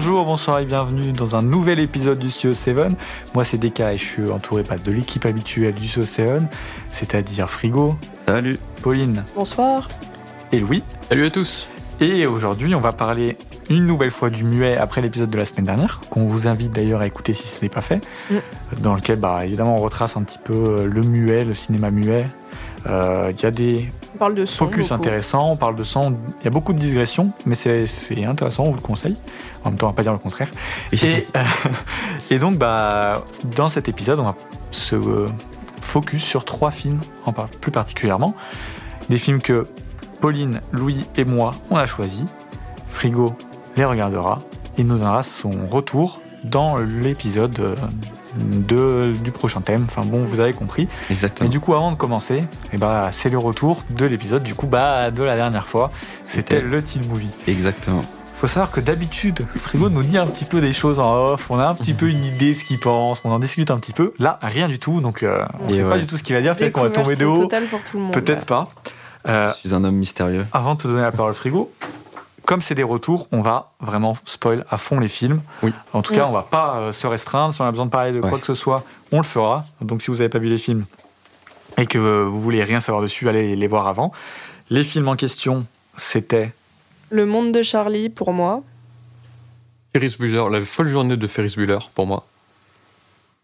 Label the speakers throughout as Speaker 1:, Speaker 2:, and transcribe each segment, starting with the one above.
Speaker 1: Bonjour, bonsoir et bienvenue dans un nouvel épisode du Studio 7. Moi c'est Deka et je suis entouré bah, de l'équipe habituelle du Studio 7, c'est-à-dire Frigo.
Speaker 2: Salut.
Speaker 1: Pauline.
Speaker 3: Bonsoir.
Speaker 1: Et Louis.
Speaker 4: Salut à tous.
Speaker 1: Et aujourd'hui on va parler une nouvelle fois du muet après l'épisode de la semaine dernière, qu'on vous invite d'ailleurs à écouter si ce n'est pas fait, mm. dans lequel bah, évidemment on retrace un petit peu euh, le muet, le cinéma muet. Euh, il y a des
Speaker 3: on parle de
Speaker 1: focus intéressants, on parle de son, il y a beaucoup de digressions, mais c'est intéressant, on vous le conseille. En même temps, on va pas dire le contraire. Et, euh, et donc, bah, dans cet épisode, on va se focus sur trois films, en plus particulièrement. Des films que Pauline, Louis et moi, on a choisis. Frigo les regardera et nous donnera son retour dans l'épisode euh, de, du prochain thème. Enfin bon, vous avez compris.
Speaker 2: Exactement.
Speaker 1: Mais du coup, avant de commencer, eh bah, c'est le retour de l'épisode du coup bah, de la dernière fois. C'était le teen movie.
Speaker 2: Exactement.
Speaker 1: Faut savoir que d'habitude, Frigo nous dit un petit peu des choses en off, on a un petit peu une idée de ce qu'il pense, on en discute un petit peu. Là, rien du tout, donc euh, on ne sait pas du tout ce qu'il va dire. Peut-être qu'on va tomber de haut. Peut-être pas.
Speaker 2: Euh, je suis un homme mystérieux.
Speaker 1: Avant de te donner la parole, Frigo, comme c'est des retours, on va vraiment spoil à fond les films.
Speaker 2: Oui.
Speaker 1: En tout cas, on va pas euh, se restreindre. Si on a besoin de parler de quoi que ce soit, on le fera. Donc si vous n'avez pas vu les films et que vous voulez rien savoir dessus, allez les voir avant. Les films en question, c'était
Speaker 3: Le Monde de Charlie pour moi.
Speaker 4: Ferris Bueller, la folle journée de Ferris Bueller pour moi.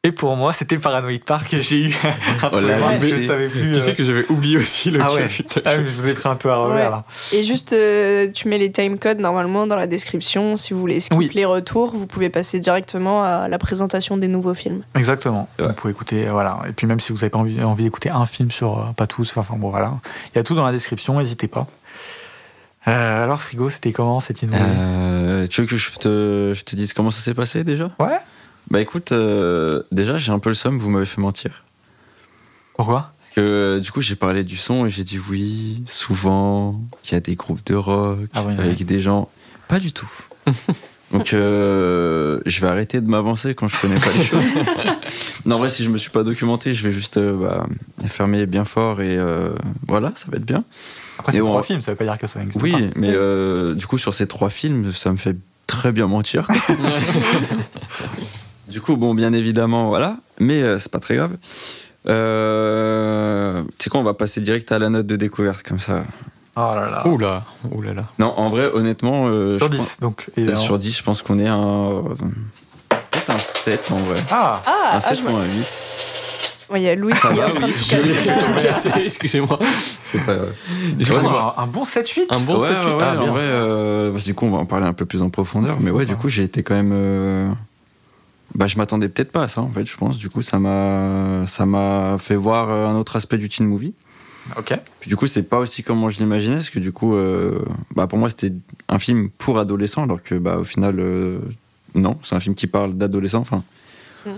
Speaker 1: Et pour moi, c'était Paranoid Park. J'ai eu un oh je savais plus.
Speaker 4: Tu sais euh, que j'avais oublié aussi le
Speaker 1: ah ouais. Ah je vous ai pris un peu à revers là.
Speaker 3: Et juste, euh, tu mets les timecodes normalement dans la description. Si vous voulez skip les retours, vous pouvez passer directement à la présentation des nouveaux films.
Speaker 1: Exactement. Vous pouvez écouter, voilà. Et puis même si vous n'avez pas envie, envie d'écouter un film sur, euh, pas tous, enfin bon voilà. Il y a tout dans la description, n'hésitez pas. alors Frigo, c'était comment cette
Speaker 2: euh, Tu veux que je te, je te dise comment ça s'est passé déjà?
Speaker 1: Ouais.
Speaker 2: Bah écoute, euh, déjà j'ai un peu le somme, vous m'avez fait mentir.
Speaker 1: Pourquoi?
Speaker 2: Parce que euh, du coup j'ai parlé du son et j'ai dit oui, souvent, il y a des groupes de rock ah avec des gens. Pas du tout. Donc euh, je vais arrêter de m'avancer quand je connais pas les choses. non en vrai si je me suis pas documenté, je vais juste bah, fermer bien fort et voilà, ça va être bien.
Speaker 1: Après c'est trois films, ça veut pas dire que ça n'existe
Speaker 2: pas.
Speaker 1: Oui,
Speaker 2: mais du coup sur ces trois films, ça me fait très bien mentir. Du coup, bon, bien évidemment, voilà. Mais euh, c'est pas très grave. Euh, tu sais quoi, on va passer direct à la note de découverte, comme ça.
Speaker 1: Oh là là.
Speaker 4: Ouh là, ouh là, là.
Speaker 2: Non, en vrai, honnêtement.
Speaker 1: Euh, sur 10, donc.
Speaker 2: sur 10, je pense qu'on est un. Peut-être un 7 en vrai.
Speaker 1: Ah,
Speaker 3: ah
Speaker 2: Un 7
Speaker 3: ah,
Speaker 2: ou un 8.
Speaker 3: Il y a Louis qui est en train de tout
Speaker 4: casser. Excusez-moi.
Speaker 2: C'est pas
Speaker 1: grave. Un, bon 7-8
Speaker 4: Un bon 7-8. Ouais,
Speaker 2: ah, en vrai, euh, bah, du coup, on va en parler un peu plus en profondeur. Mais ouais, du coup, j'ai été quand même. Bah, je m'attendais peut-être pas à ça, en fait, je pense. Du coup, ça m'a, ça m'a fait voir euh, un autre aspect du teen movie.
Speaker 1: Ok.
Speaker 2: Puis du coup, c'est pas aussi comme moi je l'imaginais, parce que du coup, euh, bah, pour moi, c'était un film pour adolescents, alors que, bah, au final, euh, non, c'est un film qui parle d'adolescents. Enfin, mm.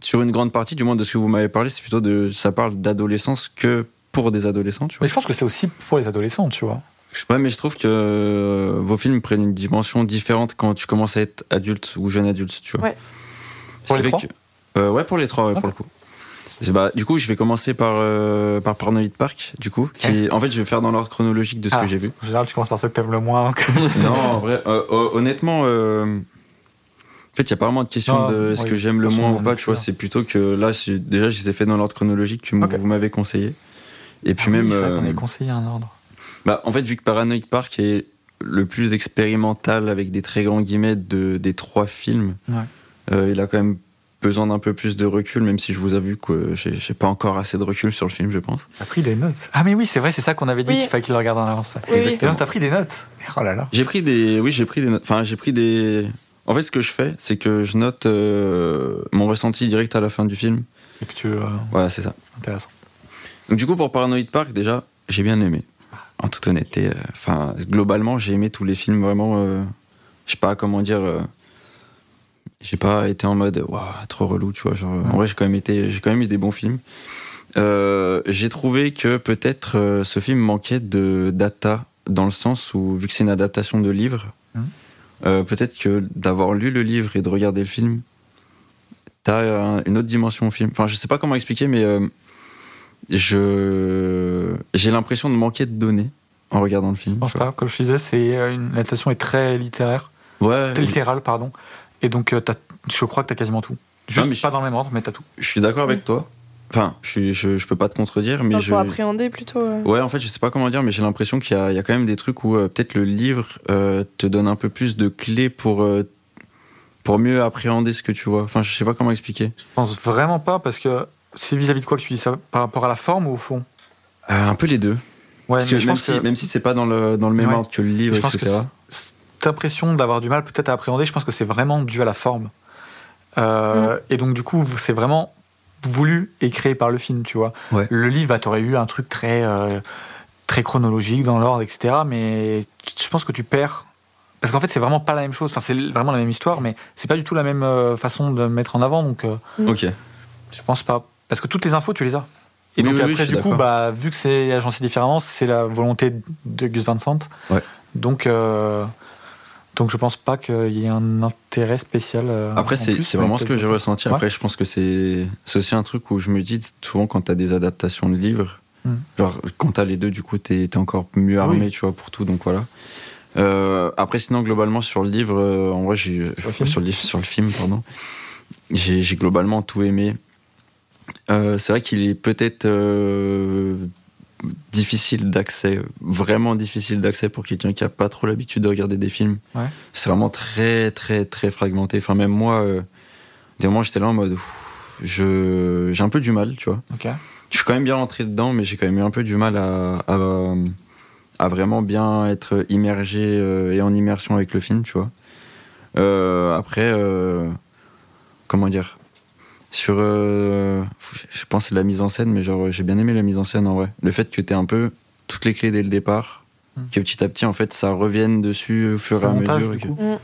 Speaker 2: sur une grande partie, du moins de ce que vous m'avez parlé, c'est plutôt de, ça parle d'adolescence que pour des adolescents, tu vois.
Speaker 1: Mais je pense que c'est aussi pour les adolescents, tu vois.
Speaker 2: Ouais, mais je trouve que vos films prennent une dimension différente quand tu commences à être adulte ou jeune adulte, tu vois.
Speaker 3: Ouais.
Speaker 1: Pour les trois
Speaker 2: euh, Ouais, pour les trois, pour le coup. Bah, du coup, je vais commencer par, euh, par Paranoid Park, du coup. Qui, en fait, je vais faire dans l'ordre chronologique de ce que ah, j'ai vu.
Speaker 1: En général, tu commences par ceux que t'aimes le moins.
Speaker 2: non, en vrai, euh, honnêtement, en fait, il n'y a pas vraiment de question de ce que j'aime le moins ou pas, tu vois. C'est plutôt que là, déjà, je les ai fait dans l'ordre chronologique que vous m'avez conseillé. Et puis
Speaker 1: ah
Speaker 2: même.
Speaker 1: Oui, qu'on ait conseillé un ordre.
Speaker 2: Bah, en fait, vu que Paranoid Park est le plus expérimental avec des très grands guillemets de, des trois films.
Speaker 1: Ouais.
Speaker 2: Euh, il a quand même besoin d'un peu plus de recul, même si je vous avoue que j'ai pas encore assez de recul sur le film, je pense.
Speaker 1: T'as pris des notes Ah mais oui, c'est vrai, c'est ça qu'on avait dit qu'il fallait qu'il le regarde en avance.
Speaker 3: Oui. Exactement.
Speaker 1: T'as pris des notes Oh là là.
Speaker 2: J'ai pris des, oui, j'ai pris des notes. Enfin, j'ai pris des. En fait, ce que je fais, c'est que je note euh, mon ressenti direct à la fin du film.
Speaker 1: Et puis tu. Euh...
Speaker 2: Voilà, c'est ça.
Speaker 1: Intéressant.
Speaker 2: Donc du coup, pour Paranoid Park, déjà, j'ai bien aimé. En toute honnêteté, euh, enfin, globalement, j'ai aimé tous les films vraiment. Euh, je sais pas comment dire j'ai pas été en mode waouh trop relou tu vois genre en vrai j'ai quand même été j'ai quand même eu des bons films euh, j'ai trouvé que peut-être euh, ce film manquait de data dans le sens où vu que c'est une adaptation de livre
Speaker 1: mmh.
Speaker 2: euh, peut-être que d'avoir lu le livre et de regarder le film t'as une autre dimension au film enfin je sais pas comment expliquer mais je j'ai l'impression de manquer de données en regardant le film
Speaker 1: je pense pas comme je disais c'est une l'adaptation est très littéraire
Speaker 2: Ouais.
Speaker 1: littéral, pardon. Et donc, euh, je crois que tu as quasiment tout. Juste
Speaker 2: je-
Speaker 1: pas dans le même ordre, mais tu as tout.
Speaker 2: Je suis d'accord avec toi. Enfin, je, je, je peux pas te contredire, mais
Speaker 3: Enfin,
Speaker 2: je.
Speaker 3: Pour appréhender plutôt. euh.
Speaker 2: Ouais, en fait, je sais pas comment dire, mais j'ai l'impression qu'il y, a- il y a quand même des trucs où euh, peut-être le livre euh, te donne un peu plus de clés pour, euh, pour mieux appréhender ce que tu vois. Enfin, je sais pas comment expliquer.
Speaker 1: Je pense vraiment pas, parce que c'est vis-à-vis de quoi que tu dis ça? Par rapport à la forme ou au fond?
Speaker 2: Euh, un peu les deux.
Speaker 1: Ouais,
Speaker 2: Parce que
Speaker 1: mais je
Speaker 2: même,
Speaker 1: pense
Speaker 2: si,
Speaker 1: que,
Speaker 2: même si c'est pas dans le, dans le même
Speaker 1: Ouais.
Speaker 2: ordre que le livre,
Speaker 1: je pense que
Speaker 2: etc.
Speaker 1: impression d'avoir du mal peut-être à appréhender, je pense que c'est vraiment dû à la forme. Euh, Et donc, du coup, c'est vraiment voulu et créé par le film, tu vois.
Speaker 2: Ouais.
Speaker 1: Le livre, bah, t'aurais eu un truc très, euh, très chronologique dans l'ordre, etc. Mais je pense que tu perds. Parce qu'en fait, c'est vraiment pas la même chose. Enfin, c'est vraiment la même histoire, mais c'est pas du tout la même euh, façon de mettre en avant. Donc, euh,
Speaker 2: Ok.
Speaker 1: je pense pas. Parce que toutes les infos, tu les as. Et
Speaker 2: Oui,
Speaker 1: donc
Speaker 2: oui,
Speaker 1: après, du coup, bah, vu que c'est agencé différemment, c'est la volonté de Gus Van Sant.
Speaker 2: Ouais.
Speaker 1: Donc, euh, donc je pense pas qu'il y ait un intérêt spécial. euh,
Speaker 2: Après, c'est vraiment ce que j'ai ressenti.
Speaker 1: Ouais.
Speaker 2: Après, je pense que c'est aussi un truc où je me dis souvent quand t'as des adaptations de livres,
Speaker 1: Mm.
Speaker 2: genre quand t'as les deux, du coup, t'es es encore mieux armé,
Speaker 1: Oui.
Speaker 2: tu vois, pour tout. Donc voilà. Euh, après, sinon, globalement, sur le livre, euh, en vrai, j'ai
Speaker 1: Sur le film
Speaker 2: sur le, livre- sur le film, pardon, j'ai globalement tout aimé. Euh, c'est vrai qu'il est peut-être difficile d'accès, vraiment difficile d'accès pour quelqu'un qui a pas trop l'habitude de regarder des films.
Speaker 1: Ouais.
Speaker 2: C'est vraiment très, très, très fragmenté. Enfin, même moi, euh, des moments, j'étais là en mode, ouf, je, j'ai un peu du mal, tu vois. Je suis quand même bien rentré dedans, mais j'ai quand même eu un peu du mal à, à, à vraiment bien être immergé euh, et en immersion avec le film, tu vois. Euh, après, euh, comment dire Sur. euh, je pense la mise en scène, mais genre, j'ai bien aimé la mise en scène en vrai. Le fait que tu aies un peu toutes les clés dès le départ,
Speaker 1: Mm.
Speaker 2: que petit à petit, en fait, ça revienne dessus au fur et à
Speaker 1: montage,
Speaker 2: mesure.
Speaker 1: du
Speaker 2: que-
Speaker 1: coup.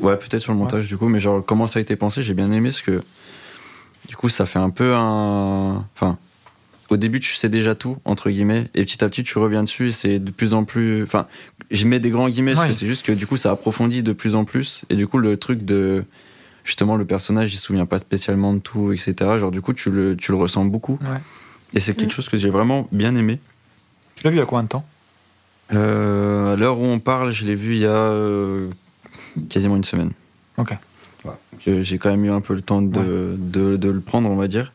Speaker 2: Ouais, peut-être sur le montage du coup, mais genre comment ça a été pensé, j'ai bien aimé ce que du coup ça fait un peu un. Enfin, au début tu sais déjà tout entre guillemets, et petit à petit tu reviens dessus et c'est de plus en plus. Enfin, je mets des grands guillemets parce que c'est juste que du coup ça approfondit de plus en plus, et du coup le truc de justement le personnage il se souvient pas spécialement de tout, etc. Genre du coup tu le tu le ressens beaucoup,
Speaker 1: Ouais.
Speaker 2: et c'est quelque chose que j'ai vraiment bien aimé.
Speaker 1: Tu l'as vu il y a combien de temps?
Speaker 2: Euh, à l'heure où on parle, je l'ai vu il y a euh, quasiment une semaine.
Speaker 1: Ok.
Speaker 2: J'ai quand même eu un peu le temps de, de, de le prendre, on va dire.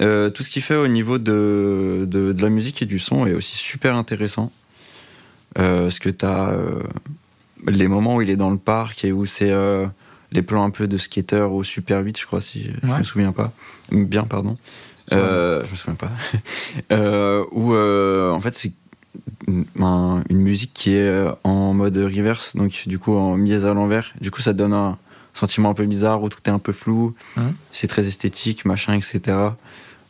Speaker 2: Euh, tout ce qu'il fait au niveau de, de, de la musique et du son est aussi super intéressant. Euh, parce que tu as les moments où il est dans le parc et où c'est euh, les plans un peu de skater au Super 8, je crois, si je
Speaker 1: Ouais.
Speaker 2: me souviens pas. Bien, pardon. Euh, je me souviens pas. euh, où euh, en fait c'est une, un- une musique qui est euh, en mode reverse, donc du coup en mise à l'envers. Du coup ça donne un sentiment un peu bizarre où tout est un peu flou. C'est très esthétique, machin, etc.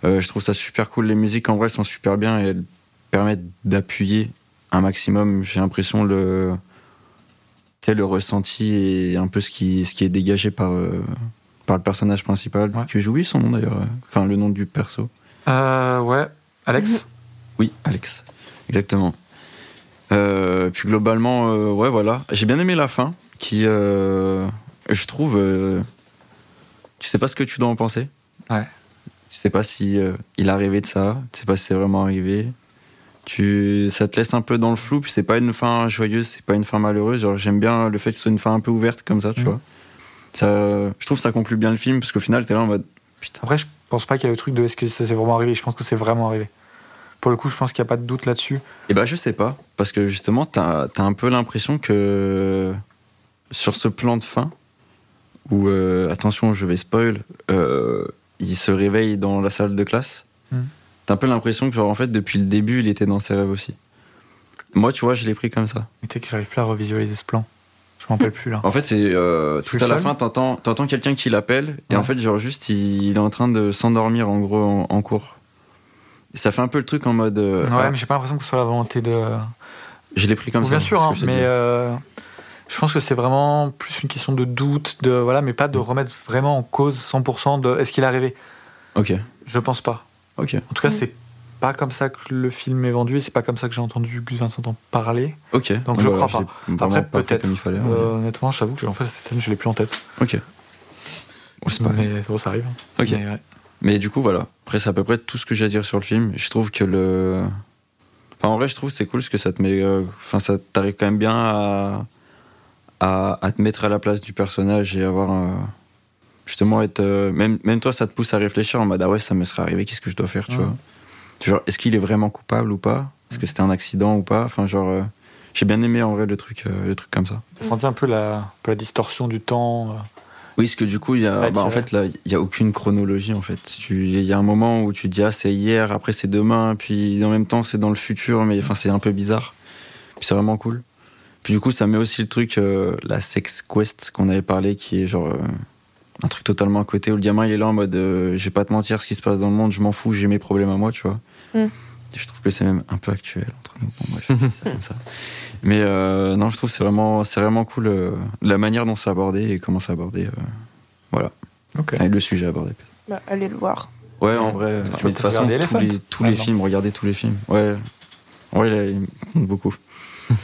Speaker 2: Euh, je trouve ça super cool. Les musiques en vrai sont super bien et elles permettent d'appuyer un maximum. J'ai l'impression le le ressenti et un peu ce qui, ce qui est dégagé par, euh, par le personnage principal,
Speaker 1: Ouais.
Speaker 2: que j'oublie son nom d'ailleurs, euh, enfin le nom du perso.
Speaker 1: Euh, ouais. Alex
Speaker 2: Oui, Alex, exactement. Euh, puis globalement, euh, ouais, voilà. J'ai bien aimé la fin, qui, euh, je trouve, euh, tu sais pas ce que tu dois en penser?
Speaker 1: Ouais.
Speaker 2: Tu sais pas si euh, il est arrivé de ça, tu sais pas si c'est vraiment arrivé? Tu, ça te laisse un peu dans le flou, puis c'est pas une fin joyeuse, c'est pas une fin malheureuse. Genre, j'aime bien le fait que ce soit une fin un peu ouverte comme ça, tu
Speaker 1: Mhm.
Speaker 2: vois. Ça, je trouve que ça conclut bien le film, parce qu'au final, t'es là en mode, putain.
Speaker 1: Après, je pense pas qu'il y a le truc de est-ce que ça s'est vraiment arrivé? Je pense que c'est vraiment arrivé. Pour le coup, je pense qu'il n'y a pas de doute là-dessus.
Speaker 2: Eh ben, je sais pas. Parce que justement, t'as as un peu l'impression que sur ce plan de fin, où, euh, attention, je vais spoil, euh, il se réveille dans la salle de classe,
Speaker 1: Hmm.
Speaker 2: T'as un peu l'impression que, genre, en fait, depuis le début, il était dans ses rêves aussi. Moi, tu vois, je l'ai pris comme ça.
Speaker 1: Mais sais que j'arrive plus à revisualiser ce plan. Je m'en rappelle plus là.
Speaker 2: En fait, c'est euh, tout à la fin, t'entends t'entends quelqu'un qui l'appelle, et
Speaker 1: Ouais.
Speaker 2: en fait, genre, juste, il, il est en train de s'endormir, en gros, en, en cours. Ça fait un peu le truc en mode. euh,
Speaker 1: ouais,
Speaker 2: ah,
Speaker 1: mais j'ai pas l'impression que ce soit la volonté de.
Speaker 2: je l'ai pris comme ça.
Speaker 1: Bien sûr, hein, mais euh, je pense que c'est vraiment plus une question de doute, de voilà, mais pas de remettre vraiment en cause 100% de est-ce qu'il est arrivé?
Speaker 2: Ok,
Speaker 1: Je pense pas.
Speaker 2: Ok.
Speaker 1: En tout cas, c'est pas comme ça que le film est vendu et c'est pas comme ça que j'ai entendu Gus Vincent en parler.
Speaker 2: Ok.
Speaker 1: Donc, je
Speaker 2: bah,
Speaker 1: crois pas. Après, peut-être.
Speaker 2: il fallait.
Speaker 1: Euh, honnêtement, j'avoue que en fait, cette scène, je l'ai plus en tête.
Speaker 2: Ok. Bon, c'est pas
Speaker 1: mais bon, ça arrive.
Speaker 2: Ok.
Speaker 1: Mais, ouais.
Speaker 2: Mais du coup, voilà. Après, c'est à peu près tout ce que j'ai à dire sur le film. Je trouve que le. Enfin, en vrai, je trouve que c'est cool parce que ça te met. euh, Enfin, ça t'arrive quand même bien à. à, à te mettre à la place du personnage et avoir un- justement être euh, même même toi ça te pousse à réfléchir en mode ah ouais ça me serait arrivé qu'est-ce que je dois faire tu
Speaker 1: Ouais.
Speaker 2: vois? Genre est-ce qu'il est vraiment coupable ou pas? Est-ce que c'était un accident ou pas? Enfin genre euh, j'ai bien aimé en vrai le truc euh, le truc comme ça.
Speaker 1: T'as senti un peu la, un peu la distorsion du temps.
Speaker 2: oui parce que du coup il y a bah, en fait là il y a aucune chronologie en fait. Il y a un moment où tu te dis ah c'est hier après c'est demain puis en même temps c'est dans le futur mais enfin c'est un peu bizarre. Puis c'est vraiment cool. Puis du coup ça met aussi le truc euh, la sex quest qu'on avait parlé qui est genre un truc totalement à côté où le gamin il est là en mode euh, je vais pas te mentir ce qui se passe dans le monde je m'en fous j'ai mes problèmes à moi tu vois.
Speaker 3: Mm.
Speaker 2: Et je trouve que c'est même un peu actuel entre nous. Bon bref c'est comme ça. Mais euh, non je trouve que c'est vraiment c'est vraiment cool euh, la manière dont c'est abordé et comment c'est abordé euh, voilà.
Speaker 1: Ok.
Speaker 2: et le sujet abordé.
Speaker 3: Bah, allez le voir.
Speaker 2: ouais en vrai
Speaker 1: Tu
Speaker 2: de toute façon tous
Speaker 1: Elephant
Speaker 2: les, tous les
Speaker 1: maintenant.
Speaker 2: films regardez tous les films. Ouais. Ouais là, il me compte beaucoup.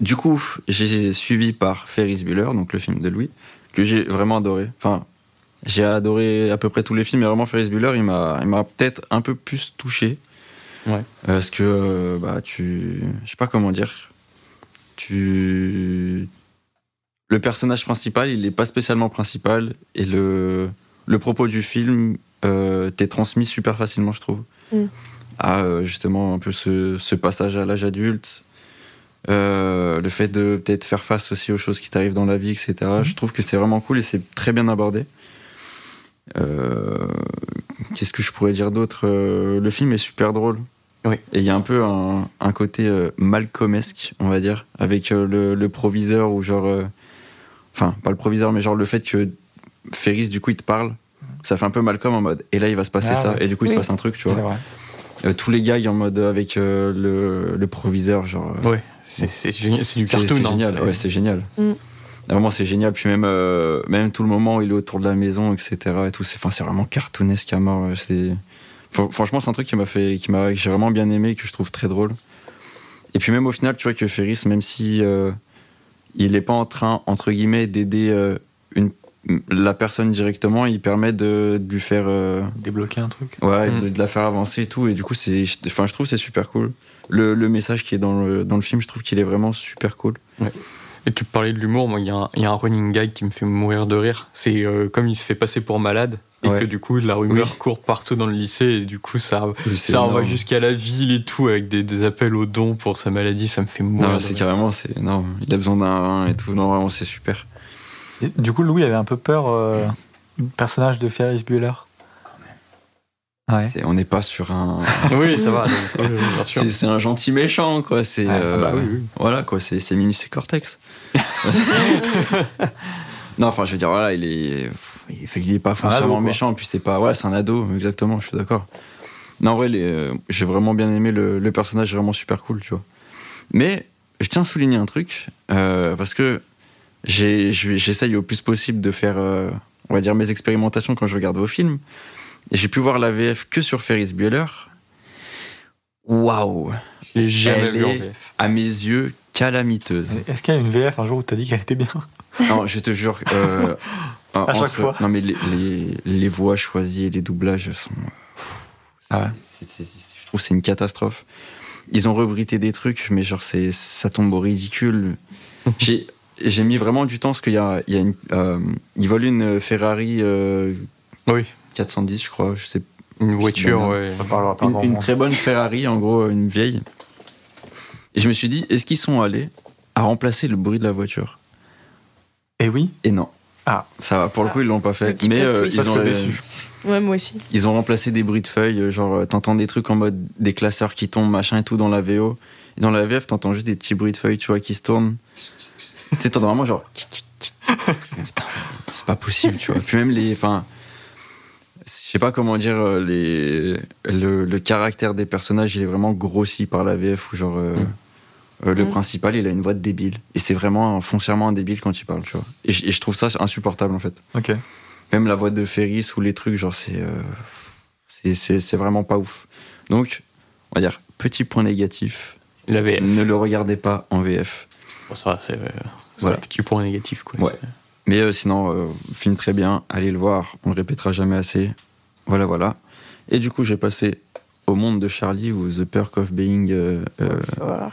Speaker 2: Du coup j'ai suivi par Ferris Bueller donc le film de Louis que j'ai vraiment adoré. Enfin j'ai adoré à peu près tous les films mais vraiment Ferris Bueller il m'a il m'a peut-être un peu plus touché.
Speaker 4: Ouais.
Speaker 2: parce que euh, bah tu je sais pas comment dire. Tu le personnage principal il est pas spécialement principal et le le propos du film euh, t'est transmis super facilement je trouve.
Speaker 3: Mm.
Speaker 2: à euh, justement un peu ce, ce passage à l'âge adulte euh, le fait de peut-être faire face aussi aux choses qui t'arrivent dans la vie etc
Speaker 1: Mhm.
Speaker 2: je trouve que c'est vraiment cool et c'est très bien abordé euh, qu'est-ce que je pourrais dire d'autre Euh, le film est super drôle
Speaker 4: Oui.
Speaker 2: et il y a un peu un, un côté Malcolmesque on va dire avec le, le proviseur ou genre enfin pas le proviseur mais genre le fait que Ferris du coup il te parle ça fait un peu Malcolm en mode et là il va se passer
Speaker 1: Ah
Speaker 2: ça
Speaker 1: ouais.
Speaker 2: et du coup il se
Speaker 3: Oui.
Speaker 2: passe un truc tu vois
Speaker 1: vrai.
Speaker 2: Euh, tous les gars en mode avec euh, le, le proviseur genre euh,
Speaker 4: Ouais, c'est c'est génial, c'est du
Speaker 2: c'est
Speaker 4: cartoon.
Speaker 2: c'est
Speaker 4: hein,
Speaker 2: génial
Speaker 4: c'est-
Speaker 2: ouais c'est génial
Speaker 3: Mm.
Speaker 2: vraiment c'est génial puis même euh, même tout le moment où il est autour de la maison etc et tout c'est enfin c'est vraiment cartoonesque à mort c'est Fran- franchement c'est un truc qui m'a fait qui m'a que j'ai vraiment bien aimé et que je trouve très drôle et puis même au final tu vois que Ferris même si euh, il est pas en train entre guillemets d'aider euh, une la personne directement il permet de, de lui faire euh,
Speaker 1: Débloquer un truc.
Speaker 2: ouais
Speaker 4: Mm.
Speaker 2: de, de la faire avancer et tout et du coup c'est enfin je trouve que c'est super cool le, le message qui est dans le, dans le film je trouve qu'il est vraiment super cool
Speaker 4: Et tu parlais de l'humour, moi il y, a un- il y a un running gag qui me fait mourir de rire. C'est euh, comme il se fait passer pour malade et
Speaker 2: Ouais.
Speaker 4: que du coup la rumeur
Speaker 2: Oui.
Speaker 4: court partout dans le lycée et du coup ça, ça envoie
Speaker 2: énorme.
Speaker 4: jusqu'à la ville et tout avec des, des appels aux dons pour sa maladie, ça me fait mourir.
Speaker 2: Non,
Speaker 4: de
Speaker 2: c'est carrément, c'est non, il a besoin d'un rein et tout. Non, vraiment, c'est super.
Speaker 1: Et du coup, Louis avait un peu peur euh, du personnage de Ferris Bueller. Ouais.
Speaker 2: On n'est pas sur un.
Speaker 4: Oui, ça va,
Speaker 2: c'est un gentil méchant, quoi. C'est euh,
Speaker 4: Ah bah oui, oui.
Speaker 2: voilà, quoi. C'est Minus et Cortex. non, enfin, je veux dire, voilà, il est, il est, il est pas foncièrement
Speaker 1: quoi.
Speaker 2: méchant. Puis c'est pas, ouais, c'est un ado, exactement. Je suis d'accord. Non, en vrai, euh, j'ai vraiment bien aimé le, le personnage, est vraiment super cool, tu vois. Mais je tiens à souligner un truc euh, parce que j'essaye au plus possible de faire, euh, on va dire, mes expérimentations quand je regarde vos films. J'ai pu voir la VF que sur Ferris Bueller. Waouh,
Speaker 4: Je l'ai jamais
Speaker 2: Elle
Speaker 4: vu en
Speaker 2: est-
Speaker 4: VF.
Speaker 2: à mes yeux, calamiteuse.
Speaker 1: Est-ce qu'il y a une VF un jour où t'as dit qu'elle était bien?
Speaker 2: Non, je te jure. euh,
Speaker 1: À chaque fois.
Speaker 2: Non, mais les, les, les voix choisies et les doublages sont.
Speaker 1: Ah ouais.
Speaker 2: je trouve que c'est une catastrophe. Ils ont rebrité des trucs, mais genre, c'est, ça tombe au ridicule. J'ai, j'ai mis vraiment du temps parce qu'il y a, il y a une. euh, ils volent une Ferrari euh,
Speaker 4: Oui,
Speaker 2: 410, je crois. Je sais
Speaker 4: une voiture, ouais.
Speaker 1: On parlera pas
Speaker 2: une, une très bonne Ferrari, en gros, une vieille. Et je me suis dit, est-ce qu'ils sont allés à remplacer le bruit de la voiture?
Speaker 1: Et oui,
Speaker 2: Et non.
Speaker 1: Ah.
Speaker 2: Ça va, pour le coup, ils l'ont pas fait. Mais euh, ils,
Speaker 1: Ça,
Speaker 2: ont, euh,
Speaker 1: déçu.
Speaker 3: Ouais, moi aussi.
Speaker 2: ils ont remplacé des bruits de feuilles, euh, genre euh, t'entends des trucs en mode des classeurs qui tombent, machin et tout dans la VO. Et dans la VF, t'entends juste des petits bruits de feuilles, tu vois, qui se tournent. tu sais, t'entends vraiment genre. Putain, C'est pas possible, tu vois. Puis même les. Enfin. Je sais pas comment dire, euh, les, le, le caractère des personnages, il est vraiment grossi par la VF, où genre. euh,
Speaker 4: Mm.
Speaker 2: euh, le
Speaker 3: Mm.
Speaker 2: principal, il a une voix de débile. Et c'est vraiment foncièrement un débile quand il parle, tu vois. Et je, et je trouve ça insupportable, en fait.
Speaker 1: ok.
Speaker 2: Même la voix de Ferris ou les trucs, genre, c'est. euh, c'est- vraiment pas ouf. Donc, on va dire, petit point négatif,
Speaker 4: La VF.
Speaker 2: ne le regardez pas en VF.
Speaker 4: Bon, ça, c'est euh, c'est
Speaker 2: Voilà.
Speaker 4: un petit point négatif, quoi.
Speaker 2: Ouais. Mais euh, sinon, euh, film très bien, allez le voir, on le répétera jamais assez. Voilà, voilà. Et du coup, j'ai passé au monde de Charlie ou The Perk of Being. euh, euh,
Speaker 3: Voilà.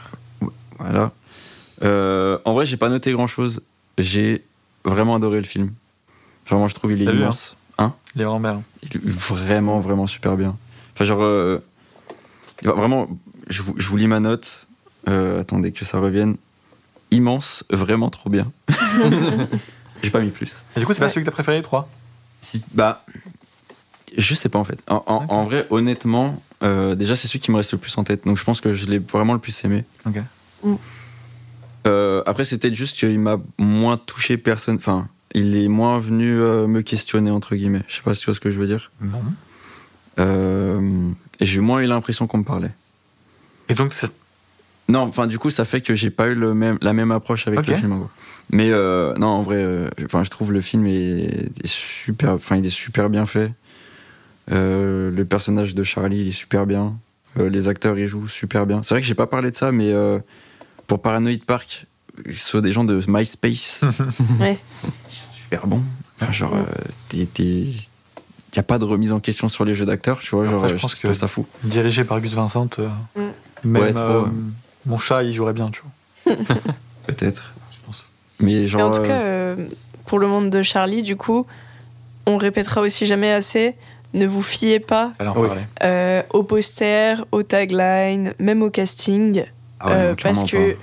Speaker 2: voilà. Euh, en vrai, j'ai pas noté grand chose. J'ai vraiment adoré le film. Vraiment, je trouve il est
Speaker 1: vu,
Speaker 2: immense. Hein
Speaker 1: Il est vraiment bien.
Speaker 2: Il est vraiment, vraiment super bien. Enfin, genre, euh, vraiment, je vous, je vous lis ma note. Euh, attendez que ça revienne. Immense, vraiment trop bien. j'ai pas mis plus.
Speaker 1: Et du coup, c'est pas celui que t'as préféré, les trois?
Speaker 2: Si- bah, je sais pas en fait. En, en-
Speaker 1: Ok.
Speaker 2: en vrai, honnêtement, euh, déjà c'est celui qui me reste le plus en tête. Donc je pense que je l'ai vraiment le plus aimé.
Speaker 1: Ok.
Speaker 3: Mm.
Speaker 2: Euh, après, c'est peut-être juste qu'il m'a moins touché personne. Enfin, il est moins venu euh, me questionner entre guillemets. Je sais pas si tu vois ce que je veux dire.
Speaker 1: Non.
Speaker 2: Euh, et j'ai moins eu l'impression qu'on me parlait.
Speaker 1: Et donc, c'est-
Speaker 2: Non, enfin du coup, ça fait que j'ai pas eu le même, la même approche avec
Speaker 1: Ok.
Speaker 2: le film. en gros. Mais euh, non, en vrai, euh, enfin, je trouve le film est, est super, enfin, il est super bien fait. Euh, le personnage de Charlie, il est super bien. Euh, les acteurs, ils jouent super bien. C'est vrai que j'ai pas parlé de ça, mais euh, pour Paranoid Park, ce sont des gens de MySpace.
Speaker 3: Ouais.
Speaker 2: Ils sont super bons. Enfin, genre, euh, t'es- t'es- y a pas de remise en question sur les jeux d'acteurs, tu vois.
Speaker 1: Après,
Speaker 2: Genre,
Speaker 1: je
Speaker 2: je
Speaker 1: pense que-
Speaker 2: que ça fout.
Speaker 1: dirigé par Gus Vincent, euh,
Speaker 3: Mm.
Speaker 1: même
Speaker 2: Ouais, trop,
Speaker 1: euh,
Speaker 2: ouais.
Speaker 1: mon chat, il jouerait bien, tu vois.
Speaker 2: Peut-être.
Speaker 1: Je pense.
Speaker 2: Mais
Speaker 3: Et
Speaker 2: genre.
Speaker 3: en tout
Speaker 2: euh,
Speaker 3: cas, euh, pour le monde de Charlie, du coup, on répétera aussi jamais assez. Ne vous fiez pas
Speaker 2: Oui.
Speaker 3: euh, au poster, au tagline, même au casting.
Speaker 2: ah ouais,
Speaker 3: Euh, parce que
Speaker 2: pas.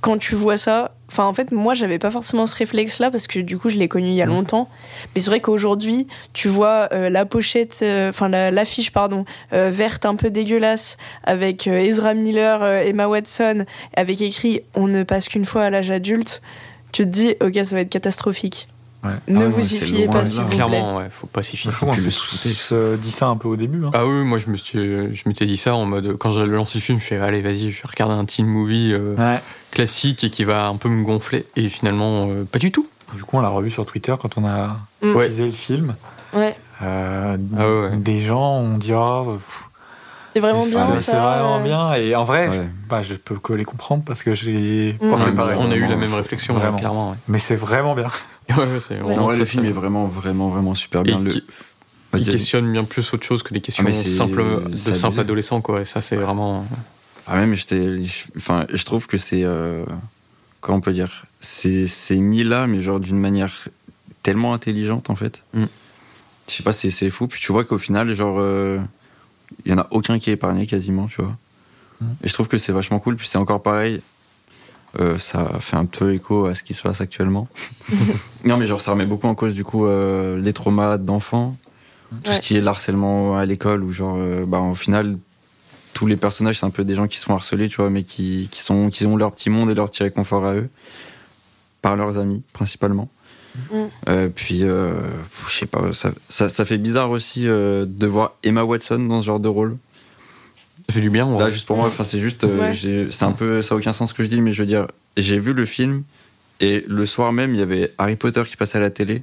Speaker 3: quand tu vois ça, enfin en fait moi j'avais pas forcément ce réflexe là parce que du coup je l'ai connu il y a
Speaker 2: Mhm.
Speaker 3: longtemps, mais c'est vrai qu'aujourd'hui tu vois euh, la pochette, euh, enfin la- l'affiche pardon euh, verte un peu dégueulasse avec euh, Ezra Miller, euh, Emma Watson, avec écrit on ne passe qu'une fois à l'âge adulte, tu te dis ok ça va être catastrophique.
Speaker 1: Ouais.
Speaker 3: Ne
Speaker 2: Ah
Speaker 3: vous y fiez pas s'il vous plaît.
Speaker 4: Clairement, ouais, faut pas s'y fier.
Speaker 1: Je
Speaker 2: sauter.
Speaker 1: se dit ça un peu au début. hein.
Speaker 4: Ah oui, moi je me suis, je m'étais dit ça en mode quand j'ai lancé le film, je fais allez vas-y, je vais regarder un teen movie euh,
Speaker 1: Ouais.
Speaker 4: classique et qui va un peu me gonfler et finalement euh, pas du tout.
Speaker 1: Du coup, on l'a revu sur Twitter quand on a
Speaker 3: Mm.
Speaker 1: teasé le film.
Speaker 3: Ouais,
Speaker 1: Euh,
Speaker 4: Ah.
Speaker 1: Des gens ont dit oh, pff,
Speaker 3: c'est vraiment bien
Speaker 1: c'est vraiment
Speaker 3: euh,
Speaker 1: bien. Et en vrai, je, bah, je peux que les comprendre parce que j'ai
Speaker 3: Mm.
Speaker 1: pareil.
Speaker 4: on a eu la même réflexion,
Speaker 1: vraiment.
Speaker 4: clairement. Ouais.
Speaker 1: Mais c'est vraiment bien.
Speaker 2: En vrai, le film est vraiment, vraiment, vraiment super
Speaker 4: Et
Speaker 2: bien. Le...
Speaker 4: il questionne bien plus autre chose que les questions
Speaker 2: Ah,
Speaker 4: simples de simples adolescents quoi. Et ça c'est vraiment.
Speaker 2: Ah, même, j'étais. Enfin, je trouve que c'est. euh, Comment on peut dire? C'est mis là, mais genre d'une manière tellement intelligente, en fait.
Speaker 4: Mm.
Speaker 2: Je sais pas, c'est c'est fou. Puis tu vois qu'au final, genre. euh, Il y en a aucun qui est épargné quasiment, tu vois. Et je trouve que c'est vachement cool. Puis c'est encore pareil. euh, ça fait un peu écho à ce qui se passe actuellement. non, mais genre, ça remet beaucoup en cause, du coup, euh, les traumas d'enfants. Tout
Speaker 3: Ouais.
Speaker 2: ce qui est le harcèlement à l'école, où genre, euh, bah, au final, tous les personnages, c'est un peu des gens qui se font harceler, tu vois, mais qui, qui, sont, qui ont leur petit monde et leur petit réconfort à eux, par leurs amis, principalement.
Speaker 3: Mm.
Speaker 2: Euh, puis, euh, je sais pas, ça, ça, ça fait bizarre aussi euh, de voir Emma Watson dans ce genre de rôle.
Speaker 4: Ça fait du bien. ouais.
Speaker 2: Là, juste pour moi, enfin, c'est juste, euh,
Speaker 3: Ouais.
Speaker 2: c'est un peu, ça a aucun sens ce que je dis, mais je veux dire, j'ai vu le film et le soir même, il y avait Harry Potter qui passait à la télé.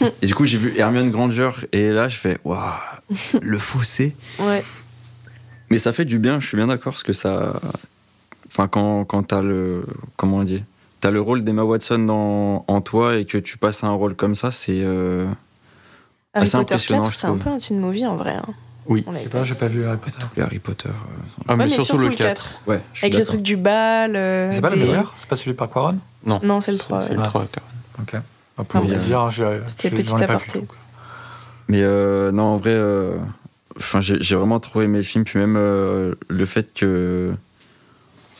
Speaker 2: et du coup, j'ai vu Hermione Granger et là, je fais, waouh, le fossé.
Speaker 3: Ouais.
Speaker 2: Mais ça fait du bien, je suis bien d'accord, parce que ça. Enfin, quand, quand t'as le. Comment on dit? T'as le rôle d'Emma Watson dans, en toi et que tu passes à un rôle comme ça, c'est. euh,
Speaker 3: Harry
Speaker 2: Assez
Speaker 3: Potter
Speaker 2: impressionnant,
Speaker 3: 4,
Speaker 2: je
Speaker 3: c'est un peu un teen movie en vrai. hein.
Speaker 4: Oui.
Speaker 1: Je sais pas, j'ai pas vu Harry Potter.
Speaker 2: les Harry Potter. euh,
Speaker 4: Ah,
Speaker 3: Ouais,
Speaker 4: mais,
Speaker 3: mais
Speaker 4: surtout
Speaker 3: surtout
Speaker 4: le
Speaker 3: le
Speaker 4: 4.
Speaker 3: 4.
Speaker 2: Ouais,
Speaker 3: Avec le truc du bal. euh,
Speaker 1: C'est pas le meilleur C'est pas celui par Quaron?
Speaker 3: Non, c'est le
Speaker 4: C'est
Speaker 3: 3.
Speaker 4: c'est
Speaker 3: ouais.
Speaker 4: le 3.
Speaker 1: Ok. Ah, pour le
Speaker 2: ouais.
Speaker 1: dire, je-
Speaker 3: C'était
Speaker 1: je-
Speaker 3: petit aparté.
Speaker 2: Mais euh, non, en vrai, euh, enfin, j'ai j'ai vraiment trop aimé le film, puis même euh, le fait que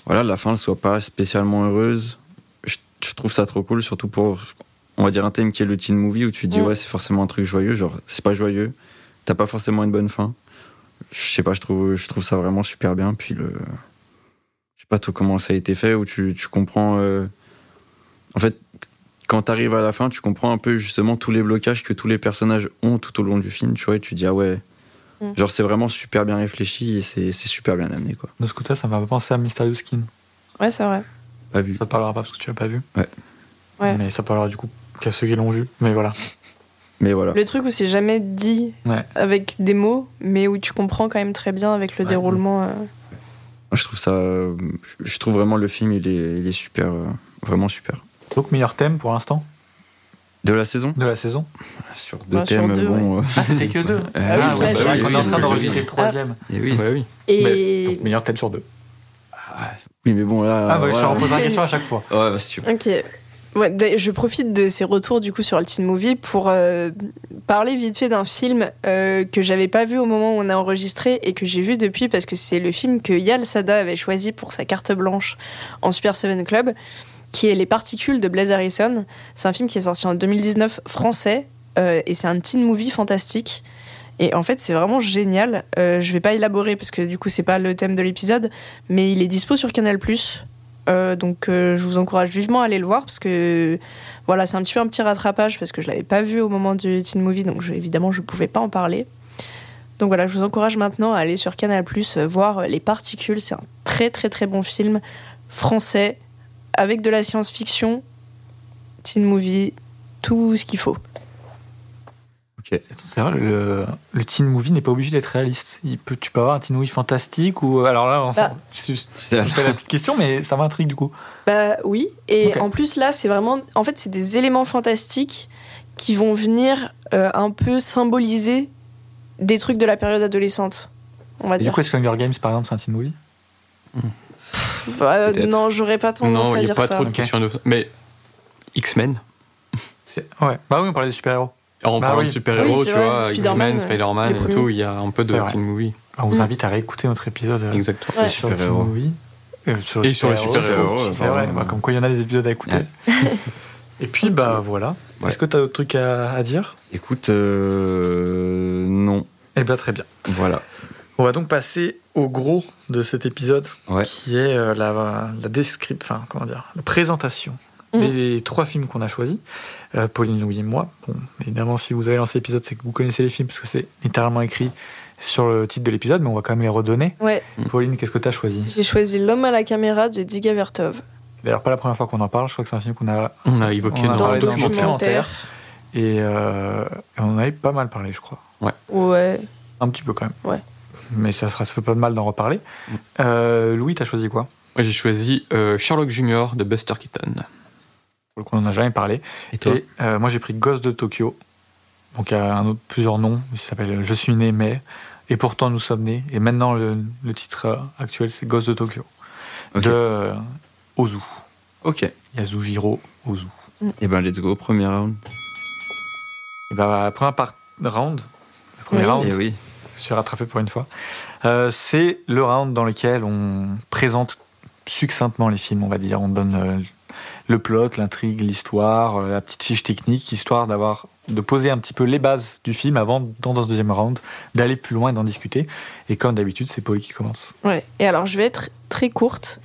Speaker 2: voilà, la fin ne soit pas spécialement heureuse, je, trouve ça trop cool, surtout pour, on va dire, un thème qui est le teen movie, où tu te dis, ouais, c'est forcément un truc joyeux, genre, c'est pas joyeux, t'as pas forcément une bonne fin. Je sais pas, je trouve, je trouve ça vraiment super bien, puis le. Je sais pas tout comment ça a été fait, où tu, tu comprends. euh, en fait, quand t'arrives à la fin, tu comprends un peu justement tous les blocages que tous les personnages ont tout au long du film, tu vois, et tu te dis, ah ouais,
Speaker 3: Mm.
Speaker 2: genre c'est vraiment super bien réfléchi et c'est c'est super bien amené, quoi.
Speaker 1: De ce côté, ça m'a pensé à Mysterious Skin.
Speaker 3: Ouais, c'est vrai.
Speaker 2: Pas vu.
Speaker 1: Ça te parlera pas parce que tu l'as pas vu.
Speaker 2: Ouais.
Speaker 3: Ouais.
Speaker 1: Mais ça parlera du coup qu'à ceux qui l'ont vu. Mais voilà.
Speaker 2: Mais voilà.
Speaker 3: Le truc où c'est jamais dit
Speaker 1: Ouais.
Speaker 3: avec des mots, mais où tu comprends quand même très bien avec le
Speaker 1: Ouais.
Speaker 3: déroulement. euh.
Speaker 2: Je trouve ça. Je trouve vraiment le film, il est, il est super. euh, vraiment super.
Speaker 1: Donc, meilleur thème pour l'instant?
Speaker 2: De la saison?
Speaker 1: De la saison
Speaker 2: Sur deux
Speaker 3: Bah, sur
Speaker 2: thèmes,
Speaker 3: deux,
Speaker 2: bon. euh,
Speaker 1: Ah, c'est que deux
Speaker 2: Ah
Speaker 3: oui,
Speaker 1: Ah,
Speaker 3: ça,
Speaker 1: ouais,
Speaker 3: c'est
Speaker 1: c'est vrai
Speaker 3: vrai,
Speaker 1: qu'on est en train d'enregistrer le troisième.
Speaker 2: et oui.
Speaker 4: Bah oui.
Speaker 3: Et
Speaker 1: Mais, donc, meilleur thème sur deux.
Speaker 2: Oui, mais bon, là.
Speaker 1: Ah, bah, je te repose la question à chaque fois.
Speaker 2: Ouais, bah, si tu veux.
Speaker 3: Ok. Ouais, je profite de ces retours du coup sur le teen movie pour euh, parler vite fait d'un film euh, que j'avais pas vu au moment où on a enregistré et que j'ai vu depuis parce que c'est le film que Yal Sada avait choisi pour sa carte blanche en Super Seven Club, qui est Les Particules de Blaise Harrison. C'est un film qui est sorti en 2019 français euh, et c'est un teen movie fantastique. Et en fait, c'est vraiment génial. Euh, je vais pas élaborer parce que du coup, c'est pas le thème de l'épisode, mais il est dispo sur Canal+. Euh, donc euh, je vous encourage vivement à aller le voir parce que voilà c'est un petit peu un petit rattrapage parce que je l'avais pas vu au moment du teen movie donc évidemment je pouvais pas en parler donc voilà je vous encourage maintenant à aller sur Canal voir les particules c'est un très très très bon film français avec de la science-fiction teen movie tout ce qu'il faut
Speaker 1: C'est vrai, le, le teen movie n'est pas obligé d'être réaliste. Il peut, tu peux avoir un teen movie fantastique ou. Alors là, enfin,
Speaker 3: Bah.
Speaker 1: la petite question, mais ça m'intrigue du coup.
Speaker 3: Bah oui, et en plus là, c'est vraiment, en fait, c'est des éléments fantastiques qui vont venir euh, un peu symboliser des trucs de la période adolescente, on va
Speaker 1: Et du
Speaker 3: dire.
Speaker 1: coup, est-ce que Hunger Games, par exemple, c'est un teen movie?
Speaker 2: Peut-être.
Speaker 3: non, j'aurais pas tendance
Speaker 4: Non,
Speaker 3: à
Speaker 4: il n'y
Speaker 3: dire
Speaker 4: a pas
Speaker 3: ça.
Speaker 4: trop de questions de. Mais X-Men?
Speaker 1: Ouais. Bah oui, on parlait de super-héros.
Speaker 4: En
Speaker 1: Bah
Speaker 4: parlant
Speaker 1: oui.
Speaker 4: de super-héros,
Speaker 3: Oui,
Speaker 4: tu
Speaker 3: vrai,
Speaker 4: vois,
Speaker 3: Spider-Man,
Speaker 4: X-Men,
Speaker 3: euh,
Speaker 4: Spider-Man et tout, il y a un peu de teen movie.
Speaker 1: On vous invite à réécouter notre épisode euh,
Speaker 4: Exactement.
Speaker 3: Ouais.
Speaker 1: sur le teen
Speaker 2: Super-héros.
Speaker 1: movie. Euh, sur
Speaker 4: Et sur les
Speaker 1: super-héros, c'est- C'est vrai, bah, comme quoi il y en a des épisodes à écouter. Et puis, bah voilà.
Speaker 2: Ouais.
Speaker 1: Est-ce que tu as d'autres trucs à, à dire?
Speaker 2: Écoute, euh, non.
Speaker 1: Eh bien, très bien.
Speaker 2: Voilà.
Speaker 1: On va donc passer au gros de cet épisode,
Speaker 2: Ouais.
Speaker 1: qui est euh, la, la descrip- enfin, comment dire, la présentation
Speaker 3: Mm.
Speaker 1: des trois films qu'on a choisis, euh, Pauline, Louis et moi. Bon, évidemment, si vous avez lancé l'épisode, c'est que vous connaissez les films, parce que c'est littéralement écrit sur le titre de l'épisode, mais on va quand même les redonner.
Speaker 3: Ouais,
Speaker 1: Pauline, qu'est-ce que tu as choisi?
Speaker 3: J'ai choisi L'homme à la caméra de Diga Vertov.
Speaker 1: D'ailleurs, pas la première fois qu'on en parle, je crois que c'est un film qu'on a.
Speaker 4: On a évoqué
Speaker 1: On a
Speaker 4: dans
Speaker 3: le documentaire.
Speaker 1: Et, euh, et on en avait pas mal parlé, je crois.
Speaker 3: Ouais.
Speaker 1: Un petit peu quand même.
Speaker 3: Ouais.
Speaker 1: Mais ça, ça se fait pas de mal d'en reparler. Euh, Louis, t'as choisi quoi?
Speaker 4: J'ai choisi euh, Sherlock Junior de Buster Keaton.
Speaker 1: Pour le coup, on n'en a jamais parlé.
Speaker 2: Et toi
Speaker 1: Et euh, moi, j'ai pris Ghost de Tokyo. Donc, il y a un autre, plusieurs noms. Il s'appelle Je suis né, mais. Et pourtant, nous sommes nés. Et maintenant, le, le titre euh, actuel, c'est Ghost de Tokyo.
Speaker 2: Ok.
Speaker 1: De euh, Ozu.
Speaker 2: Ok.
Speaker 1: Yasujiro Ozu.
Speaker 2: Et ben, let's go, premier round.
Speaker 1: Et bah, première part, round. Le premier
Speaker 3: Oui.
Speaker 1: round.
Speaker 2: Et oui.
Speaker 1: Je suis rattrapé pour une fois. Euh, c'est le round dans lequel on présente succinctement les films, on va dire. On donne le plot, l'intrigue, l'histoire, euh, la petite fiche technique, histoire d'avoir de poser un petit peu les bases du film avant, dans, ce deuxième round, d'aller plus loin et d'en discuter. Et comme d'habitude, c'est Pauline qui commence.
Speaker 3: Ouais. Et alors, je vais être très courte.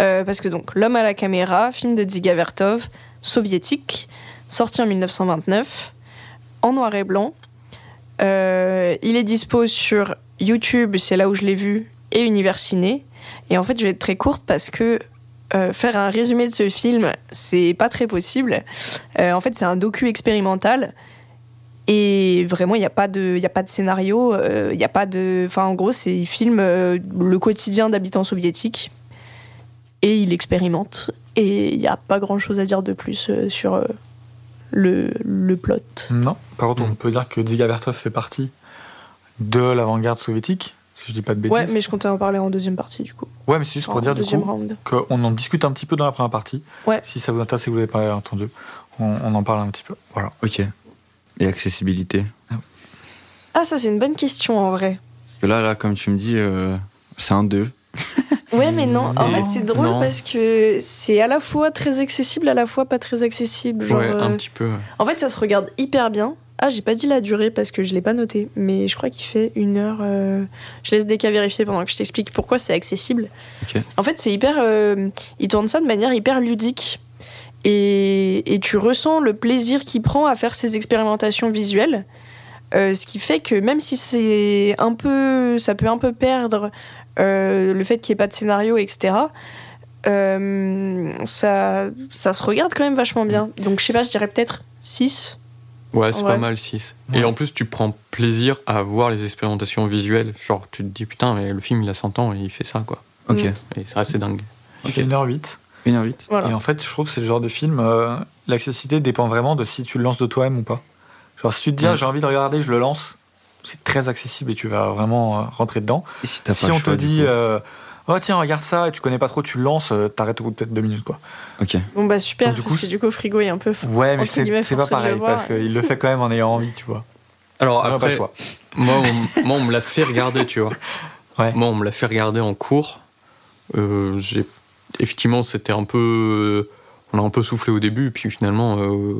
Speaker 3: euh, parce que donc, L'homme à la caméra, film de Dziga Vertov, soviétique, sorti en 1929, en noir et blanc. Euh, il est dispo sur YouTube, c'est là où je l'ai vu, et Univers Ciné. Et en fait, je vais être très courte parce que euh, faire un résumé de ce film, c'est pas très possible. Euh, en fait, c'est un docu expérimental. Et vraiment, il n'y a, pas de- il y a pas de scénario, euh, il y a pas de. Enfin, en gros, c'est, il filme euh, le quotidien d'habitants soviétiques et il expérimente. Et il n'y a pas grand chose à dire de plus euh, sur euh, le, le plot.
Speaker 1: Non Par contre,
Speaker 4: Mm.
Speaker 1: on peut dire que Dziga Vertov fait partie de l'avant-garde soviétique, si je dis pas de bêtises.
Speaker 3: Ouais, mais je comptais en parler en deuxième partie, du coup.
Speaker 1: Ouais, mais c'est juste pour
Speaker 3: En
Speaker 1: dire du coup qu'on en discute un petit peu dans la première partie.
Speaker 3: Ouais.
Speaker 1: Si ça vous intéresse et que vous n'avez pas entendu, on, on en parle un petit peu. Voilà.
Speaker 2: Ok. Et accessibilité.
Speaker 3: Ah, ça, c'est une bonne question en vrai.
Speaker 2: Parce que là, là, comme tu me dis, euh, c'est un 2.
Speaker 3: Ouais, mais non. En fait, c'est drôle
Speaker 4: non.
Speaker 3: parce que c'est à la fois très accessible, à la fois pas très accessible. Genre,
Speaker 4: ouais, un
Speaker 3: euh,
Speaker 4: petit peu. ouais.
Speaker 3: En fait, ça se regarde hyper bien. Ah, j'ai pas dit la durée parce que je l'ai pas noté, mais je crois qu'il fait une heure. euh, Je laisse des cas vérifier pendant que je t'explique pourquoi c'est accessible. En fait, c'est hyper. euh, Il tourne ça de manière hyper ludique. Et, et tu ressens le plaisir qu'il prend à faire ses expérimentations visuelles. Euh, ce qui fait que même si c'est un peu. Ça peut un peu perdre le fait qu'il n'y ait pas de scénario, etc. ça, ça se regarde quand même vachement bien. Donc je sais pas, je dirais peut-être 6.
Speaker 4: Ouais, c'est
Speaker 3: Ouais.
Speaker 4: pas mal 6.
Speaker 1: Ouais.
Speaker 4: Et en plus, tu prends plaisir à voir les expérimentations visuelles. Genre, tu te dis, putain, mais le film, il a 100 ans et il fait ça, quoi.
Speaker 2: Ok.
Speaker 3: Mm.
Speaker 4: Et c'est assez dingue.
Speaker 1: Il
Speaker 2: Ok.
Speaker 1: fait 1h08.
Speaker 2: 1h08.
Speaker 3: Voilà.
Speaker 1: Et en fait, je trouve que c'est le genre de film, euh, l'accessibilité dépend vraiment de si tu le lances de toi-même ou pas. Genre, si tu te dis, ah,
Speaker 4: Mm.
Speaker 1: j'ai envie de regarder, je le lance, c'est très accessible et tu vas vraiment euh, rentrer dedans.
Speaker 2: Et si t'as
Speaker 1: Si
Speaker 2: pas
Speaker 1: on
Speaker 2: choix,
Speaker 1: te
Speaker 2: du
Speaker 1: dit,
Speaker 2: coup
Speaker 1: euh, oh tiens, regarde ça, et tu connais pas trop, tu le lances, euh, t'arrêtes au bout de peut-être deux minutes, quoi.
Speaker 2: Ok.
Speaker 3: Bon bah super,
Speaker 1: Donc, du
Speaker 3: parce
Speaker 1: coup,
Speaker 3: que du coup Frigo est un peu...
Speaker 1: Ouais, mais c'est pas pareil,
Speaker 3: voir.
Speaker 1: parce qu'il le fait quand même en ayant envie, tu vois.
Speaker 4: Alors
Speaker 1: pas
Speaker 4: après,
Speaker 1: le choix.
Speaker 4: moi, on, moi, on me l'a fait regarder, tu vois.
Speaker 1: Ouais.
Speaker 4: Moi, on me l'a fait regarder en cours. Euh, j'ai effectivement, c'était un peu, on a un peu soufflé au début, puis finalement, euh,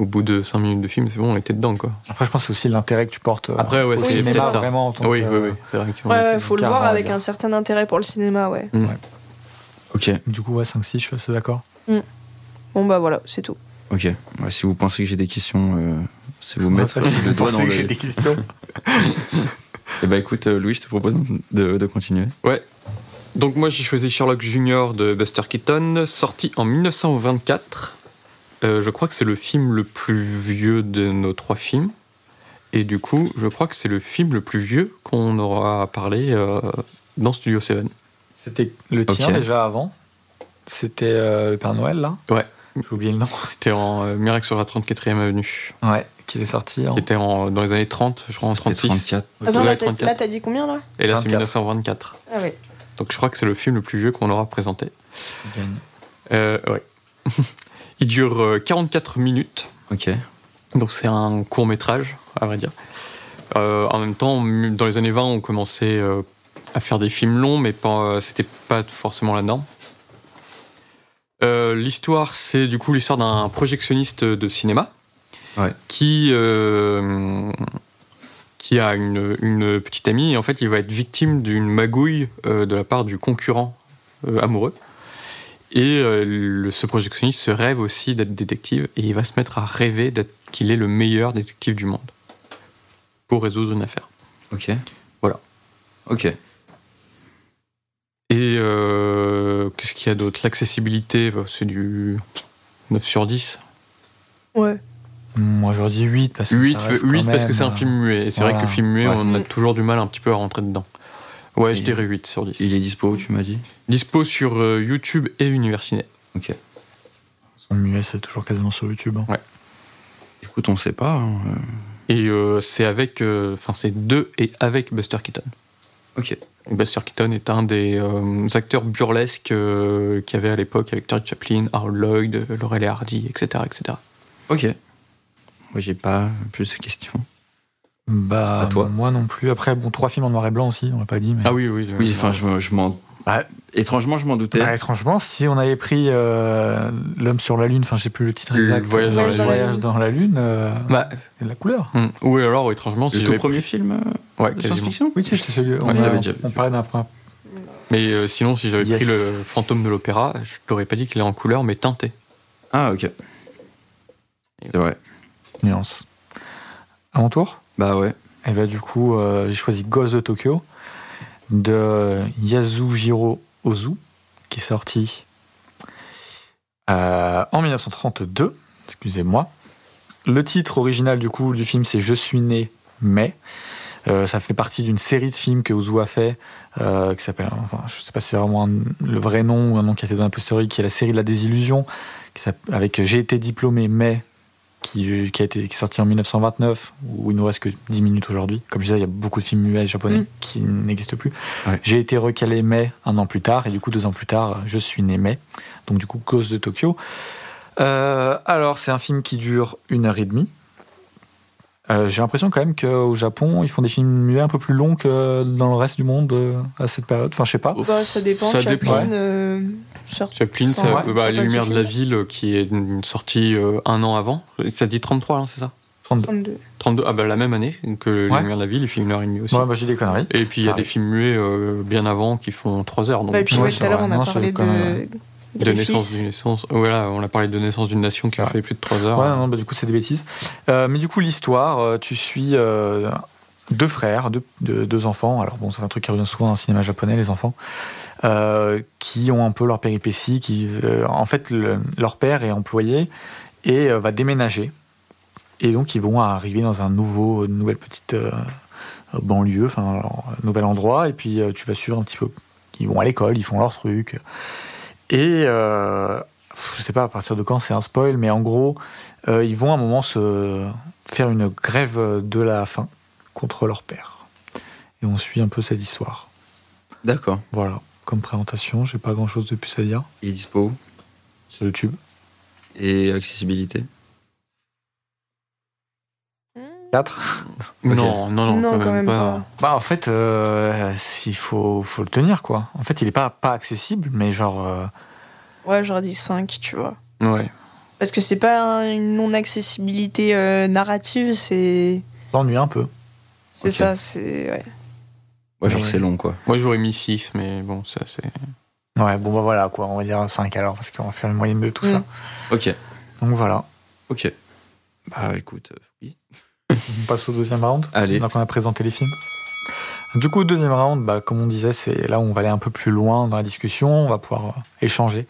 Speaker 4: au bout de 5 minutes de film, c'est bon, on était dedans, quoi.
Speaker 1: Après, je pense que c'est aussi l'intérêt que tu portes euh,
Speaker 4: Après, ouais,
Speaker 1: au
Speaker 3: c'est
Speaker 1: cinéma,
Speaker 4: ça.
Speaker 1: vraiment. en tant
Speaker 4: oui,
Speaker 1: que-
Speaker 4: oui, oui, c'est vrai. que-
Speaker 3: Ouais, ouais, faut le voir avec un certain intérêt pour le cinéma, ouais.
Speaker 2: Ok.
Speaker 1: Du coup, ouais, 5-6, je suis assez d'accord.
Speaker 3: Bon bah voilà, c'est tout.
Speaker 2: Ok. Ouais, si vous pensez que j'ai des questions, euh, c'est vous mettre
Speaker 1: si vous pensez que j'ai des questions.
Speaker 2: Eh ben écoute, euh, Louis, je te propose de, de continuer.
Speaker 4: Ouais. Donc moi j'ai choisi Sherlock Junior de Buster Keaton, sorti en 1924. Euh, je crois que c'est le film le plus vieux de nos trois films. Et du coup, je crois que c'est le film le plus vieux qu'on aura parlé euh, dans Studio 7.
Speaker 1: C'était le tien déjà avant? C'était euh, le Père Noël, là?
Speaker 4: Ouais.
Speaker 1: J'ai oublié le nom.
Speaker 4: C'était en euh, Miracle sur la 34e avenue,
Speaker 1: Ouais, qui est sorti en.
Speaker 4: qui était en- dans les années 30, je crois en
Speaker 2: C'était
Speaker 4: 36.
Speaker 2: 34.
Speaker 3: Attends,
Speaker 4: Ouais,
Speaker 3: là, t'as
Speaker 4: 34.
Speaker 3: là, t'as dit combien là?
Speaker 4: Et là c'est
Speaker 1: 24.
Speaker 4: 1924.
Speaker 3: Ah ouais.
Speaker 4: Donc je crois que c'est le film le plus vieux qu'on aura présenté.
Speaker 1: Gagne.
Speaker 4: Euh, ouais. Il dure euh, 44 minutes.
Speaker 2: Ok.
Speaker 4: Donc c'est un court métrage, à vrai dire. Euh, en même temps, dans les années 20, on commençait euh, à faire des films longs, mais pas, euh, c'était pas forcément la norme. Euh, l'histoire, c'est du coup l'histoire d'un projectionniste de cinéma
Speaker 2: Ouais.
Speaker 4: qui euh, qui a une, une petite amie et en fait il va être victime d'une magouille euh, de la part du concurrent euh, amoureux. Et euh, le- ce projectionniste se rêve aussi d'être détective et il va se mettre à rêver d'être qu'il est le meilleur détective du monde pour résoudre une affaire.
Speaker 2: Ok.
Speaker 4: Voilà.
Speaker 2: Ok.
Speaker 4: Et euh, qu'est-ce qu'il y a d'autre? L'accessibilité, bah, c'est du 9 sur 10.
Speaker 3: Ouais.
Speaker 1: Moi, j'aurais dit 8 parce que
Speaker 4: 8,
Speaker 1: ça reste
Speaker 4: huit
Speaker 1: quand
Speaker 4: parce que c'est un
Speaker 1: euh,
Speaker 4: film muet. Et c'est vrai
Speaker 1: voilà.
Speaker 4: que le film muet,
Speaker 1: Ouais.
Speaker 4: on a toujours du mal un petit peu à rentrer dedans. Ouais, je dirais 8 sur 10.
Speaker 2: Il est dispo où tu m'as dit
Speaker 4: Dispo sur euh, YouTube et Universiné.
Speaker 2: Ok.
Speaker 1: Son muet, c'est toujours quasiment sur YouTube. hein.
Speaker 2: Écoute, on sait pas. hein, euh,
Speaker 4: Et euh, c'est avec, euh, enfin c'est de et avec Buster Keaton.
Speaker 2: Ok.
Speaker 4: Buster Keaton est un des euh, acteurs burlesques euh, qu'il y avait à l'époque avec Charlie Chaplin, Harold Lloyd, Laurel et Hardy, etc. etc.
Speaker 2: Ok. Moi, j'ai pas plus de questions.
Speaker 1: Bah,
Speaker 2: À toi.
Speaker 1: moi non plus. Après, bon, trois films en noir et blanc aussi, on l'a pas dit. Mais...
Speaker 4: Ah oui, oui.
Speaker 2: Oui, enfin, je, me- je m'en.
Speaker 1: Bah,
Speaker 2: Étrangement, je m'en doutais.
Speaker 1: Bah, étrangement, si on avait pris euh, L'homme sur la Lune, enfin, je sais plus le titre
Speaker 4: Le
Speaker 1: exact.
Speaker 4: Voyage
Speaker 3: dans la
Speaker 1: Le
Speaker 3: Lune.
Speaker 1: Voyage dans la Lune, euh,
Speaker 4: Bah,
Speaker 1: et la couleur.
Speaker 4: hum, oui, alors étrangement, si
Speaker 2: le tout premier
Speaker 4: pris-
Speaker 2: film euh,
Speaker 4: Ouais,
Speaker 2: de science-fiction?
Speaker 1: Oui, tu sais, c'est celui. On,
Speaker 2: Ouais,
Speaker 1: a- on
Speaker 2: vu.
Speaker 1: parlait d'un point.
Speaker 4: Mais euh, sinon, si j'avais
Speaker 1: Yes.
Speaker 4: pris le fantôme de l'opéra, je t'aurais pas dit qu'il est en couleur, mais teinté.
Speaker 2: Ah, ok. C'est vrai.
Speaker 1: Nuance. À mon tour?
Speaker 2: Bah ouais.
Speaker 1: Et bah, du coup, euh, j'ai choisi Ghost de Tokyo de Yasujiro Ozu, qui est sorti euh, en 1932. Excusez-moi. Le titre original du coup du film c'est Je suis né mais. Euh, ça fait partie d'une série de films que Ozu a fait, qui s'appelle, enfin, je sais pas si c'est vraiment le vrai nom ou un nom qui a été donné posteriori, qui est la série de la désillusion, avec J'ai été diplômé mais, qui, qui a été qui est sorti en 1929, où il nous reste que 10 minutes aujourd'hui. Comme je disais, il y a beaucoup de films muets japonais
Speaker 3: Mm.
Speaker 1: qui n'existent plus.
Speaker 2: Ouais.
Speaker 1: J'ai été recalé mai un an plus tard, et du coup, deux ans plus tard, je suis né mai. Donc, du coup, Ghost de Tokyo. Euh, alors, c'est un film qui dure une heure et demie. Euh, J'ai l'impression quand même qu'au Japon, ils font des films muets un peu plus longs que dans le reste du monde euh, à cette période. Enfin, je sais pas.
Speaker 3: Bah, ça dépend.
Speaker 4: Ça
Speaker 3: Chaplin,
Speaker 4: dépend.
Speaker 3: euh, sort-
Speaker 4: Chaplin, ça,
Speaker 3: Ouais,
Speaker 4: bah, Les Lumières de la. Ville, qui est une sortie euh, un an avant. Ça dit 33, hein, c'est ça
Speaker 3: 32.
Speaker 4: 32, ah bah la même année que Les
Speaker 1: Ouais.
Speaker 4: Lumières de la Ville, il fait une heure et demie aussi.
Speaker 1: Ouais, bah, j'ai des conneries.
Speaker 4: Et puis il y a
Speaker 1: Ça
Speaker 4: des films muets euh, bien avant qui font 3 heures. Donc,
Speaker 3: Bah, et puis,
Speaker 1: Ouais,
Speaker 3: tout à l'heure, on a
Speaker 1: Non,
Speaker 3: parlé de.
Speaker 4: naissance d'une naissance. Voilà, on a parlé de naissance d'une nation qui a
Speaker 1: Ouais.
Speaker 4: fait plus de 3 heures.
Speaker 1: Ouais, non, bah, du coup, c'est des bêtises. Euh, mais du coup, l'histoire, euh, tu suis euh, deux frères, deux, deux, deux enfants. Alors, bon, c'est un truc qui revient souvent dans le cinéma japonais, les enfants, euh, qui ont un peu leur péripéties. Qui, en fait, le- leur père est employé et va déménager. Et donc, ils vont arriver dans un nouveau, une nouvelle petite banlieue, enfin, nouvel endroit. Et puis, tu vas suivre un petit peu. Ils vont à l'école, ils font leurs trucs. Et euh, je sais pas à partir de quand c'est un spoil, mais en gros, euh, ils vont à un moment se faire une grève de la faim contre leur père. Et on suit un peu cette histoire.
Speaker 2: D'accord.
Speaker 1: Voilà. comme présentation. J'ai pas grand chose de plus à dire.
Speaker 2: Il est dispo.
Speaker 1: Sur YouTube.
Speaker 2: Et accessibilité?
Speaker 1: 4
Speaker 4: Non, non, non,
Speaker 3: Non, quand même pas.
Speaker 1: Bah, en fait, euh, s'il faut, faut le tenir, quoi. En fait, il est pas, pas accessible, mais genre. euh,
Speaker 3: Ouais, j'aurais dit 5, tu vois.
Speaker 4: Ouais.
Speaker 3: Parce que c'est pas un- une non-accessibilité euh, narrative, c'est.
Speaker 1: l'ennuie un peu.
Speaker 3: C'est ça, c'est. Ouais.
Speaker 2: Ouais, genre c'est long quoi.
Speaker 4: Moi, j'aurais mis 6, mais bon, ça, c'est.
Speaker 1: Ouais, bon, bah voilà, quoi. On va dire 5 alors, parce qu'on va faire une moyenne de tout
Speaker 3: Mm.
Speaker 1: ça.
Speaker 2: Ok,
Speaker 1: Donc voilà.
Speaker 2: ok. Bah écoute, euh, oui.
Speaker 1: On passe au deuxième round.
Speaker 2: Allez.
Speaker 1: Donc on a présenté les films. Du coup, deuxième round, bah, comme on disait, c'est là où on va aller un peu plus loin dans la discussion. On va pouvoir euh, échanger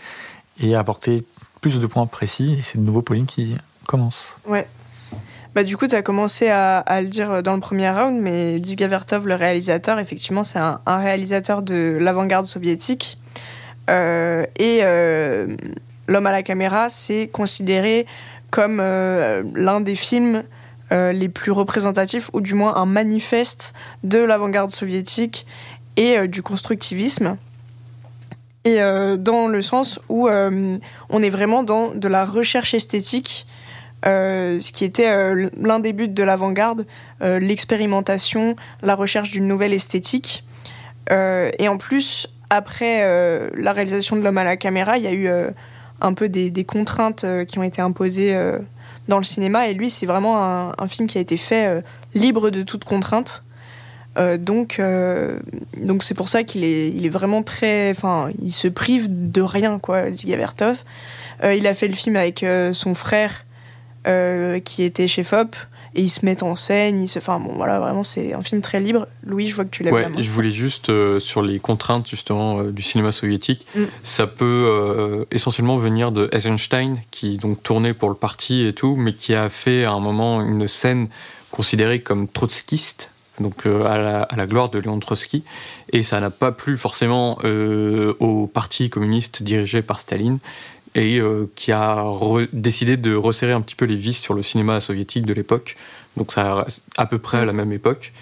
Speaker 1: et apporter plus de points précis. Et c'est de nouveau Pauline qui commence.
Speaker 3: Bah, du coup, tu as commencé à, à le dire dans le premier round, mais Dziga Vertov, le réalisateur, effectivement, c'est un, un réalisateur de l'avant-garde soviétique. Euh, et euh, L'homme à la caméra, c'est considéré comme euh, l'un des films euh, les plus représentatifs, ou du moins un manifeste de l'avant-garde soviétique et euh, du constructivisme. Et euh, dans le sens où on est vraiment dans de la recherche esthétique ce qui était l'un des buts de l'avant-garde, l'expérimentation, la recherche d'une nouvelle esthétique. Et en plus, après la réalisation de l'homme à la caméra, il y a eu un peu des, contraintes qui ont été imposées dans le cinéma. Et lui, c'est vraiment un, film qui a été fait euh, libre de toute contrainte. Euh, donc, euh, donc c'est pour ça qu'il est, il est vraiment très, enfin, il se prive de rien, quoi, Dziga Vertov. Euh, il a fait le film avec son frère qui était chez FOP et ils se mettent en scène. Ils se... Enfin bon, voilà, vraiment, c'est un film très libre. Louis, je vois que tu l'aimes
Speaker 4: Ouais,
Speaker 3: vraiment.
Speaker 4: je voulais juste euh, sur les contraintes justement euh, du cinéma soviétique.
Speaker 3: Mm.
Speaker 4: Ça peut euh, essentiellement venir de Eisenstein qui donc tournait pour le parti et tout, mais qui a fait à un moment une scène considérée comme trotskiste, donc euh, à, la, à la gloire de Léon Trotsky, et ça n'a pas plu forcément euh, au parti communiste dirigé par Staline. Et euh, qui a décidé de resserrer un petit peu les vis sur le cinéma soviétique de l'époque, donc ça reste à peu près à la même époque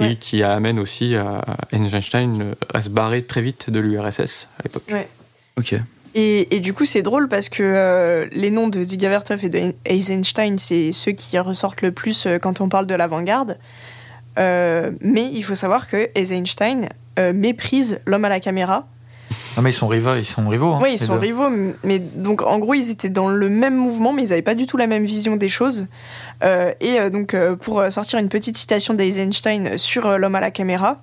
Speaker 4: et qui amène aussi à Einstein à se barrer très vite de l'URSS à l'époque.
Speaker 3: Ouais.
Speaker 2: Ok.
Speaker 3: Et, et du coup, c'est drôle parce que euh, les noms de Dziga Vertov et de Eisenstein, c'est ceux qui ressortent le plus euh, quand on parle de l'avant-garde. Euh, mais il faut savoir que Eisenstein euh, méprise l'homme à la caméra.
Speaker 1: Non, mais ils sont rivaux. Ils sont rivaux hein,
Speaker 3: oui, ils sont
Speaker 1: deux.
Speaker 3: rivaux, mais donc en gros, ils étaient dans le même mouvement, mais ils n'avaient pas du tout la même vision des choses. Euh, et euh, donc, euh, pour sortir une petite citation d'Eisenstein sur euh, l'homme à la caméra,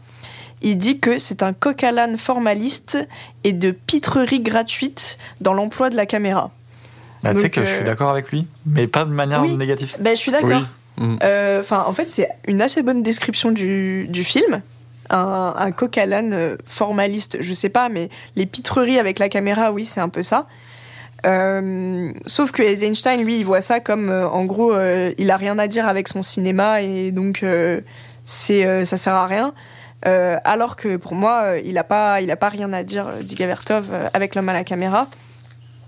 Speaker 3: il dit que c'est un coq à l'âne formaliste et de pitrerie gratuite dans l'emploi de la caméra.
Speaker 1: Bah, tu sais que je suis d'accord avec lui, mais pas de manière
Speaker 3: Oui.
Speaker 1: négative.
Speaker 3: Ben, je suis d'accord.
Speaker 4: Oui.
Speaker 3: Euh, Enfin, en fait, c'est une assez bonne description du, du film. Un, un coq à l'âne euh, formaliste, je sais pas, mais les pitreries avec la caméra, oui, c'est un peu ça. Euh, sauf que Eisenstein, lui, il voit ça comme, euh, en gros, euh, il a rien à dire avec son cinéma et donc c'est, ça sert à rien. Alors que pour moi, il a pas, il a pas rien à dire, Dziga Vertov, euh, avec l'homme à la caméra.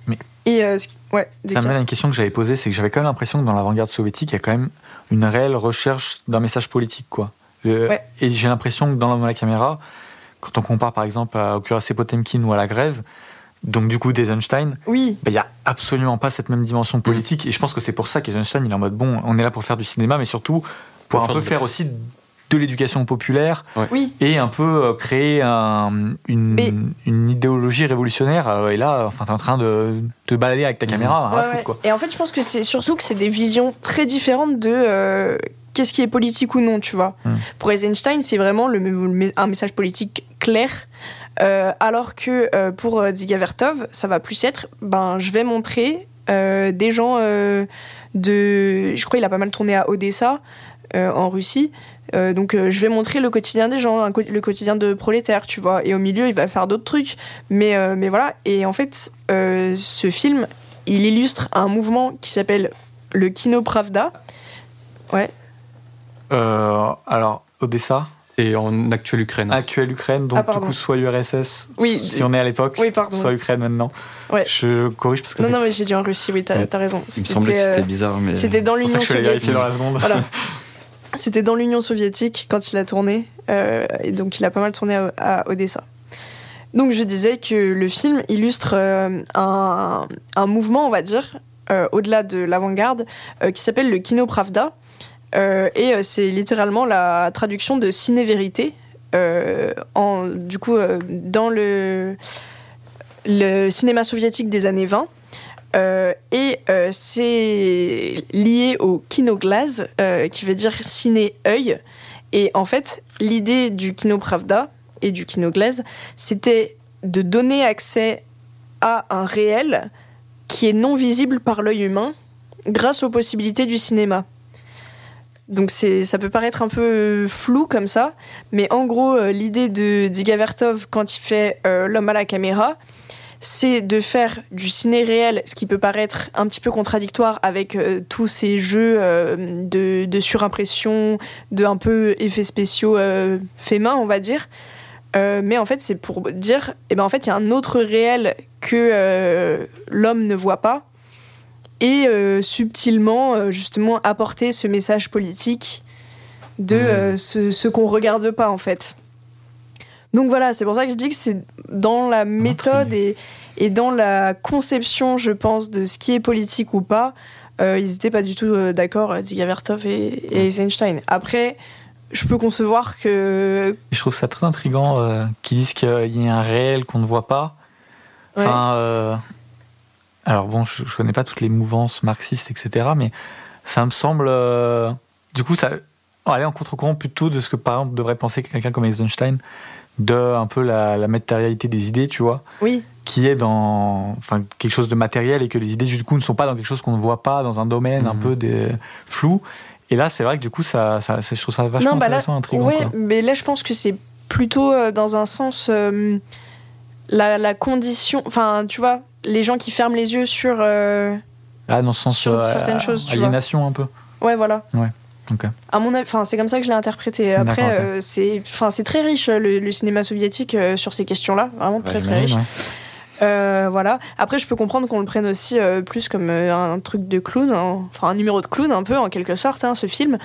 Speaker 1: Mais-
Speaker 3: Et ce qui- ouais,
Speaker 1: Ça à une question que j'avais posée, c'est que j'avais quand même l'impression que dans l'avant-garde soviétique, il y a quand même une réelle recherche d'un message politique, quoi.
Speaker 3: Ouais.
Speaker 1: Et j'ai l'impression que dans l'homme à la caméra, quand on compare par exemple à, au cuirassé Potemkin ou à la grève, donc du coup d'Eisenstein,
Speaker 3: Oui,
Speaker 1: bah, il y a absolument pas cette même dimension politique. Et je pense que c'est pour ça qu'Eisenstein, il est en mode bon, on est là pour faire du cinéma, mais surtout pour,
Speaker 4: Pour
Speaker 1: un peu faire aussi de l'éducation populaire
Speaker 3: oui.
Speaker 1: et un peu euh, créer un- une,
Speaker 3: Mais-
Speaker 1: une idéologie révolutionnaire. Euh, Et là, enfin, t'es en train de te balader avec ta caméra,
Speaker 3: Ouais,
Speaker 1: foutre,
Speaker 3: ouais.
Speaker 1: quoi.
Speaker 3: Et en fait, je pense que c'est surtout que c'est des visions très différentes de euh, qu'est-ce qui est politique ou non, tu vois.
Speaker 1: Hmm.
Speaker 3: Pour Eisenstein, c'est vraiment le, le- un message politique clair. euh, alors que euh, pour euh, Dziga Vertov, ça va plus être, ben, je vais montrer euh, des gens euh, de, je crois il a pas mal tourné à Odessa, euh, en Russie. Euh, donc euh, je vais montrer le quotidien des gens, co- le quotidien de prolétaires, tu vois. Et au milieu, il va faire d'autres trucs. Mais, euh, mais voilà. Et en fait, euh, ce film, il illustre un mouvement qui s'appelle le Kino Pravda. Ouais.
Speaker 1: Euh, alors, Odessa,
Speaker 4: C'est en actuelle Ukraine.
Speaker 1: actuelle Ukraine, donc
Speaker 3: Ah,
Speaker 1: du coup, soit l'URSS,
Speaker 3: Oui.
Speaker 1: si on est à l'époque,
Speaker 3: Oui,
Speaker 1: soit Ukraine maintenant.
Speaker 3: Ouais.
Speaker 1: Je corrige parce que
Speaker 3: Non,
Speaker 1: c'est
Speaker 3: non, mais j'ai dit en Russie, oui, t'as
Speaker 2: Ouais.
Speaker 3: raison.
Speaker 2: Il me semblait que
Speaker 3: euh,
Speaker 2: c'était bizarre, mais.
Speaker 3: C'était dans l'Union
Speaker 1: que je suis allé vérifier
Speaker 3: soviétique.
Speaker 1: dans la seconde.
Speaker 3: Voilà. C'était dans l'Union soviétique quand il a tourné, euh, et donc il a pas mal tourné à, à Odessa. Donc je disais que le film illustre un, un, mouvement, on va dire, au-delà de l'avant-garde, qui s'appelle le Kino Pravda. Et c'est littéralement la traduction de ciné-vérité. en, du coup, dans le, cinéma soviétique des années 20. Euh, et euh, c'est lié au kinoglaz, euh, qui veut dire ciné-œil. Et en fait, l'idée du kino Pravda et du kinoglaz, c'était de donner accès à un réel qui est non visible par l'œil humain grâce aux possibilités du cinéma. Donc ça peut paraître un peu flou comme ça, mais en gros, l'idée de Diga Vertov quand il fait L'homme à la caméra, c'est de faire du ciné réel, ce qui peut paraître un petit peu contradictoire avec euh, tous ces jeux euh, de, surimpression, de un peu effets spéciaux euh, faits main, on va dire. mais en fait, c'est pour dire, eh ben en fait, il y a un autre réel que l'homme ne voit pas, et subtilement, justement, apporter ce message politique de mmh. ce, ce qu'on regarde pas, en fait. Donc voilà, c'est pour ça que je dis que c'est dans la méthode et, et, dans la conception, je pense, de ce qui est politique ou pas. Euh, ils n'étaient pas du tout euh, d'accord, euh, Ziga Vertov et, et, Eisenstein. Après, je peux concevoir que.
Speaker 1: Je trouve ça très intriguant qu'ils disent qu'il y a un réel qu'on ne voit pas. Enfin, alors bon, je, ne connais pas toutes les mouvances marxistes, etc., mais ça me semble. du coup, ça aller en contre-courant plutôt de ce que par exemple devrait penser quelqu'un comme Eisenstein de un peu la, matérialité des idées, tu vois.
Speaker 3: Oui.
Speaker 1: Qui est dans enfin, quelque chose de matériel et que les idées, du coup, ne sont pas dans quelque chose qu'on ne voit pas, dans un domaine un mhm. peu des, flou. Et là, c'est vrai que du coup, ça, ça, je trouve ça vachement bah intéressant, intriguant.
Speaker 3: Oui, mais là, je pense que c'est plutôt euh, dans un sens. Euh, la, condition. Enfin, tu vois, les gens qui ferment les yeux sur. Euh,
Speaker 1: ah, dans ce sens.
Speaker 3: Sur certaines choses,
Speaker 1: tu aliénation un peu.
Speaker 3: Ouais, voilà.
Speaker 1: Ouais.
Speaker 3: À mon enfin, c'est comme ça que je l'ai interprété. Après, euh, c'est, enfin, c'est très riche le, cinéma soviétique euh, sur ces questions-là, vraiment très très riche. Euh, voilà. Après, je peux comprendre qu'on le prenne aussi plus comme un truc de clown, hein. enfin un numéro de clown un peu en quelque sorte, hein, ce film.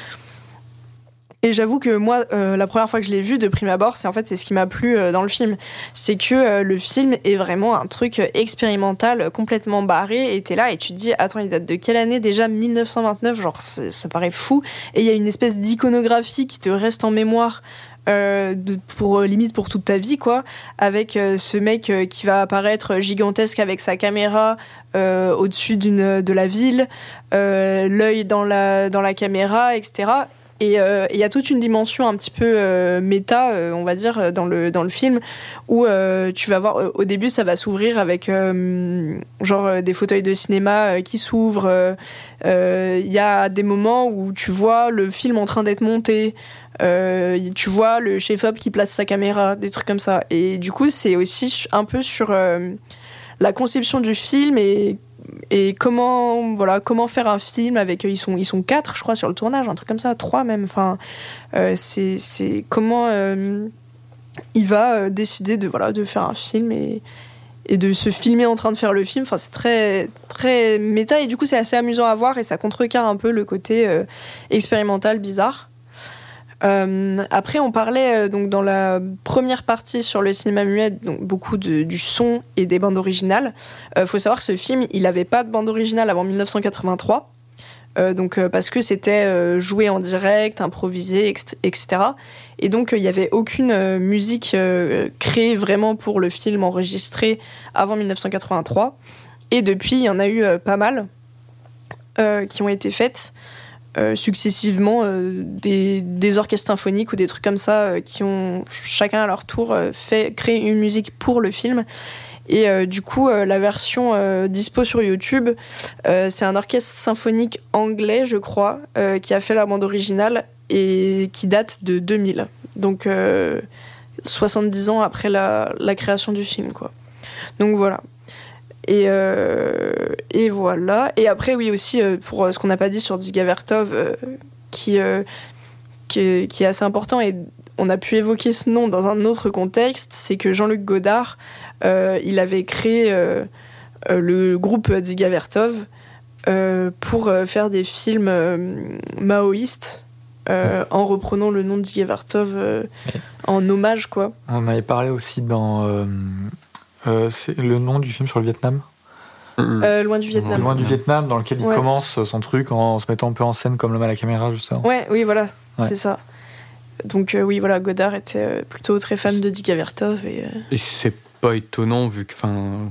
Speaker 3: Et j'avoue que moi, euh, la première fois que je l'ai vu de prime abord, c'est en fait c'est ce qui m'a plu euh, dans le film, c'est que euh, le film est vraiment un truc expérimental, complètement barré. Et t'es là et tu te dis, attends, il date de quelle année? Déjà 1929, genre ça paraît fou. Et il y a une espèce d'iconographie qui te reste en mémoire. pour limite pour toute ta vie quoi avec ce mec qui va apparaître gigantesque avec sa caméra au-dessus de la ville l'œil dans la caméra etc et euh, il y a toute une dimension un petit peu euh, méta, euh, on va dire, dans le, dans le film, où tu vas voir, au début, ça va s'ouvrir avec genre des fauteuils de cinéma qui s'ouvrent. Il y a des moments où tu vois le film en train d'être monté. tu vois le chef-op qui place sa caméra, des trucs comme ça. Et du coup, c'est aussi un peu sur la conception du film et et comment voilà comment faire un film avec ils sont ils sont quatre je crois sur le tournage un truc comme ça trois même. Enfin euh, c'est c'est comment euh, il va euh, décider de voilà de faire un film et et de se filmer en train de faire le film. Enfin c'est très très méta et du coup c'est assez amusant à voir et ça contrecarre un peu le côté expérimental bizarre euh, après, on parlait euh, donc dans la première partie sur le cinéma muet, donc beaucoup du son et des bandes originales. Il euh, faut savoir que ce film, il n'avait pas de bande originale avant 1983. donc parce que c'était joué en direct, improvisé, etc. Et donc il n'y avait aucune musique créée vraiment pour le film enregistré avant 1983. Et depuis, il y en a eu pas mal qui ont été faites. Euh, successivement euh, des, des, orchestres symphoniques ou des trucs comme ça euh, qui ont chacun à leur tour fait créé une musique pour le film. Et du coup, la version dispo sur YouTube, c'est un orchestre symphonique anglais, je crois, qui a fait la bande originale et qui date de 2000. Donc 70 ans après la, la création du film, quoi. Donc voilà. Et, euh, et voilà. Et après, oui, aussi, euh, pour euh, ce qu'on n'a pas dit sur Digavertov, qui, qui, est, assez important, et on a pu évoquer ce nom dans un autre contexte, c'est que Jean-Luc Godard, il avait créé le groupe Digavertov pour faire des films maoïstes euh, en reprenant le nom de Ziga Vertov euh, en hommage, quoi.
Speaker 1: On avait parlé aussi dans. euh, euh, c'est le nom du film sur le Vietnam.
Speaker 3: Euh, loin du Vietnam.
Speaker 1: Loin du Vietnam, dans lequel il
Speaker 3: Ouais.
Speaker 1: commence son truc en se mettant un peu en scène comme l'homme à la caméra, justement.
Speaker 3: Ouais, oui, voilà,
Speaker 1: Ouais.
Speaker 3: c'est ça. Donc euh, oui, voilà, Godard était euh, plutôt très fan de Ziga Vertov et euh,
Speaker 4: Et c'est pas étonnant vu que, enfin,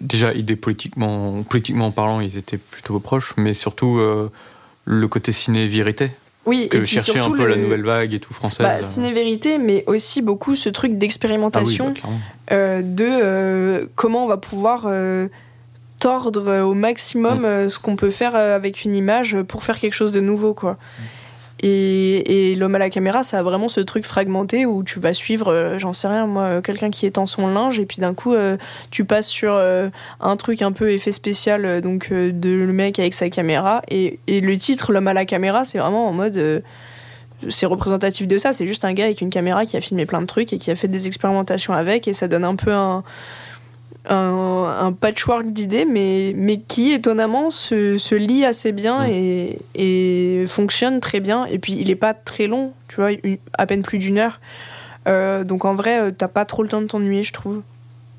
Speaker 4: déjà, politiquement, politiquement parlant, ils étaient plutôt proches, mais surtout euh, le côté ciné-vérité
Speaker 3: oui,
Speaker 4: que
Speaker 3: et
Speaker 4: cherchait un peu la
Speaker 3: le-
Speaker 4: nouvelle vague et tout française.
Speaker 3: bah, ciné-vérité, mais aussi beaucoup ce truc
Speaker 4: ah oui,
Speaker 3: d'expérimentation
Speaker 4: bah,
Speaker 3: euh, de euh, comment on va pouvoir euh, tordre euh, au
Speaker 4: Mm.
Speaker 3: maximum euh, ce qu'on peut faire euh, avec une image pour faire quelque chose de nouveau, quoi.
Speaker 4: Mm.
Speaker 3: Et, l'homme à la caméra, ça a vraiment ce truc fragmenté où tu vas suivre, euh, j'en sais rien, moi, euh, quelqu'un qui étend son linge, et puis d'un coup, euh, tu passes sur un truc un peu effet spécial, donc de le mec avec sa caméra. Et, et le titre, l'homme à la caméra, c'est vraiment en mode. c'est représentatif de ça, c'est juste un gars avec une caméra qui a filmé plein de trucs et qui a fait des expérimentations avec, et ça donne un peu un, un, un patchwork d'idées, mais, mais qui étonnamment se, se lie assez bien et, et fonctionne très bien. Et puis il est pas très long, tu vois, une- à peine plus d'une heure. Euh, donc en vrai, euh, t'as pas trop le temps de t'ennuyer, je trouve.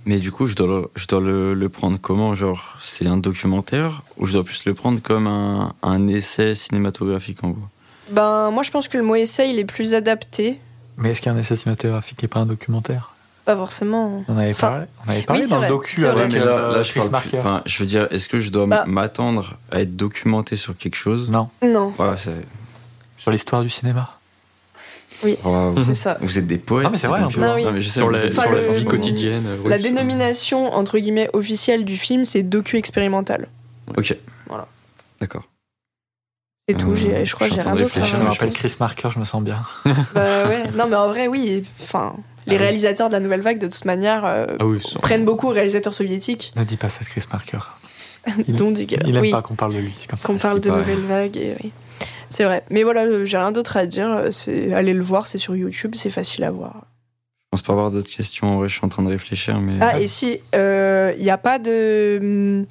Speaker 2: Mais du coup, je dois, le, je dois le, le prendre comment Genre, c'est un documentaire ou je dois plus le prendre comme un, un essai cinématographique en gros?
Speaker 3: Ben, moi je pense que le mot essai il est plus adapté.
Speaker 1: Mais est-ce qu'il y a un essai cinématographique et pas un documentaire?
Speaker 3: Pas forcément.
Speaker 1: On avait
Speaker 3: Enfin,
Speaker 1: parlé, on avait parlé
Speaker 3: oui,
Speaker 1: dans le
Speaker 3: vrai,
Speaker 1: docu
Speaker 3: c'est vrai.
Speaker 1: avec
Speaker 2: mais là,
Speaker 1: euh,
Speaker 2: là, je,
Speaker 1: Chris Marker.
Speaker 2: enfin, je veux dire, est-ce que je dois
Speaker 3: Bah.
Speaker 2: m'attendre à être documenté sur quelque chose?
Speaker 1: Non,
Speaker 3: Non,
Speaker 2: Voilà, c'est.
Speaker 1: sur l'histoire du cinéma.
Speaker 2: Wow.
Speaker 3: c'est ça.
Speaker 2: Vous êtes des poètes.
Speaker 1: Ah, mais c'est vrai, un peu.
Speaker 2: gens.
Speaker 3: Non, oui.
Speaker 2: Non, mais je sais,
Speaker 4: Sur la,
Speaker 3: Enfin,
Speaker 4: sur la vie quotidienne. euh, oui,
Speaker 3: La dénomination entre guillemets officielle du film c'est docu expérimental.
Speaker 2: Ok.
Speaker 3: Voilà.
Speaker 2: D'accord.
Speaker 3: C'est tout,
Speaker 2: Euh,
Speaker 3: je crois
Speaker 2: je
Speaker 3: que j'ai
Speaker 2: en
Speaker 3: rien d'autre
Speaker 1: Ça me rappelle Chris Marker, je me sens bien.
Speaker 3: Bah ouais, non mais en vrai oui, enfin les
Speaker 2: Ah oui.
Speaker 3: réalisateurs de la nouvelle vague de toute manière euh,
Speaker 4: Ah oui,
Speaker 3: prennent beaucoup aux réalisateurs soviétiques,
Speaker 1: Ne dis pas ça de Chris Marker. Il- aime
Speaker 3: oui,
Speaker 1: pas qu'on parle de lui comme ça.
Speaker 3: qu'on parle de
Speaker 2: paraît.
Speaker 3: nouvelle vague et oui. C'est vrai. Mais voilà, euh, j'ai rien d'autre à dire, euh, c'est aller le voir, c'est sur YouTube, c'est facile à voir.
Speaker 2: Je pense pas avoir d'autres questions. En vrai, je suis en train de réfléchir, mais.
Speaker 3: Ah et si il n'y a pas de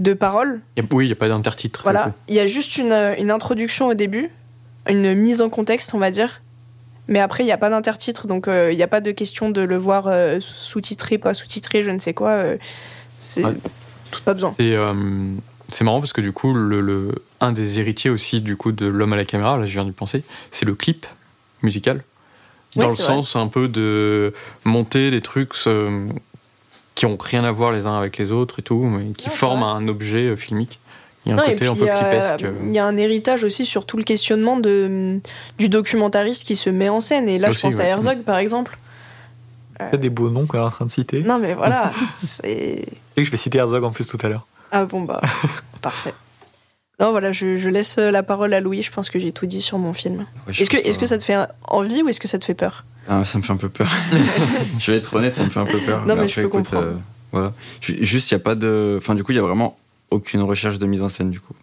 Speaker 3: de paroles,
Speaker 4: oui, il n'y a pas d'intertitre.
Speaker 3: voilà, il y a juste une, euh, une introduction au début, une mise en contexte, on va dire. Mais après, il n'y a pas d'intertitre, donc euh, il n'y a pas de question de le voir euh, sous-titré, pas sous-titré, je ne sais quoi. euh, c'est
Speaker 4: Ouais.
Speaker 3: pas besoin.
Speaker 4: C'est c'est marrant parce que du coup, le, le- un des héritiers aussi du coup de l'homme à la caméra, là je viens d'y penser, c'est le clip musical. Dans
Speaker 3: Ouais,
Speaker 4: le
Speaker 3: vrai.
Speaker 4: sens un peu de monter des trucs qui ont rien à voir les uns avec les autres et tout, mais qui forment un objet filmique. Il y a un
Speaker 3: Non, et
Speaker 4: côté un
Speaker 3: puis,
Speaker 4: peu clipesque.
Speaker 3: Il y a un héritage aussi sur tout le questionnement de, du documentariste qui se met en scène. Et là, je pense à. Herzog, par exemple.
Speaker 1: Il y a des beaux noms qu'on est en train de citer.
Speaker 3: Non, mais voilà. c'est...
Speaker 1: Tu sais que je vais citer Herzog en plus tout à l'heure.
Speaker 3: Ah bon, bah, parfait. Non, voilà, je, je laisse la parole à Louis. Je pense que j'ai tout dit sur mon film.
Speaker 2: Ouais,
Speaker 3: Est-ce que, est-ce
Speaker 2: pas.
Speaker 3: que ça te fait envie ou est-ce que ça te fait peur?
Speaker 2: Ah, ça me fait un peu peur. je vais être honnête, ça me fait un peu peur.
Speaker 3: Non, mais je peux
Speaker 2: écoute,
Speaker 3: comprendre.
Speaker 2: euh, voilà. Ju- Juste, il n'y a pas de. Enfin, du coup, il n'y a vraiment aucune recherche de mise en scène, du coup.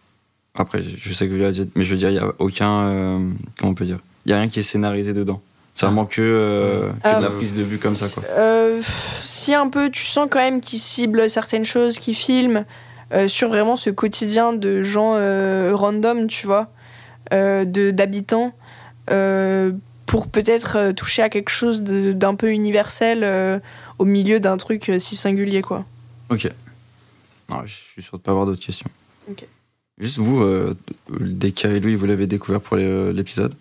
Speaker 2: Après, je sais que vous l'avez dit, mais je veux dire, il n'y a aucun. euh, comment on peut dire? Il n'y a rien qui est scénarisé dedans. C'est vraiment que, euh, que
Speaker 3: Ah.
Speaker 2: de la prise de vue comme ça, quoi.
Speaker 3: Euh, si un peu, tu sens quand même qu'il cible certaines choses, qu'il filme euh, sur vraiment ce quotidien de gens random, tu vois, de d'habitants, pour peut-être toucher à quelque chose d'un peu universel euh, au milieu d'un truc si singulier, quoi.
Speaker 2: Ok. Non, je suis sûr de pas avoir d'autres questions.
Speaker 3: Ok.
Speaker 2: Juste vous, euh, Deka et Louis, vous l'avez découvert pour euh, l'épisode?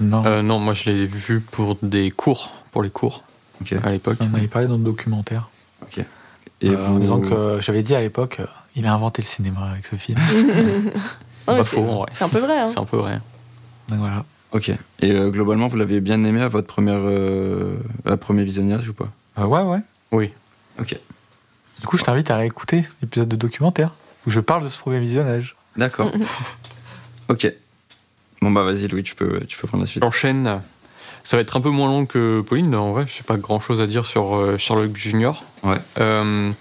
Speaker 1: Non.
Speaker 4: Euh, non, moi je l'ai vu pour des cours, pour les cours
Speaker 2: Ok.
Speaker 4: à l'époque.
Speaker 1: On avait parlé dans le documentaire.
Speaker 2: Et
Speaker 1: Euh,
Speaker 2: vous...
Speaker 1: En disant que j'avais dit à l'époque, euh, il a inventé le cinéma avec ce film.
Speaker 4: Pas
Speaker 3: c'est-
Speaker 4: faux, en vrai.
Speaker 3: C'est un peu vrai. Hein.
Speaker 4: C'est un peu vrai.
Speaker 1: Donc voilà.
Speaker 2: Ok. Et euh, globalement, vous l'avez bien aimé à votre première, euh, à premier visionnage ou pas?
Speaker 1: Euh, ouais, ouais.
Speaker 4: Oui.
Speaker 2: Ok.
Speaker 1: Du coup, je t'invite à réécouter l'épisode de documentaire où je parle de ce premier visionnage.
Speaker 2: D'accord. ok. Bon bah vas-y Louis, tu peux, tu peux prendre la suite.
Speaker 4: J'enchaîne. Ça va être un peu moins long que Pauline, en vrai, je n'ai pas grand chose à dire sur euh, Sherlock Junior.
Speaker 2: Ouais.
Speaker 4: Euh,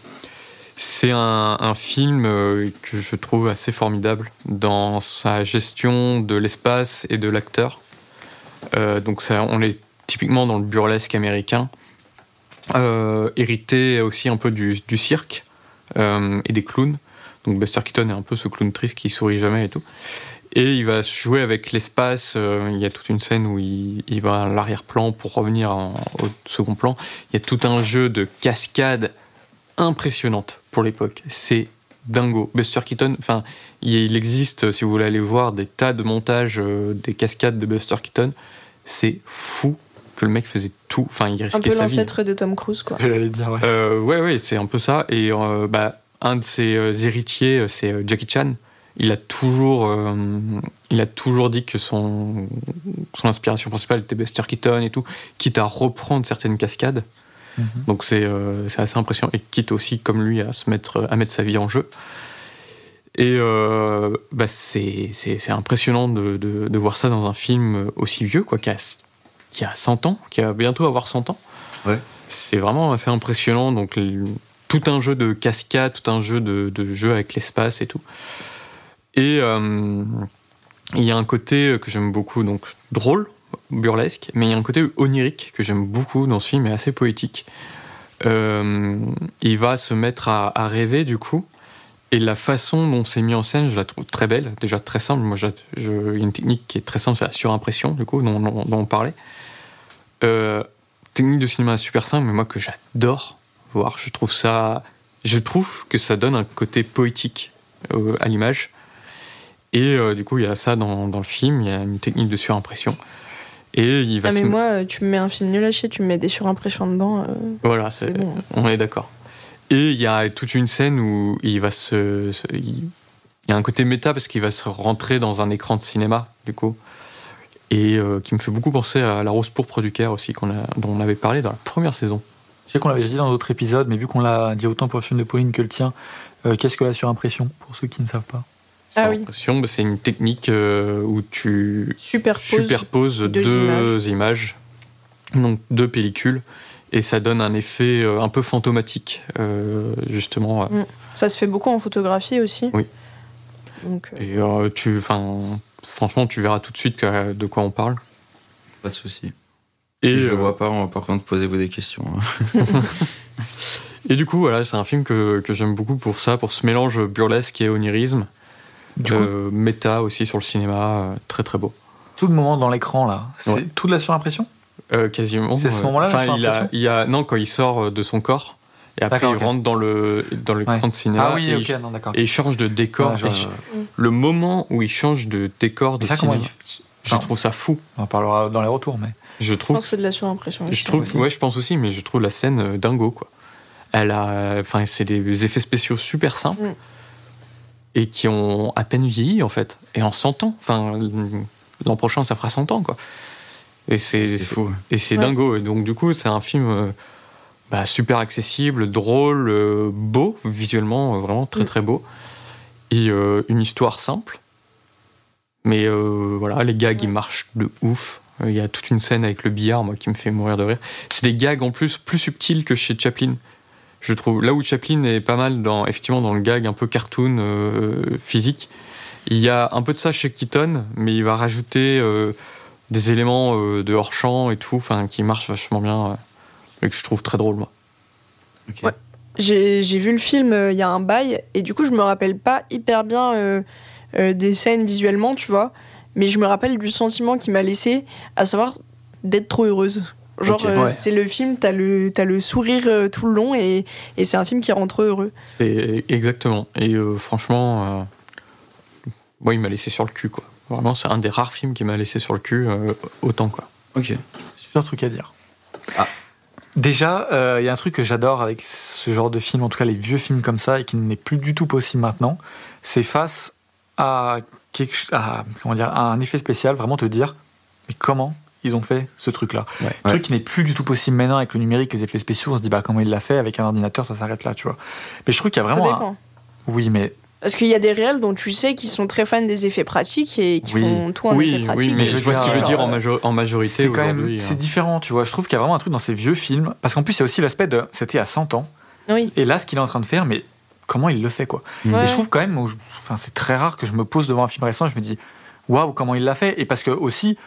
Speaker 4: c'est un, un film euh, que je trouve assez formidable dans sa gestion de l'espace et de l'acteur. Euh, donc ça, on est typiquement dans le burlesque américain, euh, hérité aussi un peu du, cirque euh, et des clowns. Donc Buster Keaton est un peu ce clown triste qui sourit jamais et tout. Et il va jouer avec l'espace. euh, il y a toute une scène où il, va à l'arrière-plan pour revenir en- au second plan. Il y a tout un jeu de cascades impressionnantes pour l'époque. C'est dingo. Buster Keaton, enfin, il existe, si vous voulez aller voir, des tas de montages des cascades de Buster Keaton. C'est fou que le mec faisait tout. Enfin, il
Speaker 3: Un
Speaker 4: risquait
Speaker 3: peu
Speaker 4: sa vie.
Speaker 3: l'ancêtre de Tom Cruise, quoi.
Speaker 1: Je l'allais dire, ouais.
Speaker 4: Euh, ouais, ouais, c'est un peu ça. Et euh, bah, un de ses euh, héritiers, c'est euh, Jackie Chan. Il a toujours, euh, il a toujours dit que son, son inspiration principale était Buster Keaton et tout, quitte à reprendre certaines cascades.
Speaker 1: Mhm.
Speaker 4: Donc c'est euh, c'est assez impressionnant. Et quitte aussi, comme lui, à se mettre, à mettre sa vie en jeu. Et euh, bah, c'est c'est- c'est impressionnant de, de, de voir ça dans un film aussi vieux, quoi, qui a, qui a 100 ans, qui va bientôt avoir 100 ans.
Speaker 2: Ouais.
Speaker 4: C'est vraiment assez impressionnant. Donc, tout un jeu de cascade, tout un jeu de, de jeu avec l'espace et tout. Et euh, il y a un côté que j'aime beaucoup, donc drôle, burlesque, mais il y a un côté onirique que j'aime beaucoup dans ce film et assez poétique. Euh, il va se mettre à, à rêver du coup. Et la façon dont c'est mis en scène, je la trouve très belle, déjà très simple. Moi, je- il y a une technique qui est très simple, c'est la surimpression, du coup, dont, dont- dont on parlait. Euh, technique de cinéma super simple, mais moi que j'adore voir. Je trouve ça, je trouve que ça donne un côté poétique euh, à l'image. Et euh, du coup, il y a ça dans, dans le film. Il y a une technique de surimpression. Et il va
Speaker 3: Ah,
Speaker 4: se
Speaker 3: mais moi, tu me mets un film nul à chier, tu me mets des surimpressions dedans.
Speaker 4: voilà,
Speaker 3: c'est
Speaker 4: c'est-
Speaker 3: bon.
Speaker 4: on est d'accord. Et il y a toute une scène où il va se, se- il il y a un côté méta parce qu'il va se rentrer dans un écran de cinéma du coup, et euh, qui me fait beaucoup penser à la Rose pourpre du Caire aussi qu'on a, dont on avait parlé dans la première saison.
Speaker 1: Je sais qu'on l'avait déjà dit dans d'autres épisodes, mais vu qu'on l'a dit autant pour le film de Pauline que le tien, euh, qu'est-ce que la surimpression, pour ceux qui ne savent pas?
Speaker 3: Ah oui.
Speaker 4: Bah, c'est une technique euh, où tu
Speaker 3: Superpose.
Speaker 4: superposes deux,
Speaker 3: deux
Speaker 4: images. donc deux pellicules, et ça donne un effet euh, un peu fantomatique, euh, justement. euh,
Speaker 3: Ça se fait beaucoup en photographie aussi.
Speaker 4: Oui.
Speaker 3: Donc, euh,
Speaker 4: Et euh, tu, enfin, franchement, tu verras tout de suite que- de quoi on parle.
Speaker 2: Pas de souci.
Speaker 4: Et,
Speaker 2: je
Speaker 4: euh,
Speaker 2: le vois pas, on va par contre posez-vous des questions. hein.
Speaker 4: et du coup, voilà, c'est un film que, que j'aime beaucoup pour ça, pour ce mélange burlesque et onirisme.
Speaker 1: Du coup,
Speaker 4: Euh, méta aussi sur le cinéma, euh, très très beau.
Speaker 1: tout le moment dans l'écran, là, c'est
Speaker 4: Ouais.
Speaker 1: tout de la surimpression?
Speaker 4: Euh, quasiment.
Speaker 1: C'est ce
Speaker 4: euh,
Speaker 1: moment-là, la
Speaker 4: Enfin, il a, il a, non, quand il sort euh, de son corps, et après il
Speaker 1: ok.
Speaker 4: rentre dans le dans
Speaker 1: Ouais.
Speaker 4: de cinéma.
Speaker 1: Ah oui,
Speaker 4: et,
Speaker 1: ok,
Speaker 4: il,
Speaker 1: non, d'accord.
Speaker 4: et il change de décor.
Speaker 1: Ouais, je
Speaker 4: Et
Speaker 1: je
Speaker 4: le moment où il change de décor de
Speaker 1: ça,
Speaker 4: cinéma,
Speaker 1: il-
Speaker 4: je trouve ça fou.
Speaker 1: On en parlera dans les retours, mais.
Speaker 4: Je
Speaker 3: je
Speaker 4: trouve
Speaker 3: pense que c'est de la surimpression.
Speaker 4: Je trouve,
Speaker 1: aussi.
Speaker 4: ouais, je pense aussi, mais je trouve la scène euh, dingo, quoi. Elle a, enfin, c'est des effets spéciaux super simples
Speaker 3: Mm.
Speaker 4: et qui ont à peine vieilli, en fait. Et en 100 ans, enfin, l'an prochain, ça fera 100 ans, quoi. Et c'est,
Speaker 2: C'est fou.
Speaker 4: et c'est
Speaker 3: Ouais.
Speaker 4: dingo. Et donc, du coup, c'est un film euh, bah, super accessible, drôle, euh, beau, visuellement, euh, vraiment très
Speaker 3: Mm.
Speaker 4: très beau. Et euh, une histoire simple. Mais euh, voilà, les gags, ils marchent de ouf. Il y a toute une scène avec le billard, moi, qui me fait mourir de rire. C'est des gags en plus plus subtils que chez Chaplin. Je trouve là où Chaplin est pas mal dans effectivement dans le gag un peu cartoon euh, physique. Il y a un peu de ça chez Keaton, mais il va rajouter euh, des éléments euh, de hors champ et tout, enfin qui marchent vachement bien euh, et que je trouve très drôle moi.
Speaker 3: Ouais. J'ai j'ai vu le film euh, il y a un bail et du coup je me rappelle pas hyper bien euh, euh, des scènes visuellement, tu vois, mais je me rappelle du sentiment qu'il m'a laissé, à savoir d'être trop heureuse. Genre euh,
Speaker 1: Ouais.
Speaker 3: c'est le film, t'as le t'as le sourire euh, tout le long et, et c'est un film qui rend trop heureux.
Speaker 4: Et, exactement. Et euh, franchement, euh, moi il m'a laissé sur le cul quoi. Vraiment c'est un des rares films qui m'a laissé sur le cul euh, autant quoi.
Speaker 2: Ok.
Speaker 1: Super truc à dire.
Speaker 2: Ah.
Speaker 1: Déjà, euh, il y a un truc que j'adore avec ce genre de film, en tout cas les vieux films comme ça, et qui n'est plus du tout possible maintenant, c'est face à, quelque, ch- à, comment dire, à un effet spécial, vraiment te dire, mais comment ils ont fait ce truc-là?
Speaker 4: Ouais.
Speaker 1: Un truc qui n'est plus du tout possible maintenant avec le numérique, les effets spéciaux, on se dit, bah comment il l'a fait avec un ordinateur, ça s'arrête là, tu vois. Mais je trouve qu'il y a
Speaker 3: Ça
Speaker 1: vraiment... un-
Speaker 3: dépend.
Speaker 1: Oui, mais
Speaker 3: Parce qu'il y a des réels dont tu sais qu'ils sont très fans des effets pratiques et qui
Speaker 1: Oui.
Speaker 3: font tout en effets
Speaker 4: Oui,
Speaker 3: pratiques.
Speaker 4: oui, mais
Speaker 1: Et
Speaker 4: je
Speaker 1: je
Speaker 4: vois ce qu'il veut
Speaker 1: dire,
Speaker 4: en,
Speaker 1: euh,
Speaker 4: majo- en majorité
Speaker 1: c'est quand même
Speaker 4: aujourd'hui.
Speaker 1: c'est
Speaker 4: hein.
Speaker 1: différent, tu vois. Je trouve qu'il y a vraiment un truc dans ces vieux films, parce qu'en plus, il y a aussi l'aspect de c'était à 100 ans,
Speaker 3: Oui.
Speaker 1: et là, ce qu'il est en train de faire, mais comment il le fait, quoi.
Speaker 3: Ouais.
Speaker 1: Et je trouve quand même, enfin, c'est très rare que je me pose devant un film récent, je me dis, waouh, comment il l'a fait. Et parce que aussi,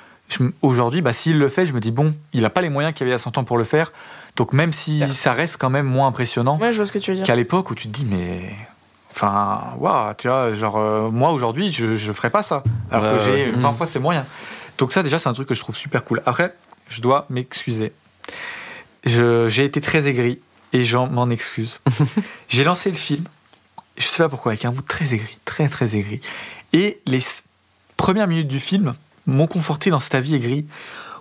Speaker 1: aujourd'hui, bah, s'il le fait, je me dis, bon, il n'a pas les moyens qu'il y avait à 100 ans pour le faire. Donc même si ça reste quand même moins impressionnant
Speaker 3: Ouais, je vois ce que tu veux dire.
Speaker 1: qu'à l'époque où tu te dis, mais Enfin, waouh, tu vois, genre, euh, moi aujourd'hui, je, je ferais pas ça. Alors
Speaker 2: Ouais,
Speaker 1: que j'ai
Speaker 2: ouais.
Speaker 1: 20 fois, c'est moyen. Donc, ça, déjà, c'est un truc que je trouve super cool. Après, je dois m'excuser. J'ai été très aigri et j'en m'en excuse. j'ai lancé le film, je sais pas pourquoi, avec un mood très aigri, très très aigri. Et les premières minutes du film m'ont conforté dans cet avis aigri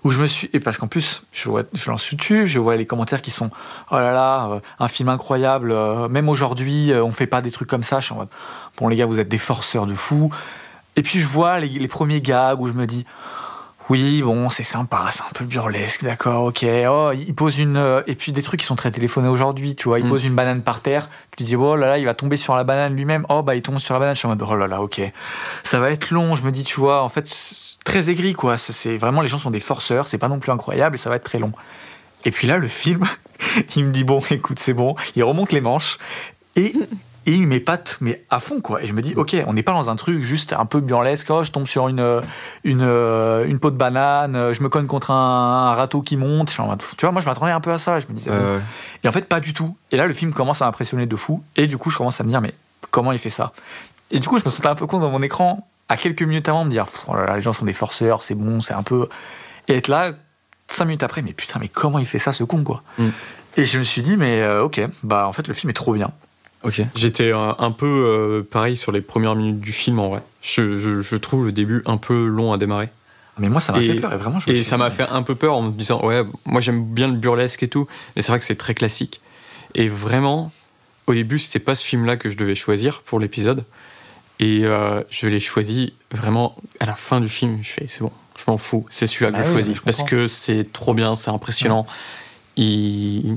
Speaker 1: où je me suis et parce qu'en plus je vois je lance YouTube je vois les commentaires qui sont oh là là euh, un film incroyable euh, même aujourd'hui euh, on fait pas des trucs comme ça je suis en mode bon les gars vous êtes des forceurs de fous et puis je vois les, les premiers gags où je me dis oui bon c'est sympa c'est un peu burlesque d'accord ok oh il pose une euh, et puis des trucs qui sont très téléphonés aujourd'hui tu vois il
Speaker 2: Mm.
Speaker 1: pose une banane par terre tu te dis oh là là il va tomber sur la banane lui-même oh bah il tombe sur la banane je suis en mode oh là là ok ça va être long je me dis tu vois en fait très aigri quoi. C'est- vraiment les gens sont des forceurs c'est pas non plus incroyable et ça va être très long. Et puis là le film il me dit bon écoute c'est bon. Il remonte les manches et et il m'épate mais à fond quoi. Et je me dis ok on n'est pas dans un truc juste un peu burlesque. Oh je tombe sur une une euh, une peau de banane euh, je me cogne contre un, un râteau qui monte. Tu vois moi je m'attendais un peu à ça. Je me disais bon, et en fait, pas du tout. Et là, le film commence à m'impressionner de fou. Et du coup, je commence à me dire, mais comment il fait ça? Et du coup, je me sentais un peu con dans mon écran, à quelques minutes avant, me dire, oh là là, les gens sont des forceurs, c'est bon, c'est un peu. Et être là, cinq minutes après, mais putain, mais comment il fait ça, ce con, quoi?
Speaker 4: Mm.
Speaker 1: Et je me suis dit, mais euh, ok, bah en fait, le film est trop bien.
Speaker 2: ok.
Speaker 4: J'étais un, un peu euh, pareil sur les premières minutes du film en vrai. Je, je- je trouve le début un peu long à démarrer.
Speaker 1: Mais moi, ça m'a fait peur, et vraiment, je
Speaker 4: Et ça m'a fait un peu peur en me disant, ouais, moi j'aime bien le burlesque et tout, mais c'est vrai que c'est très classique. Et vraiment, au début, c'était pas ce film-là que je devais choisir pour l'épisode. Et euh, je l'ai choisi vraiment à la fin du film. Je fais, c'est bon, je m'en fous, c'est celui-là que
Speaker 1: Bah
Speaker 4: je
Speaker 1: oui,
Speaker 4: choisis.
Speaker 1: mais je
Speaker 4: parce que c'est trop bien, c'est impressionnant. Il-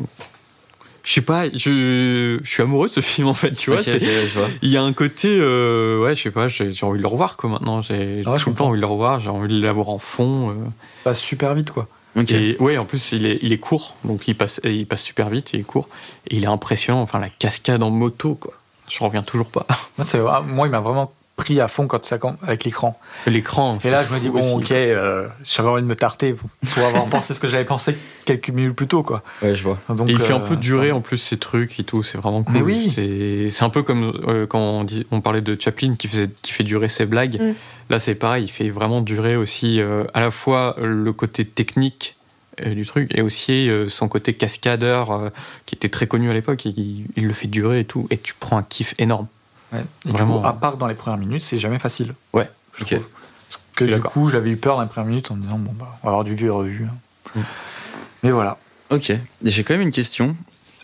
Speaker 4: Je sais pas, je... je suis amoureux de ce film en fait, tu vois. Il y a un côté, euh, ouais, je sais pas, j'ai envie de le revoir quoi maintenant. J'ai
Speaker 1: Ah ouais,
Speaker 4: tout le temps envie de le revoir, j'ai envie de l'avoir en fond. euh.
Speaker 1: ça passe super vite, quoi.
Speaker 2: Ok.
Speaker 4: Et ouais, en plus il est, il est court, donc il passe, il passe super vite, il est court et il est impressionnant. Enfin la cascade en moto quoi, je reviens toujours pas.
Speaker 1: Moi, c'est- ah, moi, il m'a vraiment pris à fond quand ça, avec l'écran.
Speaker 4: L'écran.
Speaker 1: Et
Speaker 4: c'est
Speaker 1: là, je me dis, bon,
Speaker 4: aussi.
Speaker 1: ok, euh, j'avais envie de me tarter pour, avoir pensé ce que j'avais pensé quelques minutes plus tôt, quoi.
Speaker 2: Ouais, je vois.
Speaker 1: Donc,
Speaker 4: Et il fait un
Speaker 1: euh,
Speaker 4: peu durer en plus ces trucs et tout, c'est vraiment cool.
Speaker 1: Mais oui.
Speaker 4: C'est c'est un peu comme euh, quand on, dit, on parlait de Chaplin qui, faisait, qui fait durer ses blagues.
Speaker 3: Mm.
Speaker 4: Là c'est pareil, il fait vraiment durer aussi euh, à la fois le côté technique du truc et aussi euh, son côté cascadeur euh, qui était très connu à l'époque. Il, il le fait durer et tout, et tu prends un kiff énorme.
Speaker 1: Ouais. Et du
Speaker 4: Vraiment.
Speaker 1: coup, à part dans les premières minutes, c'est jamais facile.
Speaker 4: Ouais,
Speaker 1: je
Speaker 2: ok.
Speaker 1: trouve. Parce que du coup, j'avais eu peur dans les premières minutes en me disant, bon, bah, on va avoir du vu et revu.
Speaker 4: Mm.
Speaker 1: Mais voilà.
Speaker 2: Ok. J'ai quand même une question.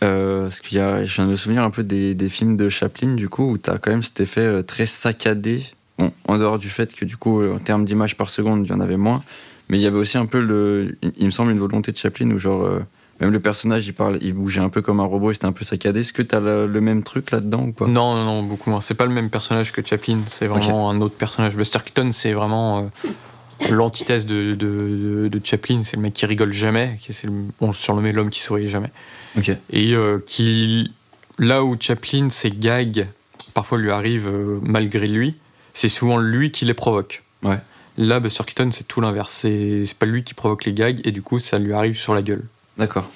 Speaker 2: Euh, parce qu'il y a, je viens de me souvenir un peu des, des films de Chaplin, du coup, où tu as quand même cet effet euh, très saccadé. Bon, en dehors du fait que, du coup, euh, en termes d'images par seconde, il y en avait moins. Mais il y avait aussi un peu, le, il me semble, une volonté de Chaplin où, genre, euh, même le personnage, il, parle, il bougeait un peu comme un robot, c'était un peu saccadé. Est-ce que tu as le, le même truc là-dedans ou pas?
Speaker 4: Non, non, non, beaucoup moins. C'est pas le même personnage que Chaplin, c'est vraiment un autre personnage. Buster Keaton, c'est vraiment euh, l'antithèse de, de, de- de Chaplin. C'est le mec qui rigole jamais, qui c'est le, on le surnommait l'homme qui sourit jamais.
Speaker 2: Ok.
Speaker 4: Et euh, qui, là où Chaplin, ses gags, parfois lui arrivent malgré lui, c'est souvent lui qui les provoque.
Speaker 2: Ouais.
Speaker 4: Là, Buster Keaton, c'est tout l'inverse. C'est pas lui qui provoque les gags, et du coup, ça lui arrive sur la gueule.
Speaker 2: D'accord.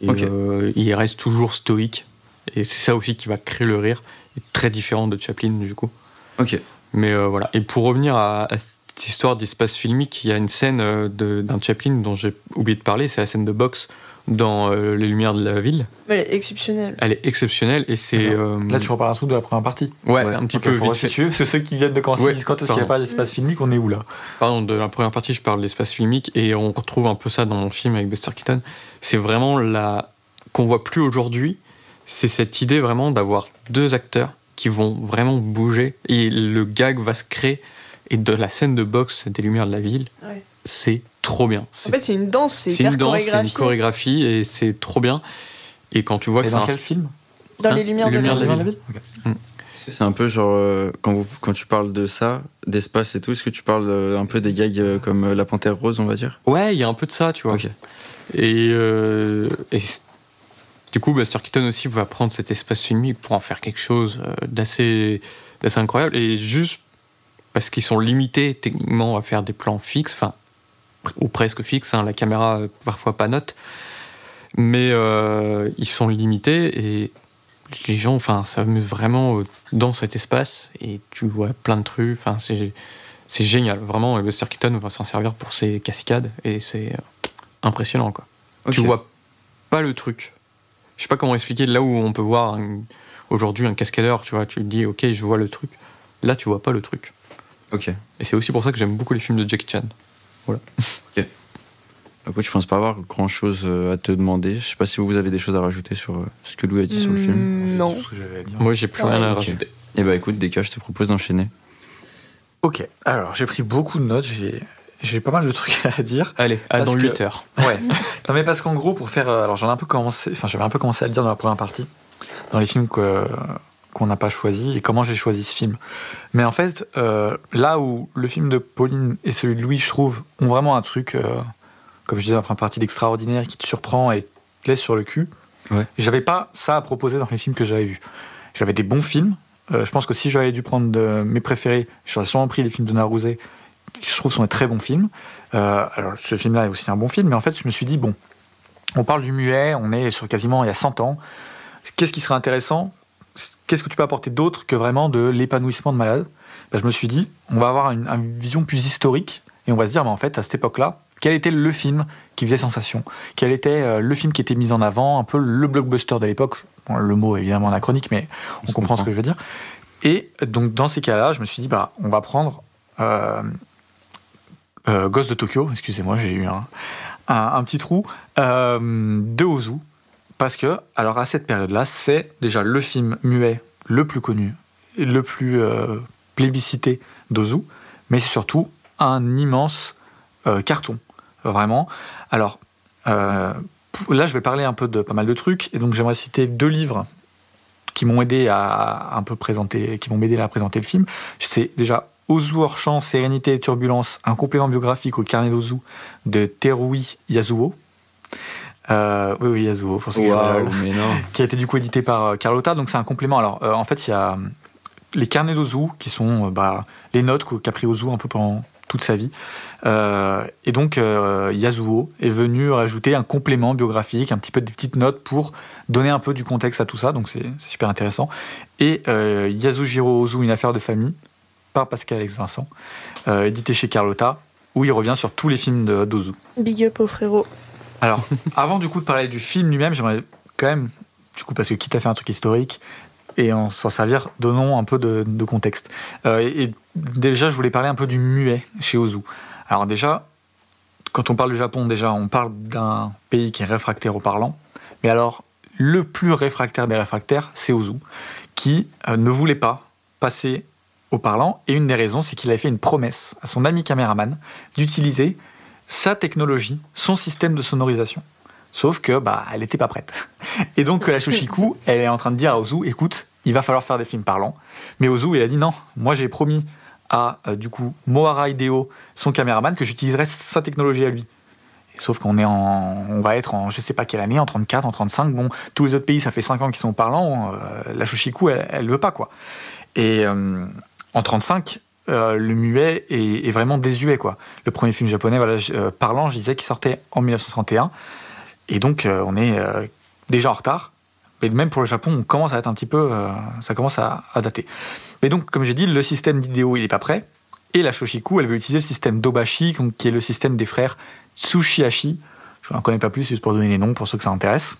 Speaker 4: Et
Speaker 2: Ok.
Speaker 4: euh, il reste toujours stoïque. Et c'est ça aussi qui va créer le rire. Et très différent de Chaplin, du coup.
Speaker 2: Ok.
Speaker 4: Mais euh, voilà. Et pour revenir à, à cette histoire d'espace filmique, il y a une scène euh, d'un Chaplin dont j'ai oublié de parler. C'est la scène de boxe dans euh, Les Lumières de la Ville.
Speaker 3: Elle est exceptionnelle.
Speaker 4: Elle est exceptionnelle et c'est. euh,
Speaker 1: Là, tu reparles un truc de la première partie.
Speaker 4: Ouais,
Speaker 2: Ouais.
Speaker 4: un petit
Speaker 1: Donc,
Speaker 4: peu.
Speaker 1: il faut parce que ceux qui viennent de commencer
Speaker 4: Ouais,
Speaker 1: disent quand est-ce qu'il n'y a pas d'espace filmique, on est où là
Speaker 4: Pardon, de la première partie, je parle de l'espace filmique et on retrouve un peu ça dans mon film avec Buster Keaton. C'est vraiment la qu'on voit plus aujourd'hui. C'est cette idée vraiment d'avoir deux acteurs qui vont vraiment bouger et le gag va se créer. Et de la scène de boxe des Lumières de la Ville,
Speaker 3: Ouais.
Speaker 4: C'est trop bien.
Speaker 3: En
Speaker 4: C'est
Speaker 3: fait, c'est une danse, c'est hyper
Speaker 4: une danse, c'est une chorégraphie et c'est trop bien. Et quand tu vois
Speaker 1: Et
Speaker 4: que c'est
Speaker 1: dans
Speaker 4: un
Speaker 1: quel film?
Speaker 3: Dans
Speaker 4: Hein
Speaker 3: les lumières
Speaker 4: Les
Speaker 3: de la
Speaker 4: Lumières de la
Speaker 3: ville.
Speaker 2: Que c'est un peu genre, euh, quand, vous, quand tu parles de ça, d'espace et tout, est-ce que tu parles euh, un peu des gags euh, comme euh, La Panthère Rose, on va dire?
Speaker 4: Ouais, il y a un peu de ça, tu vois. Et, euh, du coup, Buster Keaton aussi va prendre cet espace filmique pour en faire quelque chose d'assez d'assez incroyable. Et juste parce qu'ils sont limités techniquement à faire des plans fixes, enfin, ou presque fixes, hein, la caméra euh, parfois pas note, mais euh, ils sont limités et les gens, enfin, s'amusent vraiment euh, dans cet espace et tu vois plein de trucs. Enfin, c'est c'est génial. Vraiment, Buster Keaton va s'en servir pour ses cascades et c'est impressionnant, quoi. Tu
Speaker 2: Ok.
Speaker 4: vois pas le truc. Je sais pas comment expliquer là où on peut voir aujourd'hui un cascadeur, tu vois, tu te dis ok, je vois le truc. Là, tu vois pas le truc.
Speaker 2: Ok.
Speaker 4: Et c'est aussi pour ça que j'aime beaucoup les films de Jackie Chan.
Speaker 2: Écoute, je pense pas avoir grand chose à te demander. Je sais pas si vous avez des choses à rajouter sur euh, ce que Lou a dit sur le film.
Speaker 3: Mm, Non.
Speaker 1: C'est tout ce que j'avais à dire.
Speaker 4: Moi, j'ai plus rien à
Speaker 2: Ok.
Speaker 4: rajouter.
Speaker 2: Et bah écoute, Deka, je te propose d'enchaîner.
Speaker 1: Ok, alors j'ai pris beaucoup de notes, j'ai j'ai pas mal de trucs à dire.
Speaker 4: Allez, à dans
Speaker 1: que-
Speaker 4: 8 heures.
Speaker 1: Ouais. non mais parce qu'en gros pour faire, euh, alors j'en ai un peu commencé, enfin j'avais un peu commencé à le dire dans la première partie, dans les films que qu'on n'a pas choisi et comment j'ai choisi ce film. Mais en fait, euh, là où le film de Pauline et celui de Louis, je trouve, ont vraiment un truc, euh, comme je disais la première partie, d'extraordinaire qui te surprend et te laisse sur le cul.
Speaker 2: Ouais.
Speaker 1: J'avais pas ça à proposer dans les films que j'avais vus. J'avais des bons films. Euh, je pense que si j'avais dû prendre de mes préférés, j'aurais sûrement pris les films de Naruzé, qui je trouve sont des très bons films. Alors ce film-là est aussi un bon film, mais en fait je me suis dit, bon, on parle du muet, on est sur quasiment il y a 100 ans. Qu'est-ce qui serait intéressant Qu'est-ce que tu peux apporter d'autre que vraiment de l'épanouissement de malade? Ben, Je me suis dit, on va avoir une, une vision plus historique et on va se dire, mais en fait, à cette époque-là, quel était le film qui faisait sensation? Quel était euh, le film qui était mis en avant, un peu le blockbuster de l'époque? Bon, Le mot est évidemment anachronique, mais on, comprend ce que je veux dire. Et donc, dans ces cas-là, je me suis dit, bah, on va prendre euh, euh, Ghost de Tokyo, excusez-moi, j'ai eu un, un, un petit trou, euh, de Ozu. Parce que, alors à cette période-là, c'est déjà le film muet le plus connu, le plus euh, plébiscité d'Ozu, mais c'est surtout un immense euh, carton, vraiment. Alors, euh, là, je vais parler un peu de pas mal de trucs, et donc j'aimerais citer deux livres qui m'ont aidé à un peu présenter, qui m'ont aidé à présenter le film. C'est déjà Ozu hors champ, Sérénité et Turbulence, un complément biographique au carnet d'Ozu de Terui Yasuo. Euh, oui, oui, Yasuo, pour ceux qui jouent
Speaker 2: mais non.
Speaker 1: qui a été du coup édité par euh, Carlotta. Donc c'est un complément. Alors euh, en fait, il y a les carnets d'Ozu qui sont euh, bah, les notes qu'a pris Ozu un peu pendant toute sa vie. Euh, et donc euh, Yasuo est venu rajouter un complément biographique, un petit peu des petites notes pour donner un peu du contexte à tout ça. Donc c'est c'est super intéressant. Et euh, Yasujiro Ozu, une affaire de famille, par Pascal Alex Vincent, euh, édité chez Carlotta, où il revient sur tous les films de- d'Ozu.
Speaker 3: Big up au frérot.
Speaker 1: Alors, avant du coup de parler du film lui-même, j'aimerais quand même, du coup, parce que quitte à faire un truc historique et en s'en servir, donnons un peu de, contexte. Euh, et, et déjà, je voulais parler un peu du muet chez Ozu. Alors déjà, quand on parle du Japon, déjà, on parle d'un pays qui est réfractaire au parlant. Mais alors, le plus réfractaire des réfractaires, c'est Ozu, qui euh, ne voulait pas passer au parlant. Et une des raisons, c'est qu'il avait fait une promesse à son ami caméraman d'utiliser sa technologie, son système de sonorisation. Sauf que bah elle n'était pas prête. Et donc la Shoshiku, elle est en train de dire à Ozu, écoute, il va falloir faire des films parlants. Mais Ozu, il a dit non, moi j'ai promis à euh, du coup Mohara Hideo, son caméraman, que j'utiliserai sa technologie à lui. Et sauf qu'on est en, on va être en, je sais pas quelle année, en 34, en 35. Bon, tous les autres pays, ça fait 5 ans qu'ils sont parlants. euh, la Shoshiku, elle, elle veut pas quoi. Et euh, en 35, euh, le muet est, vraiment désuet quoi. Le premier film japonais, voilà, euh, parlant, je disais qu'il sortait en 1931. Et donc, euh, on est déjà en retard. Mais même pour le Japon, on commence à être un petit peu. ça commence à, à dater. Mais donc, comme j'ai dit, le système d'idéo, il n'est pas prêt. Et la Shoshiku, elle veut utiliser le système d'Obashi, qui est le système des frères Tsushihashi. Je n'en connais pas plus, juste pour donner les noms pour ceux que ça intéresse.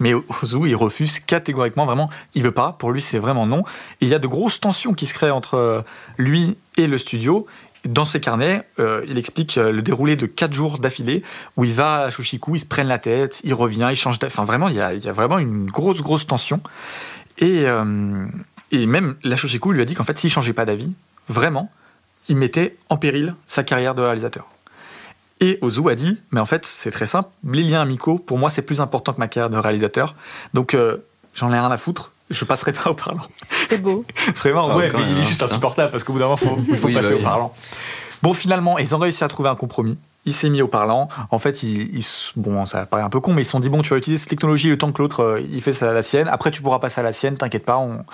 Speaker 1: Mais Ozu, il refuse catégoriquement, vraiment, il veut pas. Pour lui, c'est vraiment non. Et il y a de grosses tensions qui se créent entre euh, lui et le studio. Dans ses carnets, euh, il explique euh, le déroulé de quatre jours d'affilée où il va à Shoshiku, il se prenne la tête, il revient, il change d'avis. Enfin, vraiment, il y, a, vraiment une grosse, grosse tension. Et, et même la Shoshiku lui a dit qu'en fait, s'il changeait pas d'avis, vraiment, il mettait en péril sa carrière de réalisateur. Et Ozu a dit, mais en fait, c'est très simple, les liens amicaux, pour moi, c'est plus important que ma carrière de réalisateur. Donc, euh, j'en ai rien à foutre, je passerai pas au parlant.
Speaker 3: C'est beau.
Speaker 1: Vraiment,
Speaker 2: Ah,
Speaker 1: ouais, mais
Speaker 2: même,
Speaker 1: il est
Speaker 2: hein,
Speaker 1: juste
Speaker 2: putain.
Speaker 1: insupportable parce qu'au bout d'un moment, faut- il faut
Speaker 2: Oui,
Speaker 1: passer
Speaker 2: bah
Speaker 1: au parlant. Bon, finalement, ils ont réussi à trouver un compromis. Il s'est mis au parlant. En fait, ils, bon, ça paraît un peu con, mais ils se sont dit bon, tu vas utiliser cette technologie le temps que l'autre euh, il fait ça à la sienne. Après, tu pourras passer à la sienne, t'inquiète pas. on-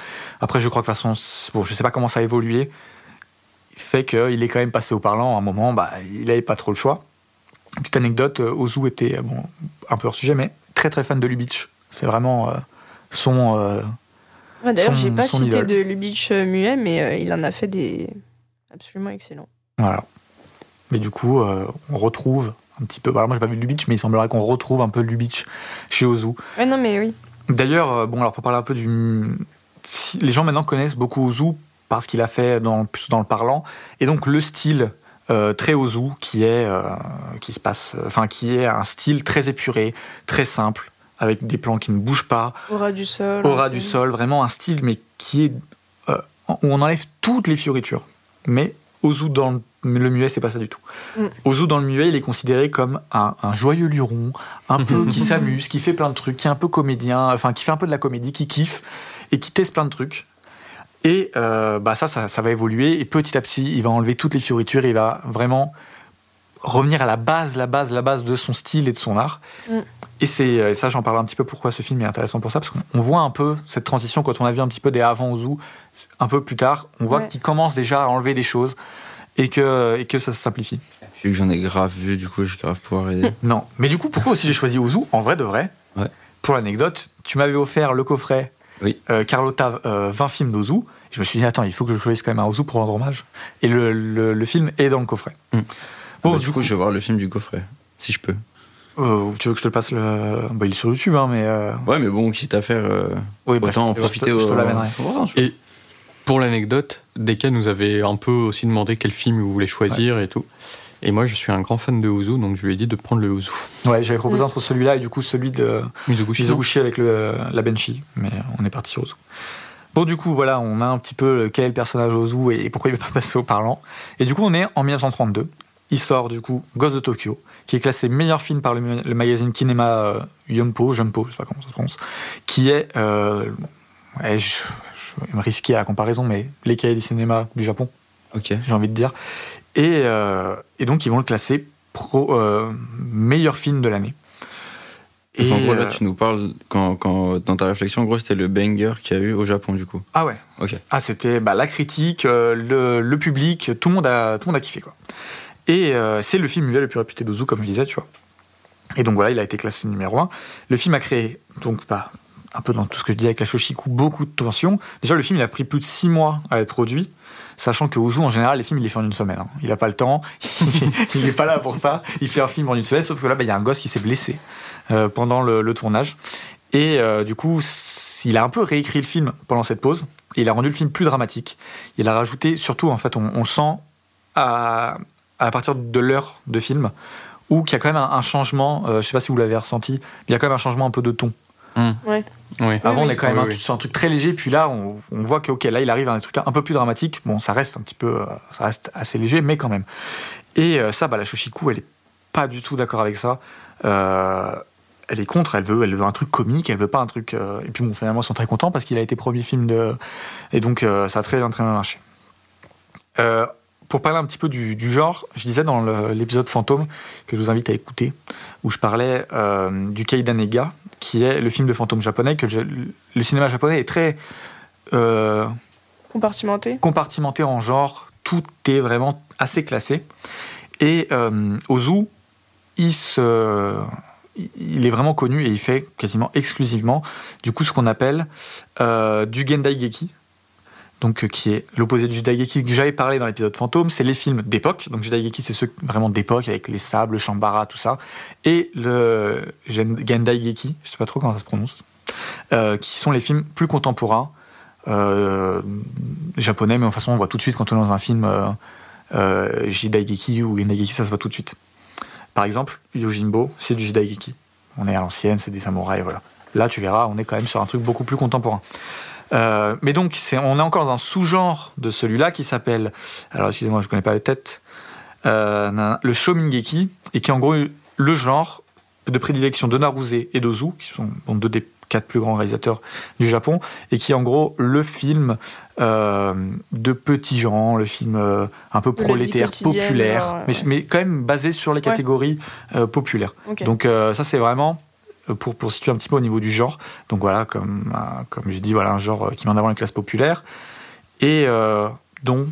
Speaker 1: Après, je crois que de toute façon, c'est- bon, je sais pas comment ça a évolué. Fait qu'il est quand même passé au parlant. À un moment, bah, il avait pas trop le choix. Petite anecdote, euh, Ozu était euh, bon, un peu hors sujet, mais très très fan de Lubitsch. C'est vraiment euh, son.
Speaker 3: Ouais, D'ailleurs,
Speaker 1: son-
Speaker 3: j'ai pas cité
Speaker 1: idole.
Speaker 3: de Lubitsch muet, mais il en a fait des absolument excellents.
Speaker 1: Voilà. Mais du coup, on retrouve un petit peu. Alors moi, j'ai pas vu Lubitsch, mais il semblerait qu'on retrouve un peu Lubitsch chez Ozu.
Speaker 3: Ouais, non, mais oui.
Speaker 1: D'ailleurs, bon, alors pour parler un peu du. les gens maintenant connaissent beaucoup Ozu parce qu'il a fait dans, plus dans le parlant. Et donc, le style euh, très Ozu, qui est. euh, qui se passe. Enfin, qui est un style très épuré, très simple, avec des plans qui ne bougent pas,
Speaker 3: Aura du sol.
Speaker 1: aura du sol, vraiment un style, mais qui est. euh, où on enlève toutes les fioritures. Mais Ozu dans le le muet, c'est pas ça du tout.
Speaker 3: Mm.
Speaker 1: Ozu dans le muet, il est considéré comme un, un joyeux luron, un peu qui s'amuse, qui fait plein de trucs, qui est un peu comédien, enfin qui fait un peu de la comédie, qui kiffe et qui teste plein de trucs. Et euh, bah ça, ça, ça va évoluer et petit à petit, il va enlever toutes les fioritures, il va vraiment revenir à la base, la base, la base de son style et de son art.
Speaker 3: Mm.
Speaker 1: Et c'est euh, ça, j'en parle un petit peu pourquoi ce film est intéressant pour ça, parce qu'on voit un peu cette transition quand on a vu un petit peu des avant Ozu, un peu plus tard, on voit
Speaker 3: Ouais.
Speaker 1: qu'il commence déjà à enlever des choses et que, et que ça se simplifie.
Speaker 2: Vu que j'en ai grave vu, du coup, je vais grave pouvoir aider.
Speaker 1: Non, mais du coup, pourquoi aussi j'ai choisi Ozu En vrai de vrai,
Speaker 2: Ouais.
Speaker 1: pour l'anecdote, tu m'avais offert le coffret
Speaker 2: Oui.
Speaker 1: euh, Carlotta euh, 20 films d'Ozu. Je me suis dit, attends, il faut que je choisisse quand même un Ozu pour rendre hommage. Et le, le- le film est dans le coffret.
Speaker 4: Mm.
Speaker 1: Bon,
Speaker 2: Bah, du coup, je vais voir le film du coffret, si je peux.
Speaker 1: euh, tu veux que je te le passe le. Bah, il est sur YouTube, hein, mais. euh,
Speaker 2: Ouais, mais bon, quitte à faire. euh,
Speaker 1: Oui, bah,
Speaker 2: autant en
Speaker 1: je te-
Speaker 2: profiter
Speaker 1: je te, je te
Speaker 2: au- vois.
Speaker 4: Et pour l'anecdote, Deka nous avait un peu aussi demandé quel film il voulait choisir et tout. Et moi, je suis un grand fan de Ozu, donc je lui ai dit de prendre le Ozu.
Speaker 1: Ouais, j'avais proposé entre celui-là et du coup celui de
Speaker 4: Mizoguchi.
Speaker 1: avec le, la Benchi, mais on est parti sur Ozu. Bon, du coup, voilà, on a un petit peu le- quel est le personnage Ozu et pourquoi il ne veut pas passer au parlant. Et du coup, on est en 1932. Il sort du coup Ghost de Tokyo, qui est classé meilleur film par le, le magazine Kinema euh, Yumpo, Jumpo, je sais pas comment ça se prononce, qui est, euh, ouais, je, je vais me risquer à la comparaison, mais les cahiers du cinéma du Japon
Speaker 2: Ok.
Speaker 1: j'ai envie de dire. Et, euh, et donc, ils vont le classer pro, euh, meilleur film de l'année.
Speaker 2: Et en gros, là,
Speaker 1: euh,
Speaker 2: tu nous parles, quand, quand, dans ta réflexion, en gros, c'était le banger qu'il y a eu au Japon, du coup.
Speaker 1: Ah ouais.
Speaker 2: Ok.
Speaker 1: Ah, c'était bah, la critique, le, le public, tout le monde a, tout le monde a kiffé. Quoi. Et euh, c'est le film muet le plus réputé d'Ozu, comme je disais, tu vois. Et donc voilà, il a été classé numéro 1. Le film a créé, donc bah, un peu dans tout ce que je disais avec la Shoshiku, beaucoup de tensions. Déjà, le film, il a pris plus de 6 mois à être produit. Sachant que Ozu, en général, les films, il les fait en une semaine. hein. Il n'a pas le temps, il n'est pas là pour ça. Il fait un film en une semaine, sauf que là, bah, il y a un gosse qui s'est blessé euh, pendant le, tournage. Et euh, du coup, il a un peu réécrit le film pendant cette pause. Et il a rendu le film plus dramatique. Il a rajouté, surtout, en fait, on, sent à, à partir de l'heure de film, où qu'il y a quand même un, changement, euh, je sais pas si vous l'avez ressenti, il y a quand même un changement un peu de ton.
Speaker 4: Oui.
Speaker 1: Avant, on est quand même
Speaker 4: Oui,
Speaker 1: un,
Speaker 4: oui.
Speaker 1: sur un truc très léger, puis là, on, on voit que ok, là, il arrive à un truc un peu plus dramatique. Bon, ça reste un petit peu, euh, ça reste assez léger, mais quand même. Et euh, ça, bah, la Shoshiku, elle est pas du tout d'accord avec ça. Euh, elle est contre, elle veut, elle veut un truc comique, elle veut pas un truc. euh, Et puis bon, finalement, ils sont très contents parce qu'il a été premier film de, et donc euh, ça a très bien, très bien marché. Euh, pour parler un petit peu du, du genre, je disais dans l'épisode Fantôme que je vous invite à écouter, où je parlais euh, du Kaidanega, qui est le film de fantôme japonais que je- le cinéma japonais est très euh,
Speaker 3: Compartimenté.
Speaker 1: compartimenté en genre, tout est vraiment assez classé. Et euh, Ozu, il, se, il est vraiment connu et il fait quasiment exclusivement du coup ce qu'on appelle euh, du Gendai Geki. Donc, euh, qui est l'opposé du Jidaigeki que j'avais parlé dans l'épisode Fantôme, c'est les films d'époque. Donc, Jidaigeki, c'est ceux vraiment d'époque avec les sables, le Shambara, tout ça. Et le Gen- Gendai Geki, je sais pas trop comment ça se prononce, euh, qui sont les films plus contemporains, euh, japonais, mais de toute façon, on voit tout de suite quand on est dans un film euh, Jidaigeki ou Gendaigeki, ça se voit tout de suite. Par exemple, Yojimbo, c'est du Jidaigeki. On est à l'ancienne, c'est des samouraïs, voilà. Là, tu verras, on est quand même sur un truc beaucoup plus contemporain. Euh, mais donc, on est encore dans un sous-genre de celui-là qui s'appelle, alors excusez-moi, je ne connais pas la tête, euh, le Shomingeki, et qui est en gros le genre de prédilection de Naruse et d'Ozu, qui sont bon, deux des quatre plus grands réalisateurs du Japon, et qui est en gros le film euh, de petits gens, le film euh, un peu prolétaire, populaire, mais,
Speaker 3: ouais.
Speaker 1: mais quand même basé sur les catégories populaires. Donc ça c'est vraiment pour, pour situer un petit peu au niveau du genre. Donc voilà, comme, euh, comme j'ai dit, voilà un genre euh, qui met en avant les classes populaires et euh, dont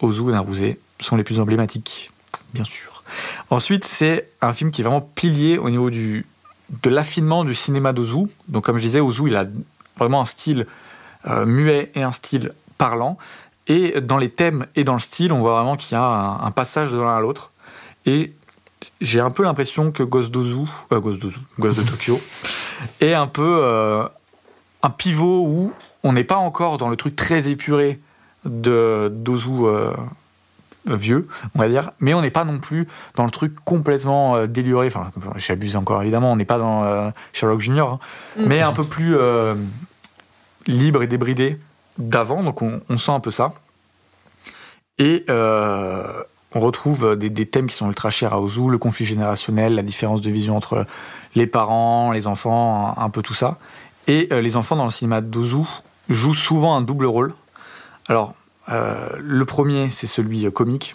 Speaker 1: Ozu et Naruse sont les plus emblématiques, bien sûr. Ensuite, c'est un film qui est vraiment pilier au niveau du, de l'affinement du cinéma d'Ozu. Donc comme je disais, Ozu, il a vraiment un style euh, muet et un style parlant. Et dans les thèmes et dans le style, on voit vraiment qu'il y a un, un passage de l'un à l'autre. Et j'ai un peu l'impression que Ghost d'Ozu, euh, Ghost d'Ozu, Ghost de Tokyo, est un peu euh, un pivot où on n'est pas encore dans le truc très épuré de d'Ozu euh, vieux, on va dire, mais on n'est pas non plus dans le truc complètement euh, déluré. Enfin, j'abuse encore évidemment, on n'est pas dans Sherlock Junior, hein,
Speaker 3: Mm.
Speaker 1: mais un peu plus libre et débridé d'avant, donc on, on sent un peu ça. Et euh, on retrouve des, des thèmes qui sont ultra chers à Ozu, le conflit générationnel, la différence de vision entre les parents, les enfants, un, peu tout ça. Et euh, les enfants dans le cinéma d'Ozu jouent souvent un double rôle. Alors, euh, le premier, c'est celui euh, comique.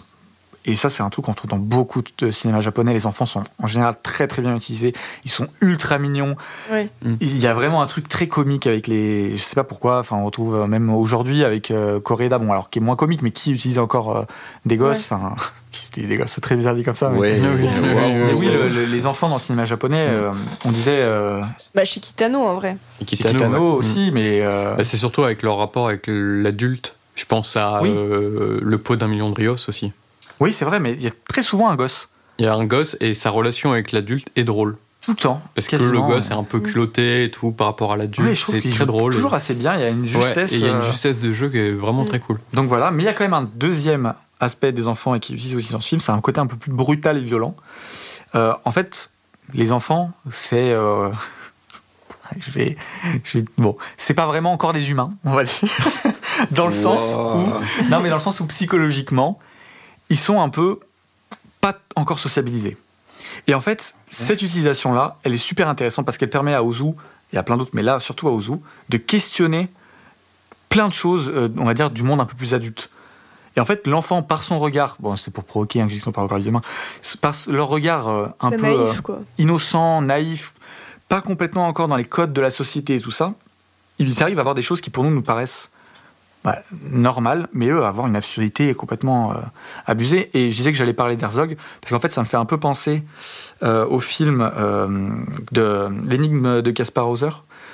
Speaker 1: Et ça, c'est un truc qu'on trouve dans beaucoup de cinéma japonais. Les enfants sont en général très très bien utilisés. Ils sont ultra mignons.
Speaker 3: Oui.
Speaker 1: Il y a vraiment un truc très comique avec les. Je sais pas pourquoi. Enfin, on retrouve euh, même aujourd'hui avec euh, Koreeda, bon, alors qui est moins comique, mais qui utilise encore euh, des gosses. Enfin, c'était des gosses, c'est très bizarre dit comme ça. mais-
Speaker 2: Ouais,
Speaker 4: oui,
Speaker 1: Mais oui,
Speaker 4: oui,
Speaker 1: le- le- les enfants dans le cinéma japonais, euh, on disait euh,
Speaker 3: Bah, chez Kitano, en vrai.
Speaker 4: Kitano,
Speaker 1: Kitano
Speaker 4: ouais.
Speaker 1: aussi, mais euh,
Speaker 4: Bah, c'est surtout avec leur rapport avec l'adulte. Je pense à
Speaker 1: Oui.
Speaker 4: euh, le pot d'un million de Rios aussi.
Speaker 1: Oui, c'est vrai, mais il y a très souvent un gosse
Speaker 4: Il y a un gosse et sa relation avec l'adulte est drôle.
Speaker 1: tout le temps.
Speaker 4: Parce que le gosse est un peu culotté et tout par rapport à l'adulte.
Speaker 1: Ouais, je trouve
Speaker 4: c'est
Speaker 1: qu'il
Speaker 4: très
Speaker 1: joue
Speaker 4: drôle.
Speaker 1: toujours assez bien. Il y a une
Speaker 4: Ouais,
Speaker 1: justesse.
Speaker 4: et il y a une
Speaker 1: euh,
Speaker 4: justesse de jeu qui est vraiment
Speaker 3: Mm.
Speaker 4: très cool.
Speaker 1: Donc voilà, mais il y a quand même un deuxième aspect des enfants et qui utilise aussi dans ce film, c'est un côté un peu plus brutal et violent. Euh, en fait, les enfants, c'est. euh, je vais, je vais- Bon, c'est pas vraiment encore des humains, on va dire. dans le sens où. Non, mais dans le sens où psychologiquement, ils sont un peu pas encore sociabilisés. Et en fait, cette utilisation-là, elle est super intéressante parce qu'elle permet à Ozu, et à plein d'autres, mais là surtout à Ozu, de questionner plein de choses, euh, on va dire, du monde un peu plus adulte. Et en fait, l'enfant, par son regard, bon, c'est pour provoquer injection par le regard du gamin, par leur regard euh, un peu
Speaker 3: naïf,
Speaker 1: euh,
Speaker 3: quoi.
Speaker 1: innocent, naïf, pas complètement encore dans les codes de la société et tout ça, ils arrivent à avoir des choses qui pour nous nous paraissent bah, normales, mais eux, avoir une absurdité complètement euh, abusée. Et je disais que j'allais parler d'Herzog, parce qu'en fait, ça me fait un peu penser euh, au film euh, de l'énigme de Caspar Hauser.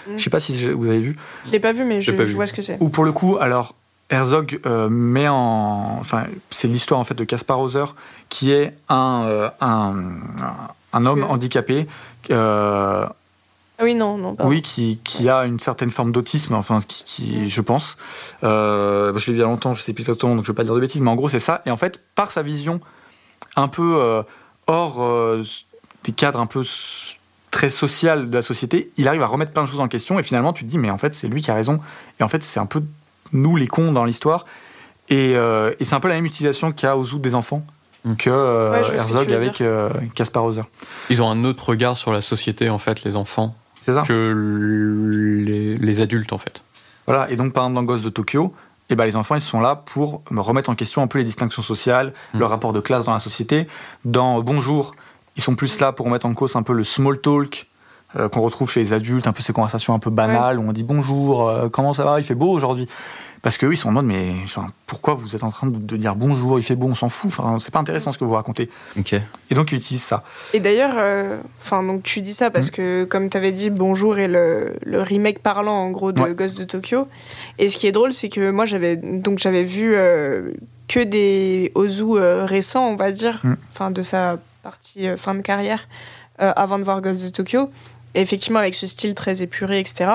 Speaker 3: Mm.
Speaker 1: Je sais pas si vous avez vu.
Speaker 3: Je l'ai pas vu, mais je,
Speaker 4: pas
Speaker 3: je
Speaker 4: vu.
Speaker 3: vois ce que c'est.
Speaker 1: Ou pour le coup, alors Herzog euh, met en, enfin, c'est l'histoire en fait de Caspar Hauser, qui est un euh, un, un homme handicapé.
Speaker 3: Ah oui, non, non. pardon.
Speaker 1: oui, qui, qui a une certaine forme d'autisme, enfin, qui, qui- je pense. Euh, je l'ai vu il y a longtemps, je sais plus exactement, donc je vais pas dire de bêtises, mais en gros, c'est ça. Et en fait, par sa vision un peu euh, hors euh, des cadres un peu très social de la société, il arrive à remettre plein de choses en question, et finalement, tu te dis, mais en fait, c'est lui qui a raison. Et en fait, c'est un peu nous, les cons, dans l'histoire. Et, euh, et c'est un peu la même utilisation qu'a Ozu des enfants
Speaker 4: Mm.
Speaker 1: que euh,
Speaker 3: Ouais,
Speaker 1: Herzog avec euh, Caspar Hauser.
Speaker 4: Ils ont un autre regard sur la société, en fait, les enfants,
Speaker 1: ça
Speaker 4: que les, les adultes, en fait.
Speaker 1: Voilà, et donc par exemple dans Ghost de Tokyo, eh ben, les enfants ils sont là pour me remettre en question un peu les distinctions sociales,
Speaker 4: Mm.
Speaker 1: le rapport de classe dans la société. Dans Bonjour, ils sont plus là pour remettre en cause un peu le small talk euh, qu'on retrouve chez les adultes, un peu ces conversations un peu banales où on dit bonjour, euh, comment ça va, il fait beau aujourd'hui. Parce qu'eux ils sont en mode mais enfin, pourquoi vous êtes en train de, de dire bonjour, il fait beau, on s'en fout, enfin, c'est pas intéressant ce que vous racontez.
Speaker 2: Ok.
Speaker 1: Et donc ils utilisent ça.
Speaker 3: Et d'ailleurs, euh, enfin donc tu dis ça parce que comme tu avais dit, Bonjour est le, le remake parlant en gros de
Speaker 1: Ouais.
Speaker 3: Ghost de Tokyo. Et ce qui est drôle, c'est que moi j'avais donc j'avais vu euh, que des Ozu euh, récents, on va dire,
Speaker 1: Mm.
Speaker 3: enfin de sa partie euh, fin de carrière, euh, avant de voir Ghost de Tokyo. Et effectivement avec ce style très épuré, etc.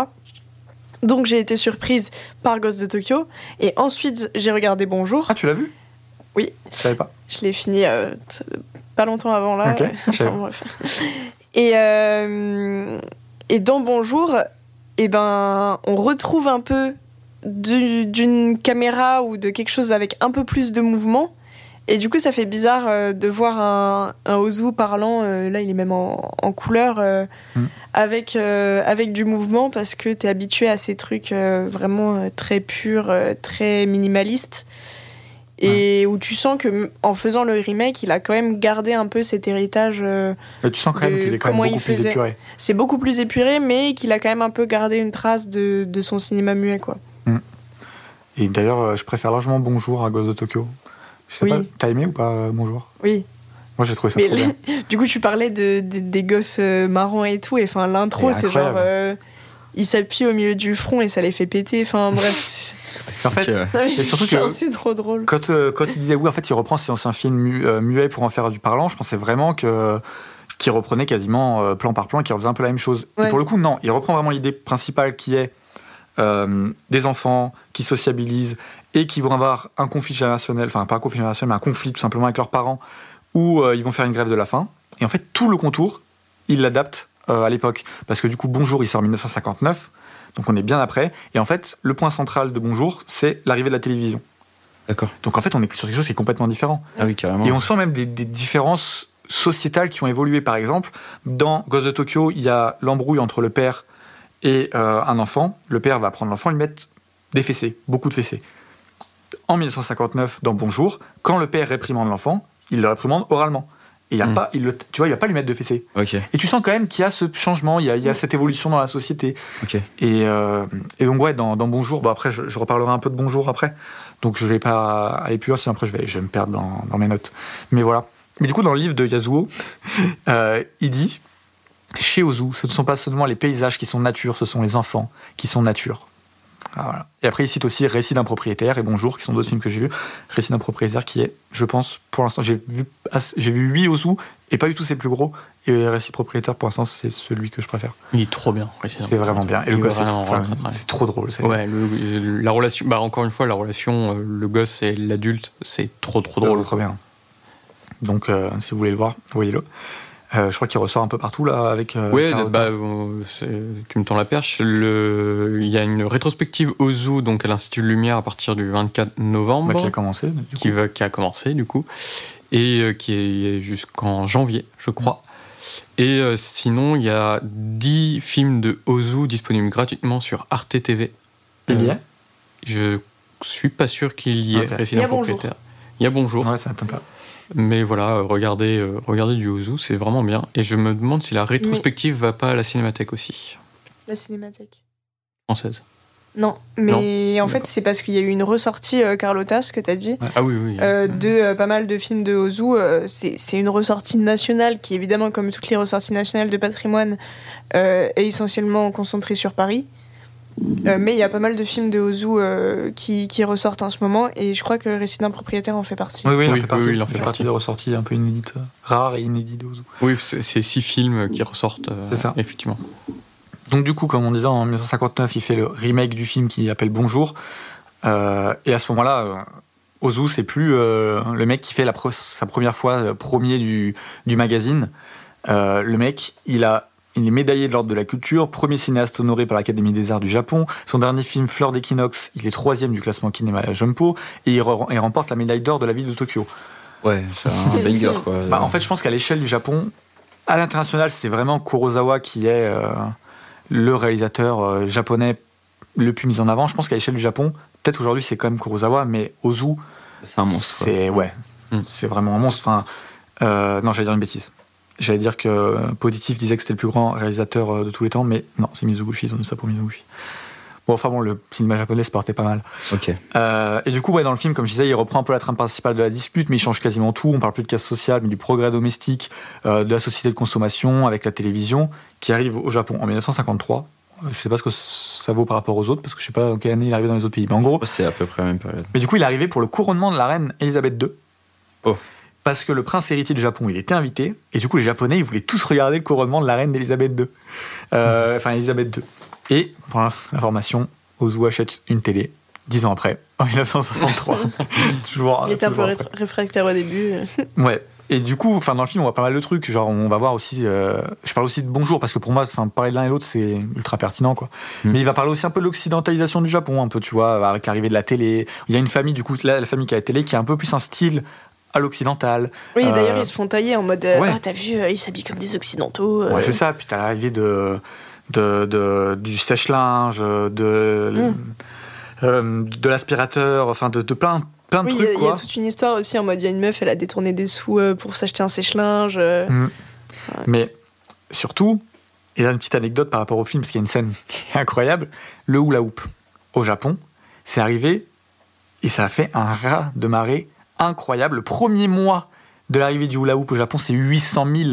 Speaker 3: Donc j'ai été surprise par Ghost de Tokyo. Et ensuite j'ai regardé Bonjour.
Speaker 1: Ah tu l'as vu?
Speaker 3: Oui.
Speaker 1: Je savais pas.
Speaker 3: Je l'ai fini euh, pas longtemps avant là.
Speaker 1: Ok, je savais
Speaker 3: Enfin, bref. Et, euh, et dans Bonjour, eh ben, on retrouve un peu du- d'une caméra ou de quelque chose avec un peu plus de mouvement. Et du coup, ça fait bizarre euh, de voir un, un Ozu parlant. euh, là, il est même en, en couleur euh,
Speaker 1: Mm.
Speaker 3: avec, avec du mouvement parce que tu es habitué à ces trucs vraiment très purs, très minimalistes. Et où tu sens que en faisant le remake, il a quand même gardé un peu cet héritage.
Speaker 1: Mais tu sens quand même qu'il est quand même beaucoup plus épuré.
Speaker 3: c'est beaucoup plus épuré, mais qu'il a quand même un peu gardé une trace de, de son cinéma muet, quoi.
Speaker 1: Et d'ailleurs, je préfère largement Bonjour à Ghost de Tokyo. Je sais
Speaker 3: Oui.
Speaker 1: pas, t'as aimé ou pas euh, Bonjour?
Speaker 3: Oui.
Speaker 1: Moi j'ai trouvé ça
Speaker 3: Mais
Speaker 1: trop bien.
Speaker 3: du coup, tu parlais de, de- des gosses euh, marrons et tout, et enfin, l'intro, c'est genre. euh, ils s'appuient au milieu du front et ça les fait péter. Enfin bref. c'est-
Speaker 1: En fait,
Speaker 2: Ok, ouais.
Speaker 3: Non, mais
Speaker 1: Et surtout que-
Speaker 3: c'est trop drôle.
Speaker 1: quand, euh, quand il disait oui, en fait, il reprend ses anciens films mu- euh, muets pour en faire du parlant, je pensais vraiment que qu'il reprenait quasiment plan par plan et qu'il refaisait un peu la même chose. Et pour le coup, non, il reprend vraiment l'idée principale qui est euh, des enfants qui sociabilisent et qui vont avoir un conflit générationnel, enfin pas un conflit générationnel, mais un conflit tout simplement avec leurs parents, où euh, ils vont faire une grève de la faim. Et en fait, tout le contour, il l'adapte euh, à l'époque. Parce que du coup, Bonjour, il sort en 1959, donc on est bien après. Et en fait, le point central de Bonjour, c'est l'arrivée de la télévision.
Speaker 2: D'accord.
Speaker 1: Donc en fait, on est sur quelque chose qui est complètement différent.
Speaker 2: Ah oui, carrément.
Speaker 1: Et on sent même des, des différences sociétales qui ont évolué. Par exemple, dans Ghost de Tokyo, il y a l'embrouille entre le père et euh, un enfant. Le père va prendre l'enfant, lui mettre des fessées, beaucoup de fessées. En 1959, dans Bonjour, quand le père réprimande l'enfant, il le réprimande oralement. Et il y a
Speaker 2: Mm.
Speaker 1: pas, il le, tu vois, il va pas lui mettre de fessées.
Speaker 2: Ok,
Speaker 1: Et tu sens quand même qu'il y a ce changement, il y a, il y a cette évolution dans la société. Et, euh, et donc, ouais, dans, dans Bonjour, bon, après, je, je reparlerai un peu de Bonjour après. Donc, je vais pas aller plus loin, sinon après, je vais, je vais me perdre dans, dans mes notes. Mais voilà. Mais du coup, dans le livre de Yasuo, euh, il dit Chez Ozu, ce ne sont pas seulement les paysages qui sont nature, ce sont les enfants qui sont nature. Ah, voilà. Et après, il cite aussi Récit d'un propriétaire et Bonjour, qui sont d'autres films que j'ai vus. Récit d'un propriétaire qui est, je pense, pour l'instant, j'ai vu, j'ai vu 8 Ozu et pas du tout ses plus gros. Et Récit propriétaire, pour l'instant, c'est celui que je préfère.
Speaker 4: Il est trop bien.
Speaker 1: C'est vraiment bien. Et le
Speaker 4: Il
Speaker 1: gosse, c'est enfin, trop drôle.
Speaker 4: Ouais, le- la relation, bah encore une fois, la relation, euh, le gosse et l'adulte, c'est trop trop
Speaker 1: drôle. trop bien. Donc, euh, si vous voulez le voir, voyez-le. Euh, je crois qu'il ressort un peu partout là avec. euh,
Speaker 4: Ouais,
Speaker 1: Carlotta.
Speaker 4: bah, tu me tends la perche. Le- Il y a une rétrospective au zoo, donc à l'Institut de Lumière, à partir du 24 novembre,
Speaker 1: Bah, qui a commencé. du coup.
Speaker 4: qui, va, qui a commencé du coup, et euh, qui est jusqu'en janvier, je crois. Et euh, sinon, il y a 10 films de Ozu disponibles gratuitement sur Arte TV.
Speaker 1: Il y est
Speaker 4: Je suis pas sûr qu'il y ait
Speaker 1: Ok.
Speaker 4: Résident
Speaker 3: Il y a Bonjour.
Speaker 4: Il y a Bonjour.
Speaker 1: Ouais, ça pas.
Speaker 4: Mais voilà, euh, regardez, euh, regardez du Ozu, c'est vraiment bien. Et je me demande si la rétrospective va pas à la cinémathèque aussi,
Speaker 3: La cinémathèque.
Speaker 4: française.
Speaker 3: Non, mais en fait, c'est parce qu'il y a eu une ressortie euh, Carlotta, ce que t'as dit,
Speaker 4: Ah oui, oui.
Speaker 3: euh, de euh, pas mal de films de Ozu. c'est une ressortie nationale qui, évidemment, comme toutes les ressorties nationales de patrimoine, est essentiellement concentrée sur Paris. Euh, mais il y a pas mal de films de Ozu euh, qui, qui ressortent en ce moment, et je crois que Récit d'un propriétaire en fait partie.
Speaker 1: Oui, oui, il en
Speaker 4: Oui,
Speaker 1: fait partie.
Speaker 4: oui, il en
Speaker 1: fait partie des ressorties un peu inédites, euh, rares et inédites de Ozu.
Speaker 4: Oui, c'est six films qui ressortent. euh,
Speaker 1: C'est ça.
Speaker 4: Effectivement.
Speaker 1: Donc, du coup, comme on disait, en 1959, il fait le remake du film qui appelle Bonjour. Euh, et à ce moment-là, Ozu, c'est plus euh, le mec qui fait la pre- sa première fois euh, premier du, du magazine. Euh, le mec, il a il est médaillé de l'ordre de la culture, premier cinéaste honoré par l'Académie des Arts du Japon. Son dernier film, Fleur d'équinoxe, il est troisième du classement Kinema Jumpo et il, re- il remporte la médaille d'or de la ville de Tokyo.
Speaker 2: Ouais, c'est un banger quoi.
Speaker 1: Bah, en fait, je pense qu'à l'échelle du Japon, à l'international, c'est vraiment Kurosawa qui est euh, le réalisateur euh, japonais le plus mis en avant. Je pense qu'à l'échelle du Japon, peut-être aujourd'hui c'est quand même Kurosawa, mais Ozu,
Speaker 2: c'est un monstre.
Speaker 1: c'est ouais,
Speaker 4: Mm.
Speaker 1: c'est vraiment un monstre. Enfin, euh, non, j'allais dire une bêtise. J'allais dire que Positif disait que c'était le plus grand réalisateur euh, de tous les temps, mais non, c'est Mizoguchi, ils ont dit ça pour Mizoguchi. Bon, enfin bon, le cinéma japonais se portait pas mal.
Speaker 2: Ok.
Speaker 1: Euh, et du coup, ouais, dans le film, comme je disais, il reprend un peu la trame principale de la dispute, mais il change quasiment tout. On parle plus de casse sociale, mais du progrès domestique, euh, de la société de consommation avec la télévision, qui arrive au Japon en 1953. Euh, Je sais pas ce que ça vaut par rapport aux autres, parce que je sais pas en quelle année il arrive dans les autres pays. Mais en gros,
Speaker 2: C'est à peu près la même période.
Speaker 1: mais du coup, il est arrivé pour le couronnement de la reine Elisabeth II.
Speaker 2: Oh.
Speaker 1: Parce que le prince héritier du Japon, il était invité, et du coup, les Japonais, ils voulaient tous regarder le couronnement de la reine Elisabeth II. Euh, Enfin, Elisabeth II. Et, pour l'information, Ozu achète une télé, dix ans après, en 1963. toujours,
Speaker 3: Il était un peu
Speaker 1: après.
Speaker 3: réfractaire au début.
Speaker 1: Ouais. Et du coup, enfin dans le film, on voit pas mal de trucs. Genre, on va voir aussi. euh, je parle aussi de Bonjour parce que pour moi, enfin parler de l'un et l'autre, c'est ultra pertinent, quoi.
Speaker 2: Mm.
Speaker 1: Mais il va parler aussi un peu de l'occidentalisation du Japon, un peu, tu vois, avec l'arrivée de la télé. Il y a une famille, du coup, là, la famille qui a la télé, qui a un peu plus un style à l'occidental.
Speaker 3: Oui,
Speaker 1: Euh,
Speaker 3: d'ailleurs, ils se font tailler en mode euh,
Speaker 1: ouais.
Speaker 3: Ah, t'as vu, euh, ils s'habillent comme des occidentaux.
Speaker 1: Ouais, c'est ça. Puis t'as l'arrivée de, de, de- du sèche-linge, de,
Speaker 3: Mm.
Speaker 1: de l'aspirateur, enfin de, de plein, plein de
Speaker 3: Oui, il y, a-
Speaker 1: trucs,
Speaker 3: il y a
Speaker 1: quoi.
Speaker 3: toute une histoire aussi en mode il y a une meuf, elle a détourné des sous pour s'acheter un sèche-linge. euh.
Speaker 1: Mais surtout, et là une petite anecdote par rapport au film, parce qu'il y a une scène qui est incroyable, le hula hoop au Japon, c'est arrivé et ça a fait un raz de marée incroyable. Le premier mois de l'arrivée du hula hoop au Japon, c'est 800 000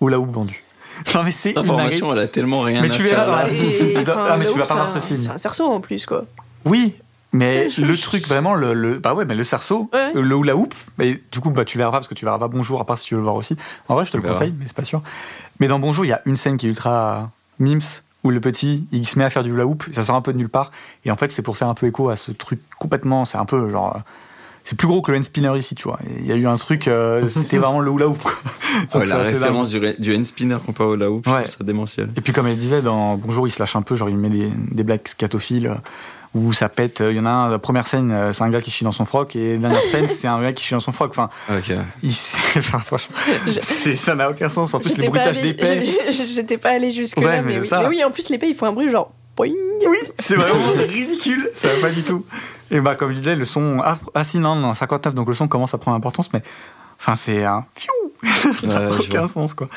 Speaker 1: hula hoop vendus. Non, mais c'est
Speaker 2: information, elle a tellement rien
Speaker 1: Mais
Speaker 2: à
Speaker 1: tu verras Ah, mais tu vas pas voir
Speaker 3: c'est
Speaker 1: ce
Speaker 3: un-
Speaker 1: film.
Speaker 3: C'est un cerceau en plus, quoi.
Speaker 1: Oui, mais le truc vraiment, le, le- bah ouais, mais le cerceau,
Speaker 3: Ouais.
Speaker 1: le hula hoop, mais du coup, bah, tu verras pas parce que tu verras pas Bonjour, à part si tu veux le voir aussi. En vrai, je te le conseille, mais c'est pas sûr. Mais dans Bonjour, il y a une scène qui est ultra mims où le petit, il se met à faire du hula hoop, ça sort un peu de nulle part, et en fait, c'est pour faire un peu écho à ce truc complètement, c'est un peu genre. Euh, C'est plus gros que le hand spinner ici, tu vois. Il y a eu un truc, euh, c'était vraiment le hula hoop. Quoi. Donc
Speaker 2: Ouais,
Speaker 1: c'est
Speaker 2: la référence du, du hand spinner comparé au la hoop, je
Speaker 1: Ouais.
Speaker 2: trouve ça démentiel.
Speaker 1: Et puis comme elle disait, dans Bonjour, il se lâche un peu, genre il met des, des blagues scatophiles euh, où ça pète. Il y en a un, la première scène, euh, c'est un gars qui chie dans son froc, et la dernière scène, c'est un mec qui chie dans son froc. Enfin, il franchement, ça n'a aucun sens. En plus, les bruitages
Speaker 3: allée-
Speaker 1: d'épée.
Speaker 3: j'ai- J'étais pas allé jusque
Speaker 1: Ouais,
Speaker 3: là,
Speaker 1: mais
Speaker 3: oui.
Speaker 1: ça.
Speaker 3: Mais oui, en plus, l'épée, ils font un bruit genre. boing.
Speaker 1: Oui, c'est vraiment ridicule. Ça va pas du tout. Et bah, comme je disais, le son. Ah, si, non, non, 59, donc le son commence à prendre importance, mais. Enfin, c'est un. Fiou Ça n'a
Speaker 2: Ouais,
Speaker 1: aucun sens, quoi.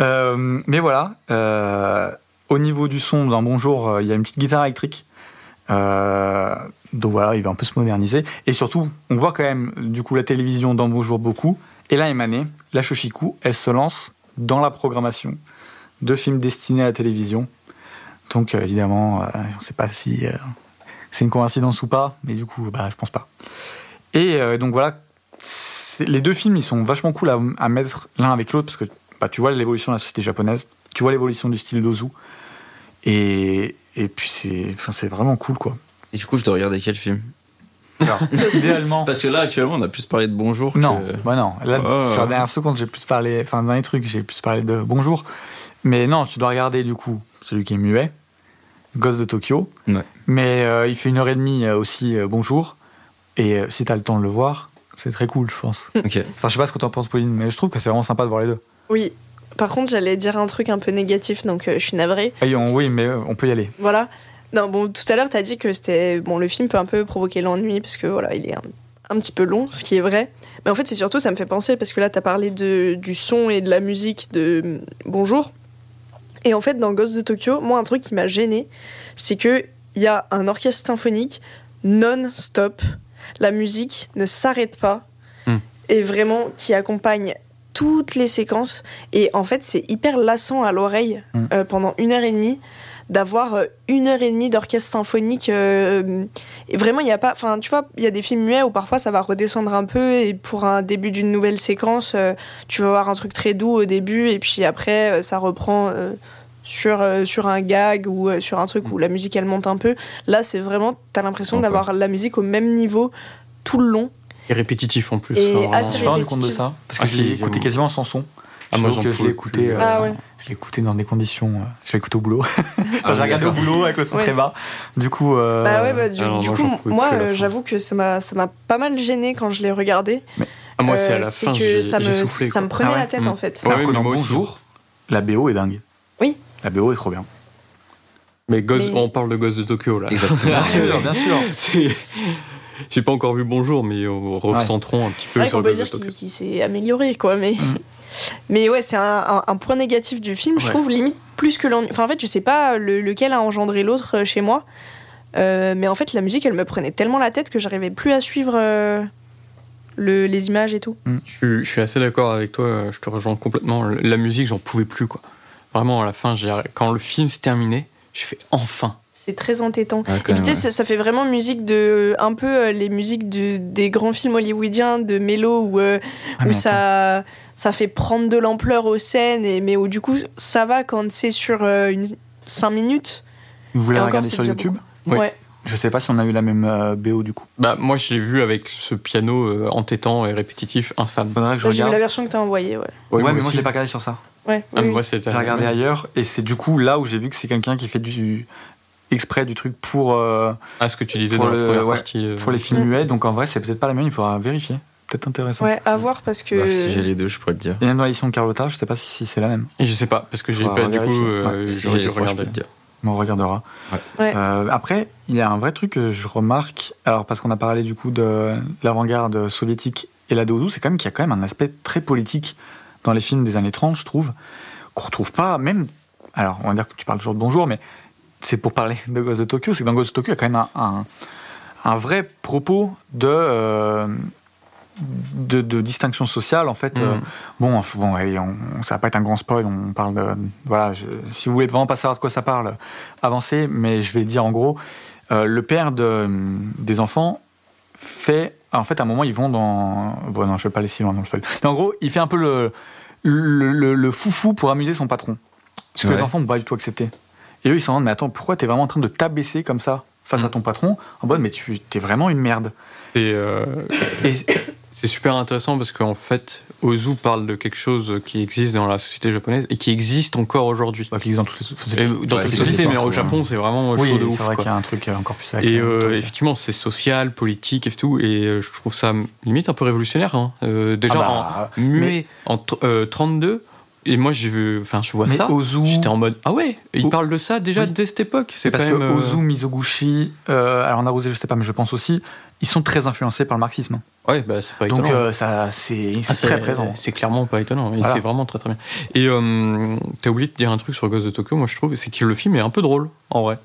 Speaker 1: Euh, mais voilà, euh, au niveau du son, dans Bonjour, euh, il y a une petite guitare électrique. Euh, donc voilà, il va un peu se moderniser. Et surtout, on voit quand même du coup la télévision dans Bonjour beaucoup. Et là, Emmané, la Shoshiku, elle se lance dans la programmation de films destinés à la télévision. Donc évidemment, euh, on ne sait pas si euh, c'est une coïncidence ou pas, mais du coup, bah, je pense pas. Et euh, donc voilà, c'est- les deux films, ils sont vachement cool à, à mettre l'un avec l'autre parce que bah, tu vois l'évolution de la société japonaise, tu vois l'évolution du style d'Ozu, et, et puis c'est enfin, c'est vraiment cool quoi.
Speaker 2: Et du coup, je dois regarder quel film?
Speaker 1: Alors, idéalement.
Speaker 2: Parce que là, actuellement, on a plus parlé de bonjour.
Speaker 1: Non,
Speaker 2: que-
Speaker 1: bah non. Là,
Speaker 2: Oh.
Speaker 1: sur la dernière seconde, j'ai plus parlé, enfin, dans les trucs, j'ai plus parlé de bonjour. Mais non, tu dois regarder du coup celui qui est muet, Ghost de Tokyo.
Speaker 2: Ouais.
Speaker 1: Mais euh, il fait une heure et demie euh, aussi euh, bonjour. Et euh, si t'as le temps de le voir, c'est très cool, je pense. Enfin, je sais pas ce que t'en penses, Pauline, mais je trouve que c'est vraiment sympa de voir les deux.
Speaker 3: Oui. Par contre, j'allais dire un truc un peu négatif, donc euh, je suis navrée.
Speaker 1: Ah, on- oui, mais euh, on peut y aller.
Speaker 3: Voilà. Non, bon, tout à l'heure, t'as dit que c'était. Bon, le film peut un peu provoquer l'ennui, parce que voilà, il est un, un petit peu long, ce qui est vrai. Mais en fait, c'est surtout, ça me fait penser, parce que là, t'as parlé de, du son et de la musique de Bonjour. Et en fait, dans Ghost de Tokyo, moi, un truc qui m'a gêné, c'est que il y a un orchestre symphonique non-stop. La musique ne s'arrête pas.
Speaker 4: Hmm.
Speaker 3: Et vraiment, qui accompagne toutes les séquences. Et en fait, c'est hyper lassant à l'oreille
Speaker 1: Hmm.
Speaker 3: euh, pendant une heure et demie d'avoir euh, une heure et demie d'orchestre symphonique. euh, et vraiment, il n'y a pas. Enfin, tu vois, il y a des films muets où parfois ça va redescendre un peu et pour un début d'une nouvelle séquence, euh, tu vas avoir un truc très doux au début et puis après, euh, ça reprend. euh, sur, euh, sur un gag ou euh, sur un truc où la musique elle monte un peu. Là, c'est vraiment, t'as l'impression d'avoir la musique au même niveau tout le long.
Speaker 4: Et répétitif en plus.
Speaker 3: Et assez
Speaker 1: Je me suis pas rendu compte de ça? Parce que
Speaker 4: Ah, si,
Speaker 1: écouté quasiment sans son.
Speaker 4: Ah, moi,
Speaker 1: Je
Speaker 4: j'en
Speaker 1: trouve que je l'ai écouté, euh,
Speaker 3: Ah ouais.
Speaker 1: Écouté dans des conditions. euh, je l'ai écouté au boulot.
Speaker 2: Ah,
Speaker 1: j'ai regardé au boulot avec le son
Speaker 3: Ouais.
Speaker 1: très bas. Du coup. euh,
Speaker 3: Bah ouais, bah, du,
Speaker 4: alors,
Speaker 3: du
Speaker 4: moi,
Speaker 3: coup, euh, j'avoue que ça m'a, pas mal gêné quand je l'ai regardé.
Speaker 4: Ah, moi, c'est à la fin,
Speaker 3: que ça me,
Speaker 4: soufflé.
Speaker 3: ça me prenait
Speaker 1: Ah ouais
Speaker 3: la tête en fait.
Speaker 4: Ouais,
Speaker 1: Alors que dans. Bonjour, la BO est dingue.
Speaker 3: Oui.
Speaker 1: La BO est trop bien.
Speaker 4: Mais, Ghost-
Speaker 3: Mais-
Speaker 4: on parle de Ghost de Tokyo là.
Speaker 2: Exactement.
Speaker 1: Bien sûr, bien sûr.
Speaker 4: J'ai pas encore vu Bonjour, mais on recentrons un petit
Speaker 3: C'est
Speaker 4: peu
Speaker 3: vrai
Speaker 4: sur
Speaker 3: qu'on peut dire qu'il, qu'il s'est amélioré, quoi, mais.
Speaker 1: Mm.
Speaker 3: Mais ouais, c'est un, un- un point négatif du film, je trouve, limite plus que l'ennui. Enfin, en fait, je sais pas le- lequel a engendré l'autre euh, chez moi. Euh, mais en fait, la musique, elle me prenait tellement la tête que j'arrivais plus à suivre euh, le- les images et tout.
Speaker 4: Je suis, je suis assez d'accord avec toi, je te rejoins complètement. La musique, j'en pouvais plus quoi. Vraiment, à la fin, j'ai- quand le film s'est terminé, j'ai fait enfin.
Speaker 3: C'est très entêtant.
Speaker 2: Ah,
Speaker 3: Et puis
Speaker 2: même,
Speaker 3: tu sais,
Speaker 2: ouais.
Speaker 3: ça, ça fait vraiment musique de. Un peu euh, les musiques de- des grands films hollywoodiens de mélo où, euh,
Speaker 1: Ah,
Speaker 3: où ça, ça fait prendre de l'ampleur aux scènes, et, mais où du coup ça va quand c'est sur euh, une, 5 minutes.
Speaker 1: Vous regarder
Speaker 3: c'est
Speaker 1: sur YouTube
Speaker 4: Oui.
Speaker 3: Ouais.
Speaker 1: Je sais pas si on a eu la même euh, BO du coup.
Speaker 4: Bah, moi, je l'ai vu avec ce piano euh, entêtant et répétitif, infâme.
Speaker 1: Faudrait que je
Speaker 3: J'ai vu la version que t'as envoyée, ouais.
Speaker 1: Ouais, mais moi
Speaker 4: aussi.
Speaker 1: je l'ai pas regardé sur ça.
Speaker 3: Ouais,
Speaker 4: Ah,
Speaker 3: oui,
Speaker 4: moi, c'était
Speaker 1: J'ai regardé ailleurs et c'est du coup là où j'ai vu que c'est quelqu'un qui fait du exprès du truc pour euh,
Speaker 4: Ah, ce que tu disais
Speaker 1: Pour
Speaker 4: dans
Speaker 1: le-
Speaker 4: la première
Speaker 1: ouais,
Speaker 4: partie. euh,
Speaker 1: pour les films
Speaker 3: Mm.
Speaker 1: muets. Donc en vrai c'est peut-être pas la même. Il faudra vérifier. Peut-être intéressant.
Speaker 3: Ouais, à voir parce que.
Speaker 2: Bah, si j'ai les deux, je pourrais te dire.
Speaker 1: Et même dans l'édition de Carlotta, je sais pas si c'est la même.
Speaker 4: Et je sais pas, parce que j'ai pas, du coup, euh,
Speaker 2: Si
Speaker 4: j'aurais
Speaker 2: j'ai dire.
Speaker 1: Bon, on regardera.
Speaker 3: Ouais.
Speaker 1: Euh, après, il y a un vrai truc que je remarque. Alors parce qu'on a parlé du coup de l'avant-garde soviétique et la Dozu, c'est quand même qu'il y a quand même un aspect très politique dans les films des années 30, je trouve, qu'on retrouve pas même. Alors, on va dire que tu parles toujours de Bonjour, mais c'est pour parler de Ghost de Tokyo, c'est que dans Ghost de Tokyo, il y a quand même un, un, un vrai propos de, euh, de, de distinction sociale, en fait, euh,
Speaker 4: Mm.
Speaker 1: bon, bon allez, on, ça va pas être un grand spoil, on parle de. Voilà, je- si vous voulez vraiment pas savoir de quoi ça parle, avancez, mais je vais dire en gros. Euh, le père de, des enfants fait. En fait, à un moment, ils vont dans. Bon, non, je vais pas aller si loin dans le spoil. Mais en gros, il fait un peu le, le, le- le foufou pour amuser son patron. Ce que
Speaker 2: Ouais.
Speaker 1: les enfants n'ont pas du tout accepté. Et eux, ils s'en rendent, mais attends, pourquoi t'es vraiment en train de t'abaisser comme ça face à
Speaker 4: Mm.
Speaker 1: ton patron En mode, mais tu t'es vraiment une merde.
Speaker 4: C'est euh, c'est super intéressant parce qu'en fait, Ozu parle de quelque chose qui existe dans la société japonaise et qui existe encore aujourd'hui.
Speaker 1: bah, les-
Speaker 4: Et
Speaker 1: c'est-
Speaker 4: Dans
Speaker 2: Ouais,
Speaker 4: toutes les
Speaker 2: c'est
Speaker 4: sociétés, mais au
Speaker 2: faux,
Speaker 4: Japon, c'est vraiment
Speaker 1: Oui,
Speaker 4: chaud de
Speaker 1: c'est
Speaker 4: ouf.
Speaker 1: vrai
Speaker 4: quoi.
Speaker 1: qu'il y a un truc euh, encore plus avec.
Speaker 4: Et
Speaker 1: euh,
Speaker 4: effectivement, c'est social, politique et tout. Et je trouve ça limite un peu révolutionnaire. hein. Euh, déjà,
Speaker 1: Ah bah,
Speaker 4: en muet en tr- euh, 32, et moi, j'ai vu, enfin, je vois
Speaker 1: mais
Speaker 4: ça.
Speaker 1: Ozu,
Speaker 4: J'étais en mode, ah ouais, il
Speaker 1: O-
Speaker 4: parle de ça déjà
Speaker 1: Oui.
Speaker 4: dès cette époque.
Speaker 1: c'est parce
Speaker 4: quand
Speaker 1: que
Speaker 4: même, euh,
Speaker 1: Ozu, Mizoguchi, euh, alors Naruse, je sais pas, mais je pense aussi, ils sont très influencés par le marxisme.
Speaker 4: Ouais, bah, c'est pas
Speaker 1: Donc
Speaker 4: étonnant.
Speaker 1: euh, ça, c'est
Speaker 4: Ah,
Speaker 1: c'est très présent.
Speaker 4: C'est clairement pas étonnant.
Speaker 1: Voilà.
Speaker 4: c'est vraiment très très bien. Et euh, t'as oublié de dire un truc sur Ghost de Tokyo, moi je trouve, c'est que le film est un peu drôle, en vrai.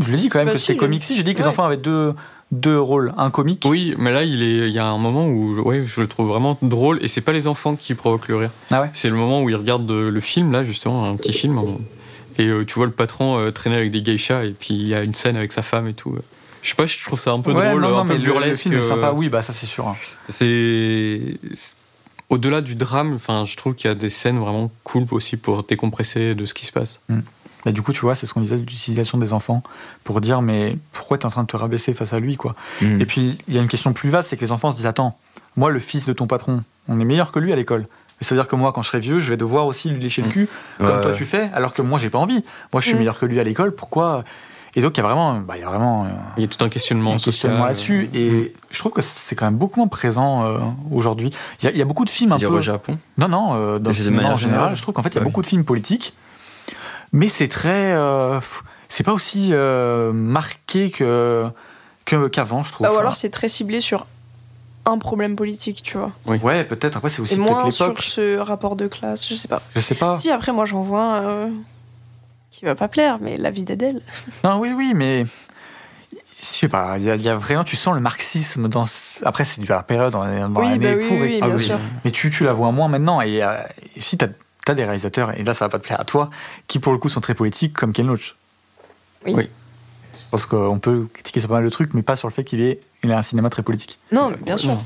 Speaker 1: Je l'ai dit quand même
Speaker 3: Bah
Speaker 1: que
Speaker 3: si,
Speaker 1: c'était comique. Si, j'ai dit que les enfants avaient deux, deux rôles, un comique.
Speaker 4: Oui, mais là, il est- il y a un moment où ouais, je le trouve vraiment drôle, et c'est pas les enfants qui provoquent le rire.
Speaker 1: Ah ouais.
Speaker 4: C'est le moment où ils regardent euh, le film, là, justement, un petit film. hein. Et euh, tu vois le patron euh, traîner avec des geishas, et puis il y a une scène avec sa femme et tout. Je sais pas, je trouve ça un peu
Speaker 1: Ouais,
Speaker 4: drôle,
Speaker 1: non, non,
Speaker 4: un peu
Speaker 1: mais le- le,
Speaker 4: burlesque.
Speaker 1: film est sympa. Oui, bah ça c'est sûr.
Speaker 4: C'est c'est- au-delà du drame. Enfin, je trouve qu'il y a des scènes vraiment cool aussi pour décompresser de ce qui se passe.
Speaker 1: Mais du coup, tu vois, c'est ce qu'on disait de l'utilisation des enfants pour dire, mais pourquoi tu es en train de te rabaisser face à lui, quoi.
Speaker 2: Mm.
Speaker 1: Et puis, il y a une question plus vaste, c'est que les enfants se disent, attends, moi, le fils de ton patron, on est meilleur que lui à l'école. Et ça veut dire que moi, quand je serai vieux, je vais devoir aussi lui lécher le cul, comme
Speaker 2: Ouais,
Speaker 1: toi
Speaker 2: ouais.
Speaker 1: tu fais, alors que moi, j'ai pas envie. Moi, je suis
Speaker 3: Mm.
Speaker 1: meilleur que lui à l'école, pourquoi? Et donc, il y a vraiment, bah, il y a vraiment euh,
Speaker 4: Il y a tout un questionnement,
Speaker 1: un
Speaker 4: social.
Speaker 1: questionnement là-dessus. Et je trouve que c'est quand même beaucoup moins présent euh, aujourd'hui. Il y, a- il y a beaucoup de films un peu.
Speaker 2: au Japon?
Speaker 1: Non, non, euh, dans le cinéma en général,
Speaker 2: générale.
Speaker 1: je trouve qu'en fait, il y a
Speaker 2: Ouais.
Speaker 1: beaucoup de films politiques, mais c'est très. euh, c'est pas aussi euh, marqué que qu'avant, je trouve.
Speaker 3: Bah, ou alors c'est très ciblé sur un problème politique, tu vois.
Speaker 1: ouais, peut-être. Après, c'est aussi peut-être
Speaker 3: moins sur
Speaker 1: l'époque.
Speaker 3: ce rapport de classe, je sais pas.
Speaker 1: Je sais pas.
Speaker 3: Si après moi j'en vois un euh, qui va pas plaire, mais la vie d'Adèle.
Speaker 1: Non, oui, oui, mais. Je sais pas, il y, a- il y a vraiment, tu sens le marxisme dans. Après, c'est dû à la période, dans, dans
Speaker 3: Oui,
Speaker 1: l'année
Speaker 3: bah oui,
Speaker 1: pour
Speaker 3: oui,
Speaker 1: et-
Speaker 3: bien
Speaker 1: ah
Speaker 3: sûr.
Speaker 1: Mais tu, tu la vois moins maintenant. Et, euh, et si t'as as des réalisateurs, et là, ça va pas te plaire à toi, qui pour le coup sont très politiques, comme Ken Loach.
Speaker 3: Oui.
Speaker 4: Oui.
Speaker 1: Je pense qu'on peut critiquer sur pas mal de trucs, mais pas sur le fait qu'il ait, il a un cinéma très politique.
Speaker 3: Non, mais bien sûr.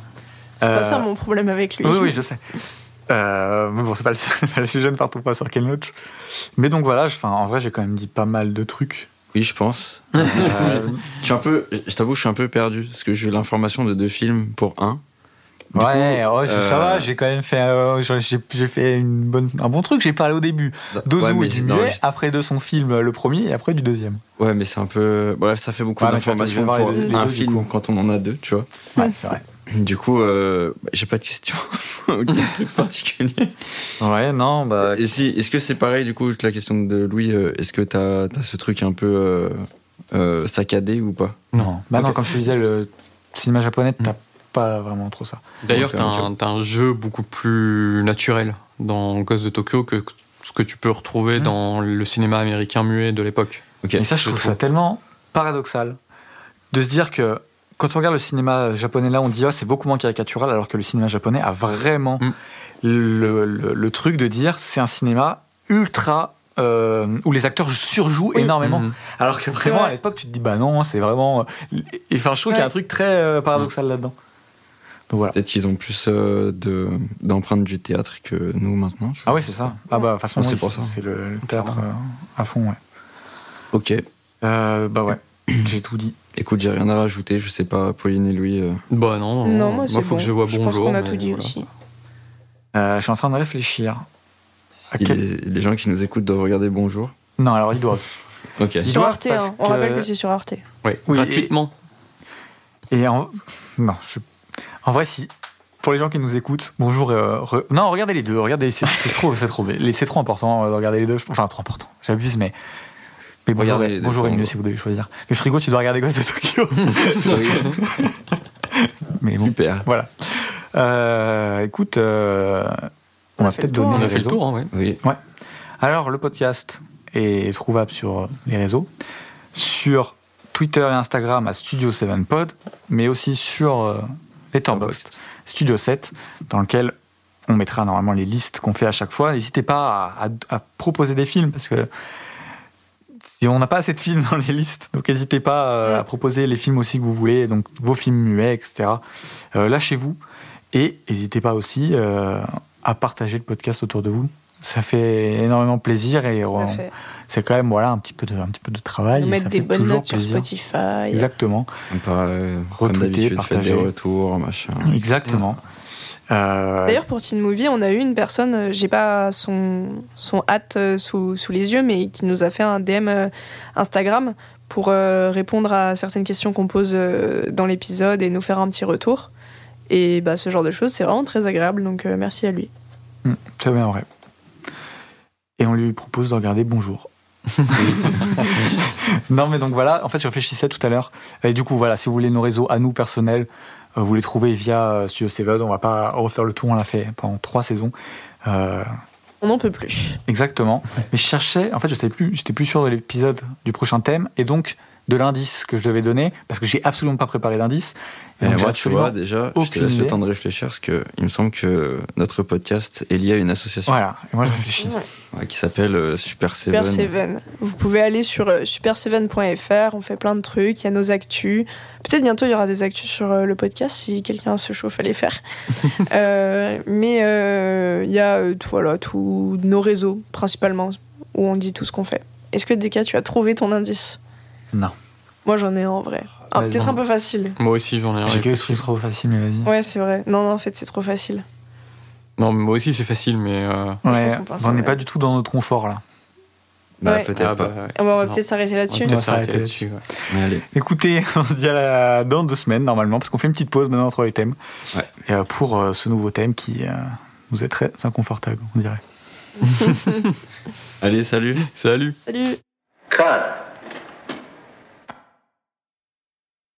Speaker 3: C'est
Speaker 1: Euh,
Speaker 3: pas ça mon problème avec lui.
Speaker 1: Oui, oui, je sais. Euh, mais bon, c'est pas, pas le sujet, ne partons pas sur Ken Loach. Mais donc voilà, je- en vrai, j'ai quand même dit pas mal de trucs.
Speaker 2: Oui, je pense. Euh, je suis un peu, je t'avoue, je suis un peu perdu parce que j'ai eu l'information de deux films pour un. Du
Speaker 1: ouais,
Speaker 2: coup,
Speaker 1: ouais, ça
Speaker 2: euh,
Speaker 1: va, j'ai quand même fait, euh, j'ai j'ai fait une bonne, un bon truc. J'ai parlé au début d'Ozu
Speaker 2: Ouais,
Speaker 1: et du
Speaker 2: non,
Speaker 1: muet,
Speaker 2: je-
Speaker 1: après de son film, le premier, et après du deuxième.
Speaker 2: Ouais, mais c'est un peu. Bref, ça fait beaucoup
Speaker 1: Ouais,
Speaker 2: d'informations
Speaker 1: voir les
Speaker 2: pour
Speaker 1: deux- les
Speaker 2: un
Speaker 1: deux,
Speaker 2: film
Speaker 1: coup.
Speaker 2: quand on en a deux, tu vois.
Speaker 1: Ouais, c'est vrai.
Speaker 2: Du coup, euh, bah, j'ai pas de questions. Aucun truc particulier.
Speaker 1: Ouais, non, bah.
Speaker 2: Et si, est-ce que c'est pareil, du coup, la question de Louis euh, Est-ce que t'as as ce truc un peu euh, euh, saccadé ou pas?
Speaker 1: Non, bah non, comme je te disais, le cinéma japonais, t'as pas vraiment trop ça.
Speaker 4: D'ailleurs,
Speaker 2: Ok,
Speaker 4: t'as
Speaker 2: ok.
Speaker 4: un, jeu beaucoup plus naturel dans Ghost de Tokyo que ce que tu peux retrouver
Speaker 1: Mm.
Speaker 4: dans le cinéma américain muet de l'époque.
Speaker 2: Ok.
Speaker 1: Et ça, je
Speaker 4: je
Speaker 1: trouve ça tellement paradoxal de se dire que quand on regarde le cinéma japonais là, on dit oh, c'est beaucoup moins caricatural, alors que le cinéma japonais a vraiment
Speaker 4: Mm.
Speaker 1: le, le- le truc de dire c'est un cinéma ultra euh, où les acteurs surjouent
Speaker 3: Oui.
Speaker 1: énormément.
Speaker 4: Mhm.
Speaker 1: Alors que vraiment
Speaker 3: vrai.
Speaker 1: à l'époque, tu te dis bah non, c'est vraiment. Et enfin, je trouve qu'il y a un
Speaker 3: Ouais.
Speaker 1: truc très euh, paradoxal là-dedans. Voilà.
Speaker 2: Peut-être qu'ils ont plus euh, de d'empreintes du théâtre que nous maintenant.
Speaker 1: Ah oui, c'est ça. Ah bah de toute façon,
Speaker 2: Ouais, c'est
Speaker 1: oui,
Speaker 2: pour ça.
Speaker 1: c'est le, le théâtre euh, à fond. Ouais.
Speaker 2: Ok.
Speaker 1: Euh, bah ouais, j'ai tout dit.
Speaker 2: Écoute, j'ai rien à rajouter. Je sais pas, Pauline et Louis. euh,
Speaker 4: Bah non,
Speaker 3: Non, moi, c'est
Speaker 4: faut
Speaker 3: bon.
Speaker 4: que je vois
Speaker 3: Je
Speaker 4: bonjour.
Speaker 3: pense qu'on a
Speaker 4: mais
Speaker 3: tout dit
Speaker 4: voilà.
Speaker 3: aussi.
Speaker 1: Euh, je suis en train de réfléchir. À
Speaker 2: si
Speaker 1: quel-
Speaker 2: les, les gens qui nous écoutent doivent regarder Bonjour.
Speaker 1: Non, alors ils doivent.
Speaker 2: Ok.
Speaker 1: Ils
Speaker 3: Sur
Speaker 1: doivent
Speaker 3: Arte,
Speaker 1: parce
Speaker 3: hein. on rappelle que c'est sur Arte.
Speaker 4: Ouais,
Speaker 1: Oui,
Speaker 4: gratuitement.
Speaker 1: Et en... Non, je- en vrai, si. Pour les gens qui nous écoutent, bonjour. euh, re- Non, regardez les deux. Regardez, c'est trop, c'est trop, les- c'est trop important euh, de regarder les deux. Enfin, trop important. J'abuse, mais. Mais bon,
Speaker 2: Regardez
Speaker 1: bonjour
Speaker 2: moi.
Speaker 1: si vous devez choisir. Mais frigo, tu dois regarder Ghost de Tokyo.
Speaker 2: Oui.
Speaker 1: mais bon,
Speaker 2: Super.
Speaker 1: voilà. Euh, écoute, euh, on,
Speaker 3: On a
Speaker 1: peut-être
Speaker 3: tour,
Speaker 1: donner
Speaker 4: On a fait le tour, hein, ouais.
Speaker 2: Oui.
Speaker 1: Alors, le podcast est trouvable sur les réseaux, sur Twitter et Instagram à Studio 7 Pod, mais aussi sur Letterboxd, Studio 7, dans lequel on mettra normalement les listes qu'on fait à chaque fois. N'hésitez pas à, à- à proposer des films parce que si on n'a pas assez de films dans les listes, donc n'hésitez pas euh, à proposer les films aussi que vous voulez, donc vos films muets, etc. Euh, Lâchez-vous et n'hésitez pas aussi euh, à partager le podcast autour de vous. Ça fait énormément plaisir et. C'est quand même voilà un petit peu de un petit peu de travail.
Speaker 3: Nous mettre des
Speaker 1: fait
Speaker 3: bonnes notes sur
Speaker 1: plaisir.
Speaker 3: Spotify.
Speaker 1: Exactement,
Speaker 2: On peut, euh,
Speaker 1: Retweeter, partager.
Speaker 2: des retours, machin.
Speaker 1: exactement. Euh,
Speaker 3: D'ailleurs, pour Teen Movie, on a eu une personne, euh, j'ai pas son, son hâte sous, sous les yeux, mais qui nous a fait un DM Instagram pour répondre à certaines questions qu'on pose dans l'épisode et nous faire un petit retour. Et bah, ce genre de choses, c'est vraiment très agréable, donc merci à lui.
Speaker 1: Hmm, c'est bien vrai. Et on lui propose de regarder Bonjour. non mais donc voilà, en fait je réfléchissais tout à l'heure. Et du coup voilà, si vous voulez nos réseaux à nous personnels, euh, vous les trouvez via euh, Studio Seven. On va pas refaire le tour, on l'a fait pendant trois saisons. Euh,
Speaker 3: On n'en peut plus.
Speaker 1: exactement. Mais je cherchais, en fait je savais plus, j'étais plus sûr de l'épisode du prochain thème et donc de l'indice que je devais donner parce que j'ai absolument pas préparé d'indice. Et donc,
Speaker 2: moi, tu vois, déjà, je te laisse
Speaker 1: idée.
Speaker 2: le temps de réfléchir parce que il me semble que notre podcast est lié à une association
Speaker 1: Voilà, et moi je réfléchis.
Speaker 2: ouais, qui s'appelle euh, Super Seven.
Speaker 3: Super Seven. Vous pouvez aller sur euh, superseven.fr, on fait plein de trucs, il y a nos actus. Peut-être bientôt il y aura des actus sur euh, le podcast si quelqu'un se chauffe à les faire. Euh, mais euh, il y a euh, voilà, tous nos réseaux principalement où on dit tout ce qu'on fait. Est-ce que Deka, tu as trouvé ton indice?
Speaker 1: Non.
Speaker 3: Moi j'en ai un en vrai. Ah,
Speaker 1: Vas-y.
Speaker 3: Peut-être un peu facile.
Speaker 4: Moi aussi, j'en ai un.
Speaker 1: J'ai que des trucs trop faciles, mais vas-y.
Speaker 3: Ouais, c'est vrai. Non, non, en fait, c'est trop facile.
Speaker 4: Non, mais moi aussi, c'est facile, mais. euh,
Speaker 1: Ouais,
Speaker 3: pense qu'on pense,
Speaker 1: on n'est pas du tout dans notre confort là.
Speaker 2: Bah,
Speaker 3: Ouais.
Speaker 2: peut-être
Speaker 4: ah,
Speaker 2: pas.
Speaker 4: bah, ouais.
Speaker 3: Ah, bon, on va
Speaker 4: Non.
Speaker 3: peut-être s'arrêter
Speaker 4: On va
Speaker 3: là-dessus.
Speaker 4: Peut-être
Speaker 1: va s'arrêter
Speaker 4: s'arrêter là-dessus. ouais.
Speaker 2: Mais allez.
Speaker 1: Écoutez, on se dit à la- dans deux semaines normalement, parce qu'on fait une petite pause maintenant entre les thèmes.
Speaker 2: Ouais.
Speaker 1: Et, euh, pour euh, ce nouveau thème qui euh, nous est très inconfortable, on dirait.
Speaker 2: Allez, salut.
Speaker 4: Salut
Speaker 3: Salut
Speaker 5: Cut.